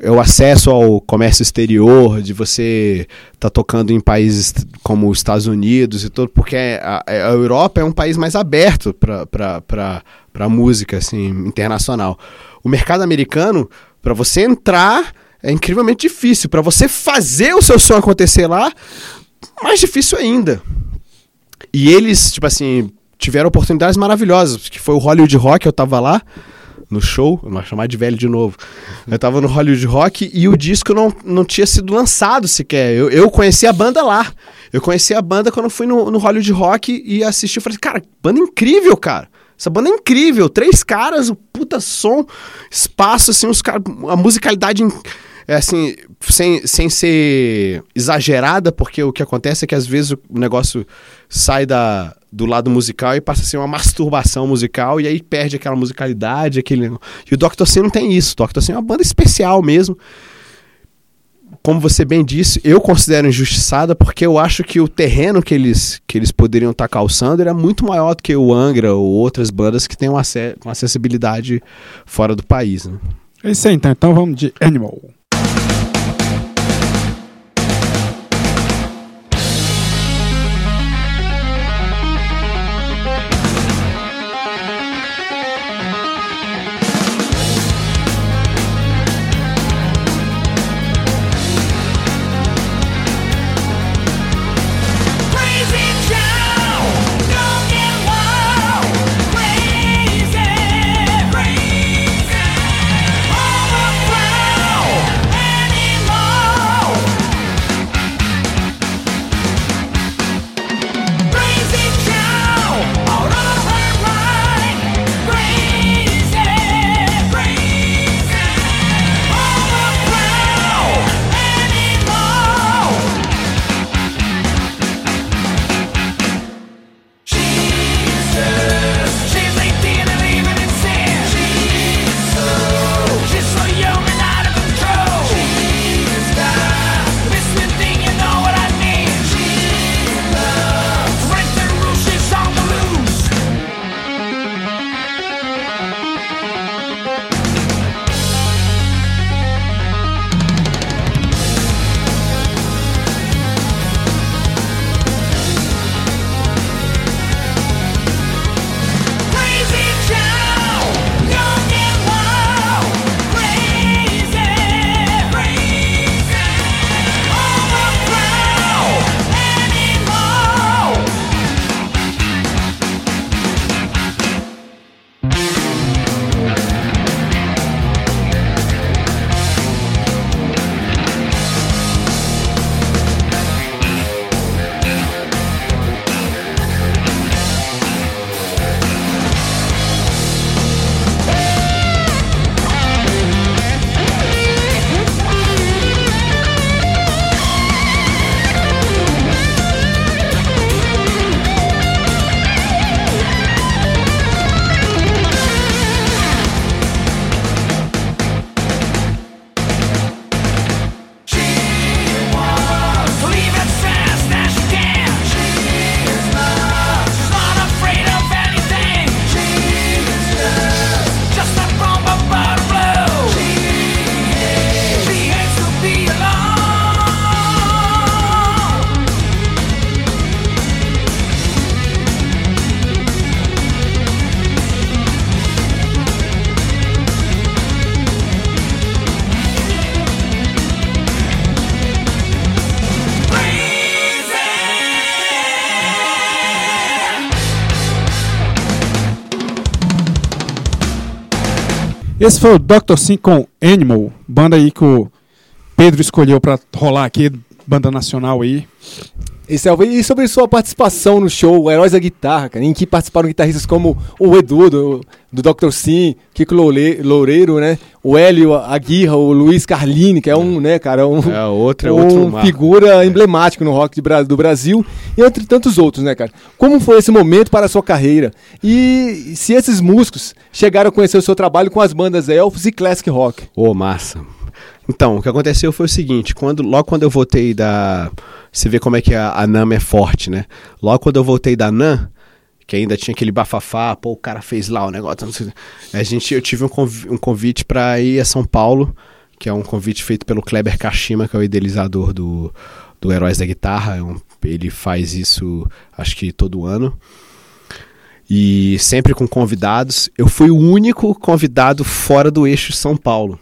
é o acesso ao comércio exterior, de você estar tá tocando em países como os Estados Unidos e tudo, porque a, a Europa é um país mais aberto para música assim, internacional. O mercado americano, para você entrar, é incrivelmente difícil. Para você fazer o seu som acontecer lá, mais difícil ainda. E eles, tipo assim, tiveram oportunidades maravilhosas, que foi o Hollywood Rock, eu tava lá no show, vou chamar de velho de novo. Eu tava no Hollywood Rock e o disco não, não tinha sido lançado sequer. Eu, eu conheci a banda lá. Eu conheci a banda quando fui no, no Hollywood Rock e assisti. Eu falei, cara, banda incrível, cara. Essa banda é incrível. Três caras, o puta som, espaço, assim, os caras. A musicalidade. É assim, sem, sem ser exagerada, porque o que acontece é que às vezes o negócio sai da, do lado musical e passa a ser uma masturbação musical e aí perde aquela musicalidade, aquele... E o Dr. C não tem isso. O Dr. C é uma banda especial mesmo. como você bem disse, eu considero injustiçada porque eu acho que o terreno que eles, que eles poderiam estar tá calçando era muito maior do que o Angra ou outras bandas que têm uma, uma acessibilidade fora do país. Né? É isso aí, então. Então vamos de Animal. Esse foi o Dr. Sim com Animal, banda aí que o Pedro escolheu para rolar aqui, banda nacional aí. É, e sobre sua participação no show Heróis da Guitarra, cara, em que participaram guitarristas como o Edu, do, do Dr. Sim, Kiko Loureiro, né? O Hélio Aguirra, o Luiz Carlini, que é um, né, cara, um, é outro, é figura emblemática no rock de, do Brasil, e entre tantos outros, né, cara? Como foi esse momento para a sua carreira? E se esses músicos chegaram a conhecer o seu trabalho com as bandas Elfos e Classic Rock? Ô, oh, massa. Então, o que aconteceu foi o seguinte, quando, logo quando eu voltei da você vê como é que a, a NAM é forte, né? Logo quando eu voltei da NAM, que ainda tinha aquele bafafá, pô, o cara fez lá o negócio. A gente, eu tive um, convite, um convite para ir a São Paulo, que é um convite feito pelo Kleber Kashima, que é o idealizador do, do Heróis da Guitarra. É ele faz isso, acho que todo ano. E sempre com convidados. Eu fui o único convidado fora do eixo São Paulo.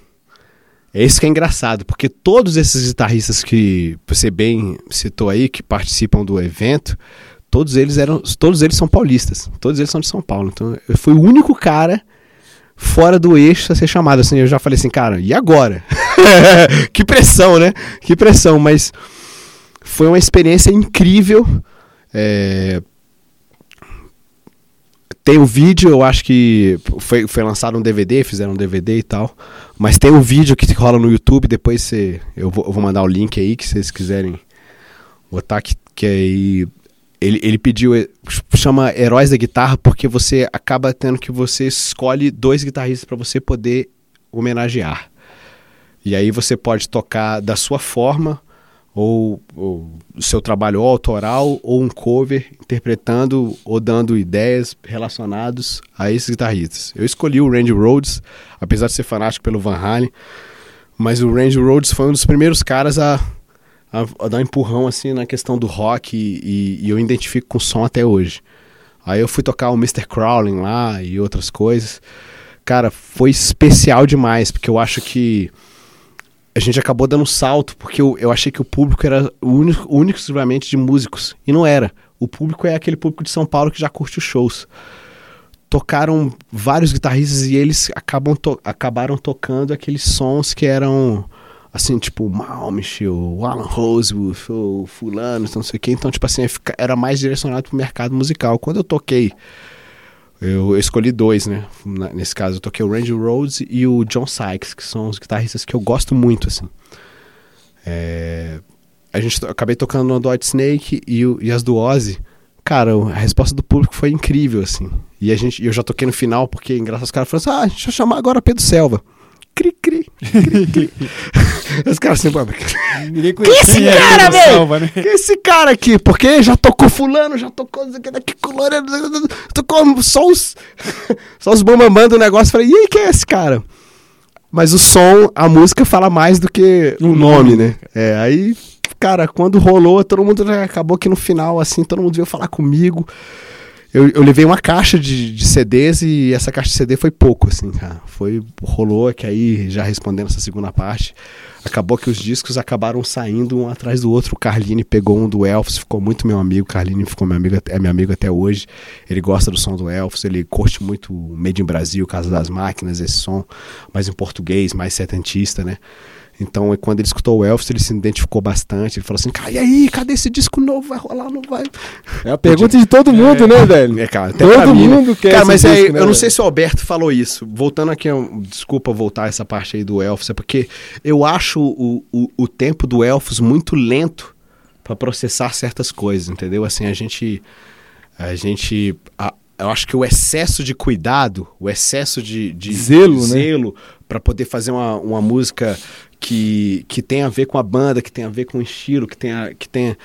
É isso que é engraçado, porque todos esses guitarristas que você bem citou aí, que participam do evento, todos eles eram, todos eles são paulistas, todos eles são de São Paulo. Então eu fui o único cara fora do eixo a ser chamado. Assim, eu já falei assim, cara, e agora? que pressão, né? Que pressão, mas foi uma experiência incrível. É, tem o vídeo, eu acho que foi, foi lançado um DVD, fizeram um DVD e tal. Mas tem um vídeo que rola no YouTube, depois eu, vou, eu vou mandar o link aí, que vocês quiserem botar, que, que aí ele, ele pediu, chama Heróis da Guitarra, porque você acaba tendo que você escolhe dois guitarristas para você poder homenagear. E aí você pode tocar da sua forma, ou, ou seu trabalho autoral, ou um cover, interpretando ou dando ideias relacionadas a esses guitarristas. Eu escolhi o Randy Rhodes, apesar de ser fanático pelo Van Halen, mas o Randy Rhodes foi um dos primeiros caras a, a, a dar um empurrão assim na questão do rock e, e, e eu identifico com o som até hoje. Aí eu fui tocar o Mr. Crowling lá e outras coisas. Cara, foi especial demais, porque eu acho que a gente acabou dando um salto, porque eu, eu achei que o público era o único, único exclusivamente de músicos. E não era. O público é aquele público de São Paulo que já curte os shows. Tocaram vários guitarristas e eles acabam to acabaram tocando aqueles sons que eram assim, tipo, Malmich, o Alan Rosewood, o fulano, não sei o quê. Então, tipo assim, era mais direcionado pro mercado musical. Quando eu toquei, eu, escolhi dois, né? Nesse caso, eu toquei o Randy Rhodes e o John Sykes, que são os guitarristas que eu gosto muito, assim. É... A gente acabei tocando no Dot Snake e, o, e as do Ozzy. Cara, a resposta do público foi incrível, assim. E a gente, eu já toquei no final, porque engraçado os caras falaram assim: ah, a gente vai chamar agora Pedro Selva cri, cri, cri, cri. Os caras assim, conhecia. Que esse cara, velho? Né? Que esse cara aqui? Porque já tocou fulano, já tocou daqui colorado, tocou só os só os bombambando do negócio. Falei, e aí, quem é esse cara? Mas o som, a música fala mais do que o nome, né? É, aí, cara, quando rolou, todo mundo acabou que no final, assim, todo mundo veio falar comigo eu, eu levei uma caixa de, de, CDs e essa caixa de CD foi pouco, assim, cara. Foi, rolou que aí, já respondendo essa segunda parte, acabou que os discos acabaram saindo um atrás do outro. O Carline pegou um do Elfos, ficou muito meu amigo. Carline ficou meu amigo, é meu amigo até hoje. Ele gosta do som do Elfos, ele curte muito Made in Brasil, Casa das Máquinas, esse som mais em português, mais setentista, né? Então, quando ele escutou o Elvis, ele se identificou bastante. Ele falou assim: cara, e aí, cadê esse disco novo? Vai rolar, não vai? É a pergunta de todo mundo, né, é, né, velho? É, cara, todo mim, né? mundo né? quer. Cara, mas disco, aí, né, eu não sei se o Alberto falou isso. Voltando aqui, desculpa voltar essa parte aí do Elvis, é porque eu acho o, o, o tempo do Elvis muito lento para processar certas coisas, entendeu? Assim, a gente. A gente. A, eu acho que o excesso de cuidado, o excesso de, de zelo, de zelo né? para poder fazer uma, uma música que, que tem a ver com a banda, que tem a ver com o estilo, que tem a, que tem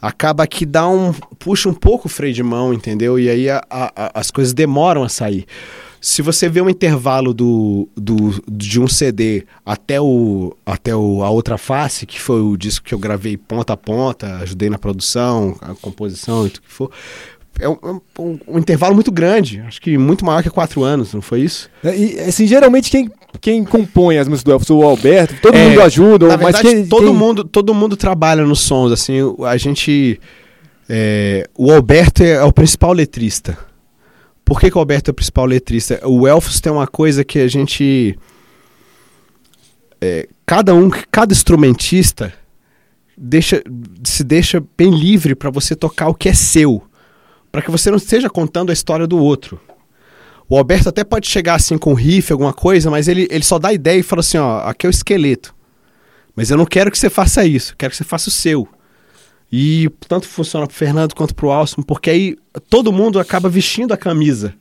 acaba que dá um puxa um pouco o freio de mão, entendeu? E aí a, a, as coisas demoram a sair. Se você vê um intervalo do, do, de um CD até, o, até o, a outra face, que foi o disco que eu gravei ponta a ponta, ajudei na produção, a composição e tudo que for, é um, é um, um, intervalo muito grande, acho que muito maior que quatro anos, não foi isso? É, e, assim, geralmente quem, quem compõe as músicas do Elvis, o Alberto, todo é, mundo ajuda, mas quem, todo, quem... Mundo, todo mundo trabalha nos sons, assim, a gente... É, o Alberto é, é, o principal letrista. Por que, que o Alberto é o principal letrista? O Elvis tem uma coisa que a gente... É, cada um, cada instrumentista deixa, se deixa bem livre para você tocar o que é seu para que você não esteja contando a história do outro. O Alberto até pode chegar assim com riff, alguma coisa, mas ele, ele só dá ideia e fala assim: ó, aqui é o esqueleto. Mas eu não quero que você faça isso, quero que você faça o seu. E tanto funciona pro Fernando quanto pro Alson, porque aí todo mundo acaba vestindo a camisa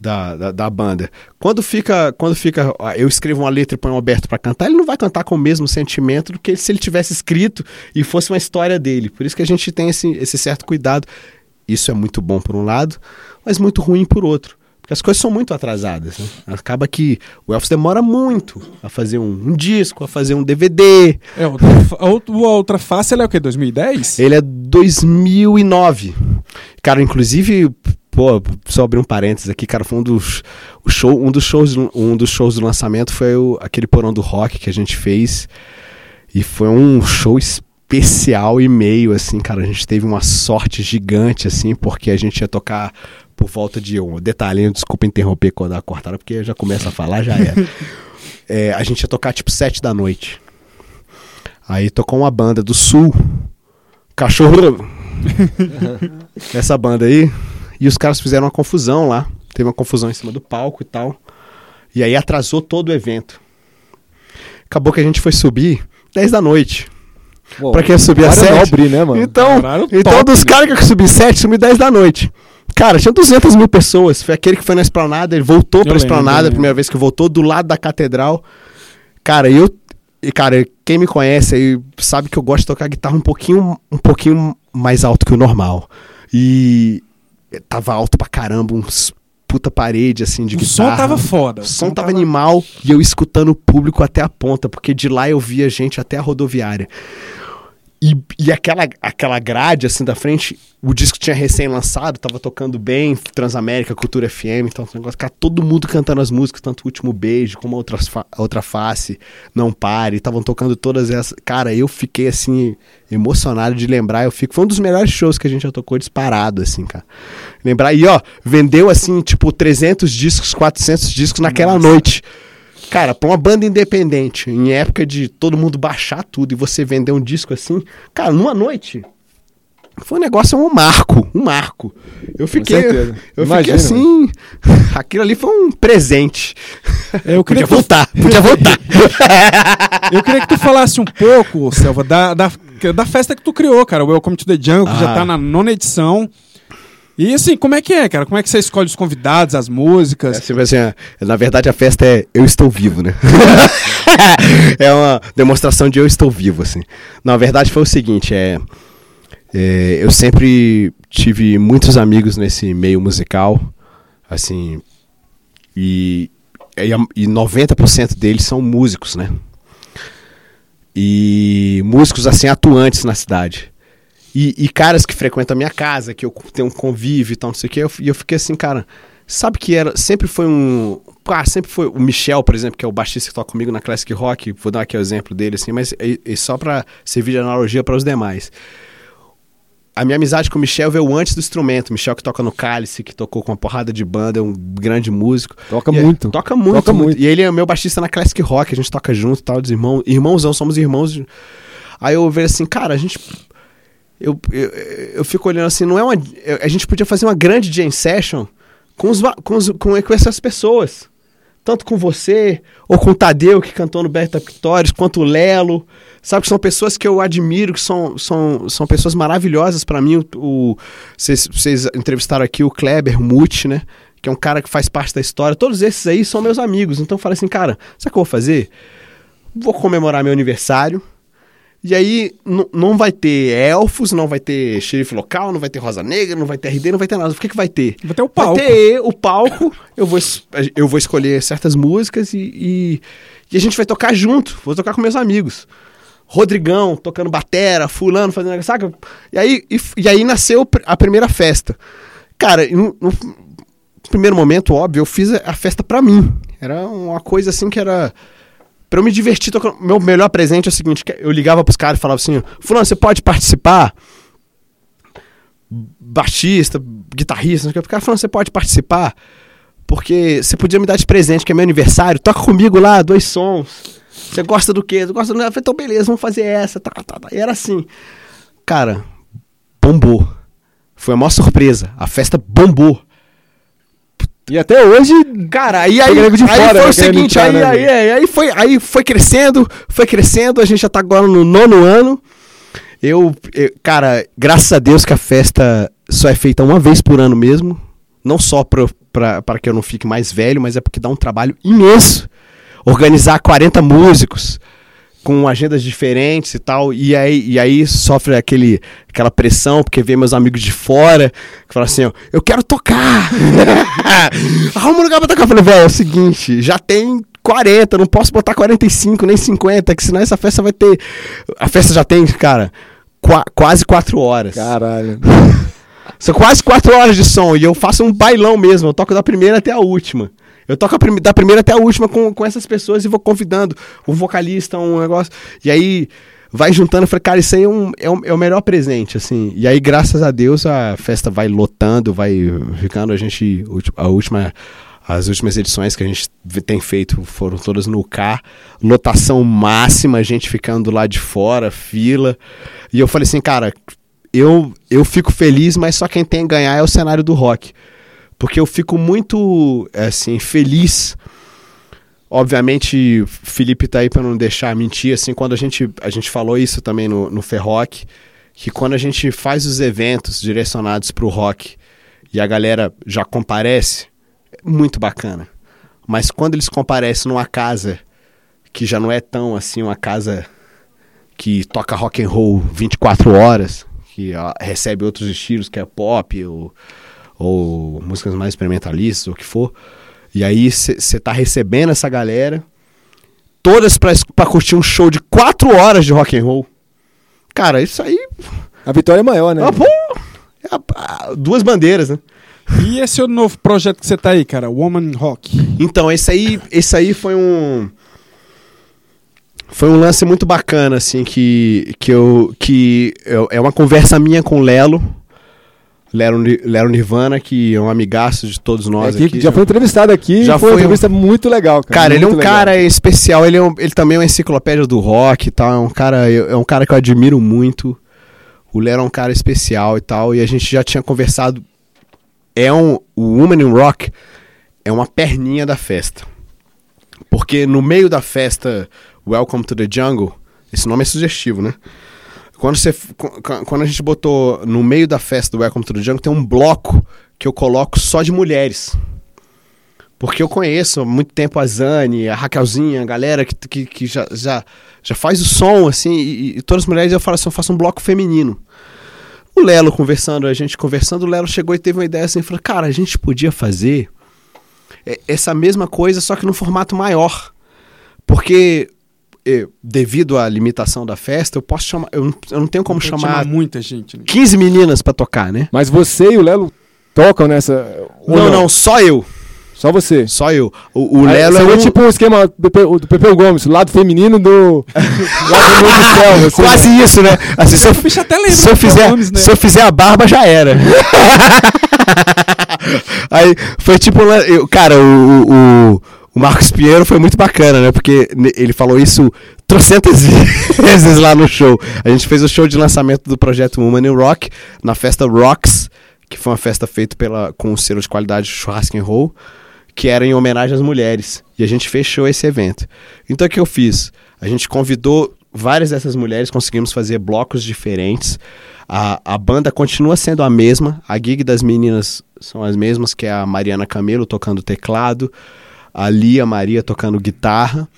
da, da, da, banda. Quando fica, quando fica, eu escrevo uma letra e põe o Alberto para cantar, ele não vai cantar com o mesmo sentimento do que se ele tivesse escrito e fosse uma história dele. Por isso que a gente tem esse, esse certo cuidado isso é muito bom por um lado, mas muito ruim por outro. Porque as coisas são muito atrasadas. Né? Acaba que o Elvis demora muito a fazer um, um disco, a fazer um DVD. É, a outra face é o quê? 2010? Ele é 2009. Cara, inclusive, pô, só abrir um parênteses aqui, cara, foi um dos, o show, um dos shows, um dos shows do lançamento foi o, aquele porão do rock que a gente fez. E foi um show espetacular especial e meio, assim, cara. A gente teve uma sorte gigante, assim, porque a gente ia tocar por volta de um detalhinho, desculpa interromper quando a cortada, porque já começa a falar, já é. é. A gente ia tocar tipo sete da noite. Aí tocou uma banda do sul, Cachorro. Essa banda aí. E os caras fizeram uma confusão lá. Teve uma confusão em cima do palco e tal. E aí atrasou todo o evento. Acabou que a gente foi subir 10 da noite. Pra quem subir a 7. Nobre, né, mano? Então, então top, dos né? caras que eu subi 7, subi 10 da noite. Cara, tinha 200 mil pessoas. Foi aquele que foi na esplanada, ele voltou eu pra lembro, esplanada, a primeira vez que voltou, do lado da catedral. Cara, eu, e, cara, quem me conhece aí sabe que eu gosto de tocar guitarra um pouquinho, um pouquinho mais alto que o normal. E tava alto pra caramba, uns puta parede assim de o guitarra. O som tava foda. O, o som, som tava, tava animal e eu escutando o público até a ponta, porque de lá eu via gente até a rodoviária. E, e aquela, aquela grade assim da frente, o disco tinha recém-lançado, tava tocando bem, Transamérica, Cultura FM, então negócio, todo mundo cantando as músicas, tanto o Último Beijo como a outra, a outra Face, Não Pare, estavam tocando todas essas. Cara, eu fiquei assim, emocionado de lembrar, eu fico. Foi um dos melhores shows que a gente já tocou disparado, assim, cara. Lembrar, aí, ó, vendeu assim, tipo, 300 discos, 400 discos naquela Nossa. noite. Cara, pra uma banda independente, em época de todo mundo baixar tudo e você vender um disco assim, cara, numa noite. Foi um negócio, um marco, um marco. Eu fiquei, eu Imagina, fiquei assim, aquilo ali foi um presente. Eu queria podia voltar, podia voltar. eu queria que tu falasse um pouco, Selva, da, da, da festa que tu criou, cara, o Welcome to the Jungle, que ah. já tá na nona edição. E assim, como é que é, cara? Como é que você escolhe os convidados, as músicas? É, assim, assim, na verdade, a festa é Eu Estou Vivo, né? é uma demonstração de Eu Estou Vivo, assim. Na verdade, foi o seguinte, é, é eu sempre tive muitos amigos nesse meio musical, assim, e, e 90% deles são músicos, né? E músicos, assim, atuantes na cidade. E, e, caras que frequentam a minha casa, que eu tenho um convívio e tal, não sei o quê. Eu, e eu fiquei assim, cara, sabe que era. Sempre foi um. Ah, sempre foi. O Michel, por exemplo, que é o baixista que toca comigo na Classic Rock, vou dar aqui o exemplo dele, assim, mas é, é só pra servir de analogia para os demais. A minha amizade com o Michel veio antes do instrumento. Michel que toca no Cálice, que tocou com uma porrada de banda, é um grande músico. Toca e muito. É, toca muito. Toca muito. E ele é meu baixista na Classic Rock, a gente toca junto e tal, dos irmãos. Irmãozão, somos irmãos. Aí eu vejo assim, cara, a gente eu, eu, eu fico olhando assim, não é uma. A gente podia fazer uma grande jam session com, os, com, os, com, com essas pessoas. Tanto com você, ou com o Tadeu, que cantou no Berta Pictores, quanto o Lelo. Sabe que são pessoas que eu admiro, que são, são, são pessoas maravilhosas para mim. Vocês, entrevistaram aqui o Kleber Muth, né? Que é um cara que faz parte da história. Todos esses aí são meus amigos. Então eu falei assim, cara, sabe o que eu vou fazer? Vou comemorar meu aniversário e aí não vai ter elfos, não vai ter xerife local, não vai ter Rosa Negra, não vai ter RD, não vai ter nada. O que, que vai ter? Vai ter o palco. Vai ter o palco, eu vou, eu vou escolher certas músicas e, e, e, a gente vai tocar junto. Vou tocar com meus amigos. Rodrigão tocando batera, fulano fazendo... Saca? E aí, e, e aí nasceu a primeira festa. Cara, no, no primeiro momento, óbvio, eu fiz a festa pra mim. Era uma coisa assim que era Pra eu me divertir, meu melhor presente é o seguinte: eu ligava pros caras e falava assim: Fulano, você pode participar? Baixista, guitarrista, o cara falando: você pode participar? Porque você podia me dar de presente, que é meu aniversário, toca comigo lá, dois sons. Você gosta do quê? Gosta do. Eu falei, então beleza, vamos fazer essa. Tá, tá, tá. E era assim. Cara, bombou. Foi a maior surpresa. A festa bombou. E até hoje, cara, e aí, aí, fora, foi o seguinte, aí, né, aí, aí, aí, foi, aí foi crescendo, foi crescendo, a gente já tá agora no nono ano. Eu, eu, cara, graças a Deus que a festa só é feita uma vez por ano mesmo. Não só para que eu não fique mais velho, mas é porque dá um trabalho imenso. Organizar 40 músicos, com agendas diferentes e tal, e aí, e aí sofre aquele, aquela pressão, porque vê meus amigos de fora, que falam assim, ó, eu quero tocar! Arruma um lugar pra tocar. Eu falei, velho, é o seguinte, já tem 40, não posso botar 45, nem 50, que senão essa festa vai ter... A festa já tem, cara, qu quase 4 horas. Caralho. São quase 4 horas de som, e eu faço um bailão mesmo, eu toco da primeira até a última. Eu toco prim da primeira até a última com, com essas pessoas e vou convidando um vocalista, um negócio. E aí vai juntando. Falei, cara, isso aí é, um, é, um, é o melhor presente, assim. E aí, graças a Deus, a festa vai lotando, vai ficando. A gente, a última. As últimas edições que a gente tem feito foram todas no K, lotação máxima, a gente ficando lá de fora, fila. E eu falei assim, cara, eu, eu fico feliz, mas só quem tem a ganhar é o cenário do rock porque eu fico muito assim feliz. Obviamente, Felipe tá aí para não deixar mentir, assim, quando a gente a gente falou isso também no, no Ferrock, que quando a gente faz os eventos direcionados para o rock e a galera já comparece, é muito bacana. Mas quando eles comparecem numa casa que já não é tão assim uma casa que toca rock and roll 24 horas, que ó, recebe outros estilos, que é pop ou, ou músicas mais experimentalistas, ou o que for. E aí você tá recebendo essa galera, todas pra, pra curtir um show de 4 horas de rock and roll. Cara, isso aí. A vitória é maior, né? Ah, pô, é duas bandeiras, né? E esse é o novo projeto que você tá aí, cara? Woman Rock. Então, esse aí, esse aí foi um. Foi um lance muito bacana, assim, que, que eu. que eu, é uma conversa minha com o Lelo. Lero, Nirvana, que é um amigaço de todos nós é, aqui. Já foi entrevistado aqui já foi uma entrevista muito legal, cara. Cara, ele é um legal. cara especial, ele, é um, ele também é uma enciclopédia do rock e tal, é um cara, é um cara que eu admiro muito. O Lero é um cara especial e tal, e a gente já tinha conversado é um. O Woman in Rock é uma perninha da festa. Porque no meio da festa Welcome to the Jungle, esse nome é sugestivo, né? Quando, você, quando a gente botou no meio da festa do Welcome to the Jungle, tem um bloco que eu coloco só de mulheres. Porque eu conheço há muito tempo a Zane, a Raquelzinha, a galera que, que, que já, já, já faz o som, assim, e, e todas as mulheres eu falo assim, eu faço um bloco feminino. O Lelo conversando, a gente conversando, o Lelo chegou e teve uma ideia assim, falou, cara, a gente podia fazer essa mesma coisa, só que no formato maior. Porque devido à limitação da festa, eu posso chamar. Eu não, eu não tenho como chamar, chamar, muita gente. Né? 15 meninas para tocar, né? Mas você e o Lelo tocam nessa. Não, não, não, só eu. Só você. Só eu. O, o Lelo é, um... tipo o esquema do, do Pepeu Gomes, lado feminino do. lado do céu, assim, Quase né? isso, né? Assim, se, eu, se, eu fizer, Gomes, né? se eu fizer a barba, já era. Aí foi tipo. Cara, o, o, o Marcos Pinheiro foi muito bacana, né? Porque ele falou isso trocentas vezes lá no show. A gente fez o show de lançamento do projeto Woman in Rock na festa Rocks, que foi uma festa feita pela, com o selo de qualidade Churrasco and Roll que era em homenagem às mulheres. E a gente fechou esse evento. Então o que eu fiz? A gente convidou várias dessas mulheres, conseguimos fazer blocos diferentes. A, a banda continua sendo a mesma, a gig das meninas são as mesmas, que é a Mariana Camelo tocando teclado, a Lia Maria tocando guitarra,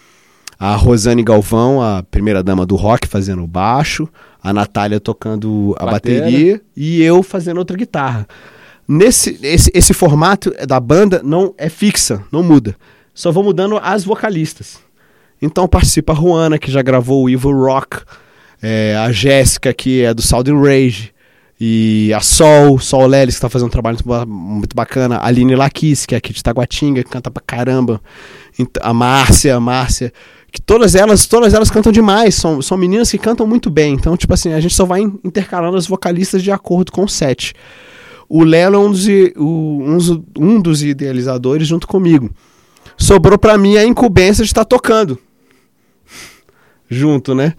a Rosane Galvão, a primeira dama do rock, fazendo baixo, a Natália tocando a Batera. bateria e eu fazendo outra guitarra. Nesse esse, esse formato da banda não é fixa, não muda. Só vão mudando as vocalistas. Então participa a Juana, que já gravou o Evil Rock, é, a Jéssica, que é do Southern Rage, e a Sol, Sol Lelis, que está fazendo um trabalho muito, bacana, a Aline Laquis, que é aqui de Taguatinga, que canta pra caramba, a Márcia, a Márcia, que todas elas, todas elas cantam demais, são, são meninas que cantam muito bem, então, tipo assim, a gente só vai intercalando as vocalistas de acordo com o set. O Lelo é um dos, um, um dos idealizadores junto comigo. Sobrou para mim a incumbência de estar tocando. Junto, né?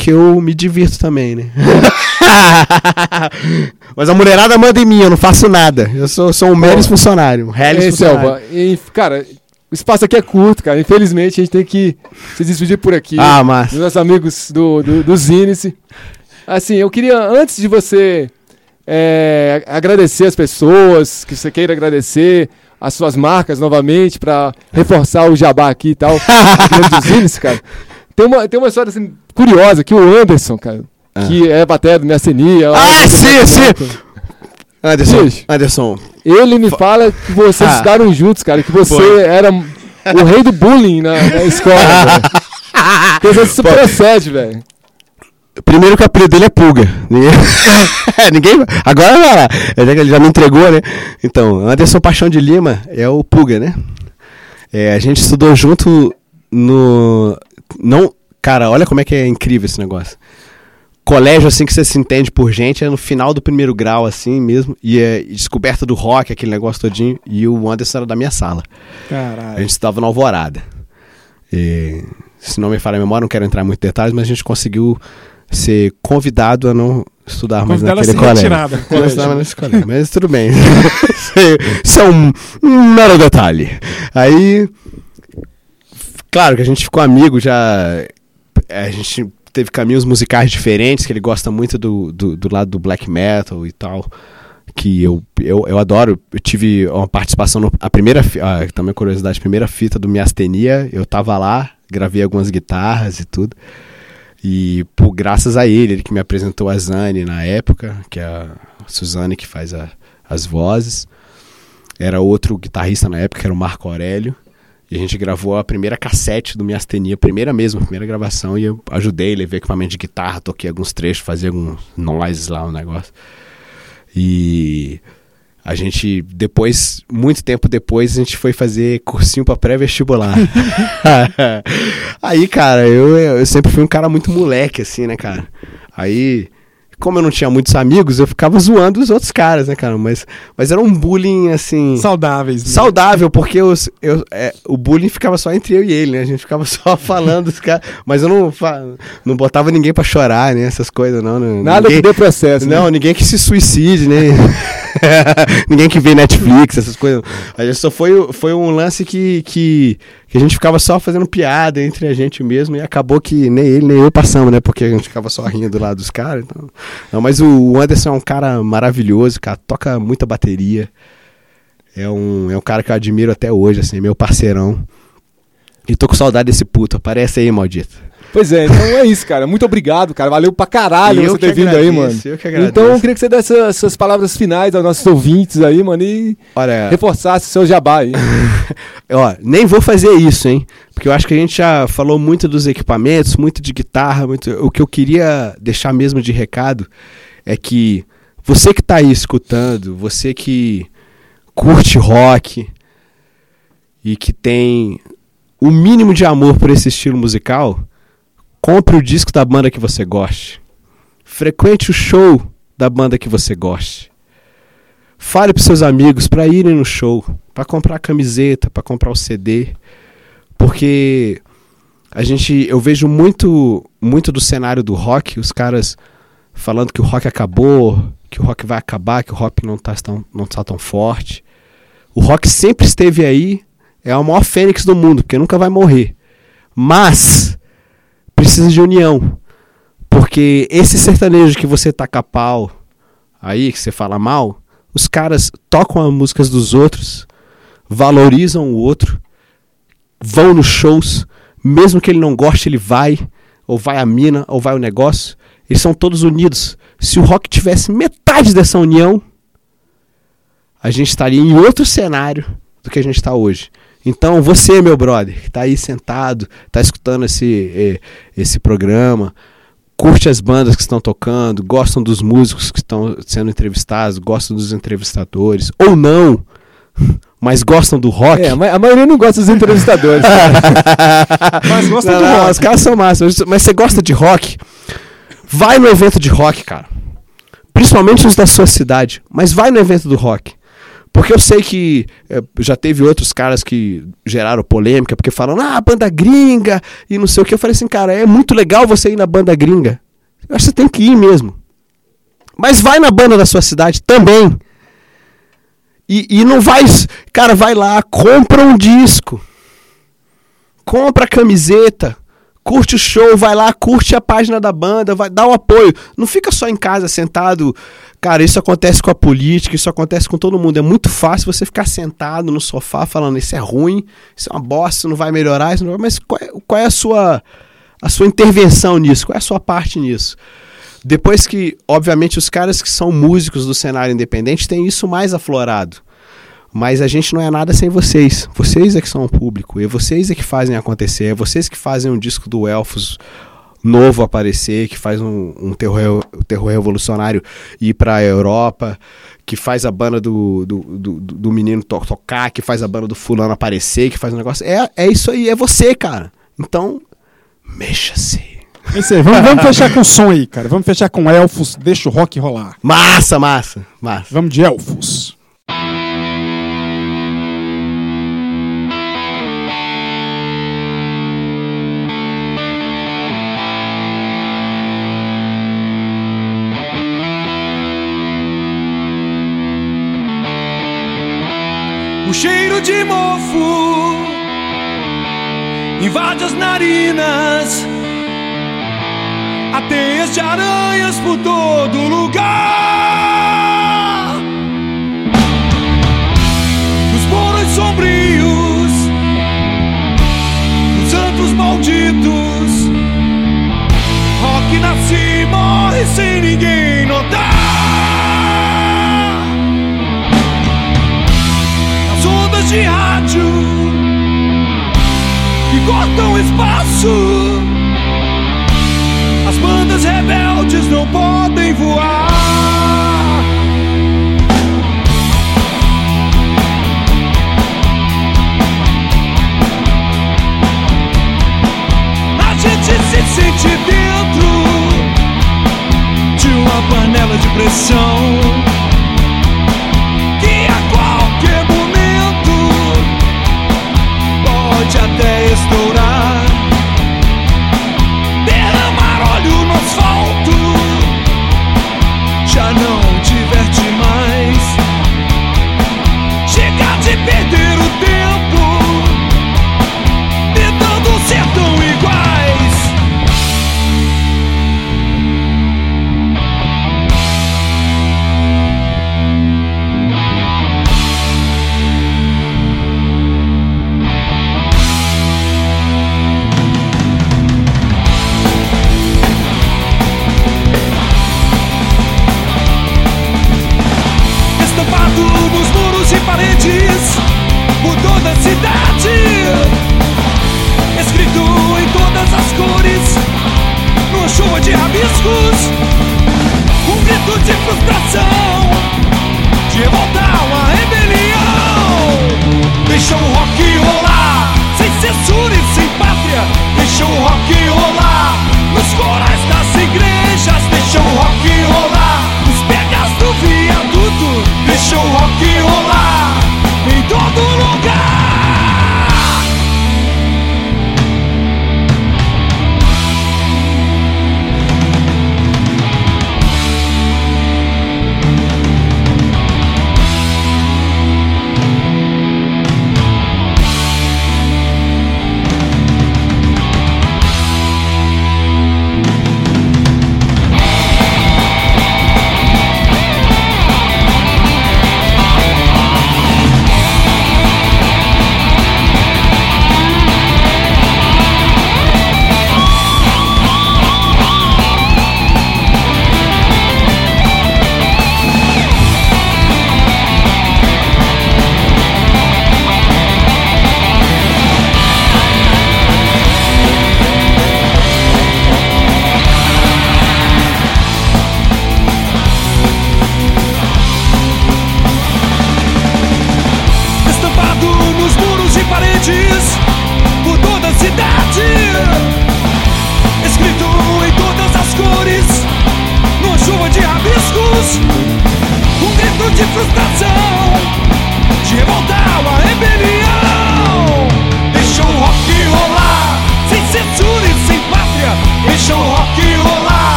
Que eu me divirto também, né? Mas a mulherada manda em mim, eu não faço nada. Eu sou, sou um mero funcionário. Um funcionário. Selva, e, cara, o espaço aqui é curto, cara. Infelizmente a gente tem que se despedir por aqui. Ah, mas. Dos nossos amigos do, do, do Zinice. Assim, eu queria, antes de você é, agradecer as pessoas, que você queira agradecer as suas marcas novamente para reforçar o jabá aqui e tal. dos cara. Tem uma, tem uma história assim, curiosa que o Anderson, cara, ah. que é batera do Messenia. Ah, sim, sim! Anderson, Anderson. Ele me fala que vocês ah. estudaram juntos, cara, que você Foi. era o rei do bullying na, na escola, velho. Isso procede, velho. Primeiro que o apelido dele é Pulga. Ninguém. Ninguém... Agora vai lá. Ele já me entregou, né? Então, Anderson Paixão de Lima é o Pulga, né? É, a gente estudou junto no. Não. Cara, olha como é que é incrível esse negócio. Colégio, assim, que você se entende por gente, é no final do primeiro grau, assim mesmo. E é descoberta do rock, aquele negócio todinho. E o Anderson era da minha sala. Caralho. A gente estava na Alvorada. E, se não me falha a memória, não quero entrar em muitos detalhes, mas a gente conseguiu ser convidado a não estudar mais naquele colégio. Não estudar nesse colégio, mas tudo bem. Isso é um, um mero detalhe. Aí, claro que a gente ficou amigo já. A gente teve caminhos musicais diferentes, que ele gosta muito do, do, do lado do black metal e tal que eu, eu, eu adoro. Eu tive uma participação, no, a primeira, a, também curiosidade, a primeira fita do Miastenia, eu tava lá gravei algumas guitarras e tudo. E por graças a ele, ele que me apresentou a Zane na época, que é a Suzane que faz a, as vozes. Era outro guitarrista na época, que era o Marco Aurélio. E a gente gravou a primeira cassete do Miastenia, primeira mesmo, primeira gravação, e eu ajudei, levei equipamento de guitarra, toquei alguns trechos, fazia alguns noises lá, um negócio. E a gente, depois, muito tempo depois, a gente foi fazer cursinho para pré-vestibular. Aí, cara, eu, eu sempre fui um cara muito moleque, assim, né, cara? Aí como eu não tinha muitos amigos, eu ficava zoando os outros caras, né, cara? Mas, mas era um bullying, assim. Saudáveis. Né? Saudável, porque eu, eu, é, o bullying ficava só entre eu e ele, né? A gente ficava só falando dos caras. Mas eu não, não botava ninguém pra chorar, né? Essas coisas, não. não Nada ninguém, que dê processo. Não, né? ninguém que se suicide, né? ninguém que vê Netflix, essas coisas. Aí só foi, foi um lance que, que que a gente ficava só fazendo piada entre a gente mesmo e acabou que nem ele nem eu passamos, né? Porque a gente ficava só rindo lá dos caras. Então... Não, mas o Anderson é um cara maravilhoso, cara, toca muita bateria. É um, é um cara que eu admiro até hoje, assim, meu parceirão. E tô com saudade desse puto. Aparece aí, maldito. Pois é, então é isso, cara. Muito obrigado, cara. Valeu pra caralho eu você ter vindo agradeço, aí, mano. Eu que agradeço. Então eu queria que você desse essas palavras finais aos nossos ouvintes aí, mano, e Olha, reforçasse o seu jabá aí. Ó, nem vou fazer isso, hein? Porque eu acho que a gente já falou muito dos equipamentos, muito de guitarra, muito... o que eu queria deixar mesmo de recado é que você que tá aí escutando, você que curte rock e que tem o mínimo de amor por esse estilo musical, Compre o disco da banda que você goste. Frequente o show da banda que você goste. Fale para seus amigos para irem no show, para comprar a camiseta, para comprar o CD, porque a gente eu vejo muito muito do cenário do rock, os caras falando que o rock acabou, que o rock vai acabar, que o rock não está tão, não tá tão forte. O rock sempre esteve aí, é a maior fênix do mundo, porque nunca vai morrer. Mas precisa de união. Porque esse sertanejo que você taca pau aí, que você fala mal, os caras tocam as músicas dos outros, valorizam o outro, vão nos shows, mesmo que ele não goste, ele vai, ou vai a mina, ou vai o negócio. Eles são todos unidos. Se o rock tivesse metade dessa união, a gente estaria em outro cenário do que a gente está hoje. Então, você, meu brother, que está aí sentado, está escutando esse, eh, esse programa, curte as bandas que estão tocando, gostam dos músicos que estão sendo entrevistados, gostam dos entrevistadores, ou não, mas gostam do rock. É, a maioria não gosta dos entrevistadores. mas gosta do rock. Os caras são massas. Mas você gosta de rock? Vai no evento de rock, cara. Principalmente os da sua cidade. Mas vai no evento do rock. Porque eu sei que é, já teve outros caras que geraram polêmica, porque falam, ah, banda gringa e não sei o que. Eu falei assim, cara, é muito legal você ir na banda gringa. Eu acho que você tem que ir mesmo. Mas vai na banda da sua cidade também. E, e não vai. Cara, vai lá, compra um disco. Compra a camiseta curte o show, vai lá, curte a página da banda, vai dar o apoio. Não fica só em casa sentado. Cara, isso acontece com a política, isso acontece com todo mundo. É muito fácil você ficar sentado no sofá falando isso é ruim, isso é uma bosta, não vai melhorar, isso não vai... mas qual é, qual é a sua a sua intervenção nisso? Qual é a sua parte nisso? Depois que, obviamente, os caras que são músicos do cenário independente têm isso mais aflorado. Mas a gente não é nada sem vocês. Vocês é que são o público. E vocês é que fazem acontecer. É vocês que fazem um disco do Elfos novo aparecer, que faz um, um terror, terror revolucionário ir para a Europa, que faz a banda do, do, do, do menino to tocar, que faz a banda do fulano aparecer, que faz um negócio. É, é isso aí, é você, cara. Então, mexa-se. É vamos, vamos fechar com som aí, cara. Vamos fechar com elfos, deixa o rock rolar. Massa, massa, massa. Vamos de elfos. O cheiro de mofo invade as narinas. Ateias de aranhas por todo lugar. Os morros sombrios, os santos malditos. Rock nasce e morre sem ninguém notar. de rádio que cortam espaço. As bandas rebeldes não podem voar. A gente se sente dentro de uma panela de pressão.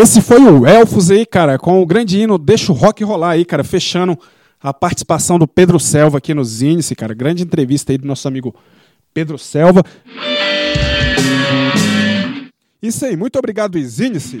Esse foi o Elfos aí, cara, com o grande hino Deixa o Rock Rolar aí, cara, fechando a participação do Pedro Selva aqui no Zinice, cara. Grande entrevista aí do nosso amigo Pedro Selva. Isso aí, muito obrigado, Zinice.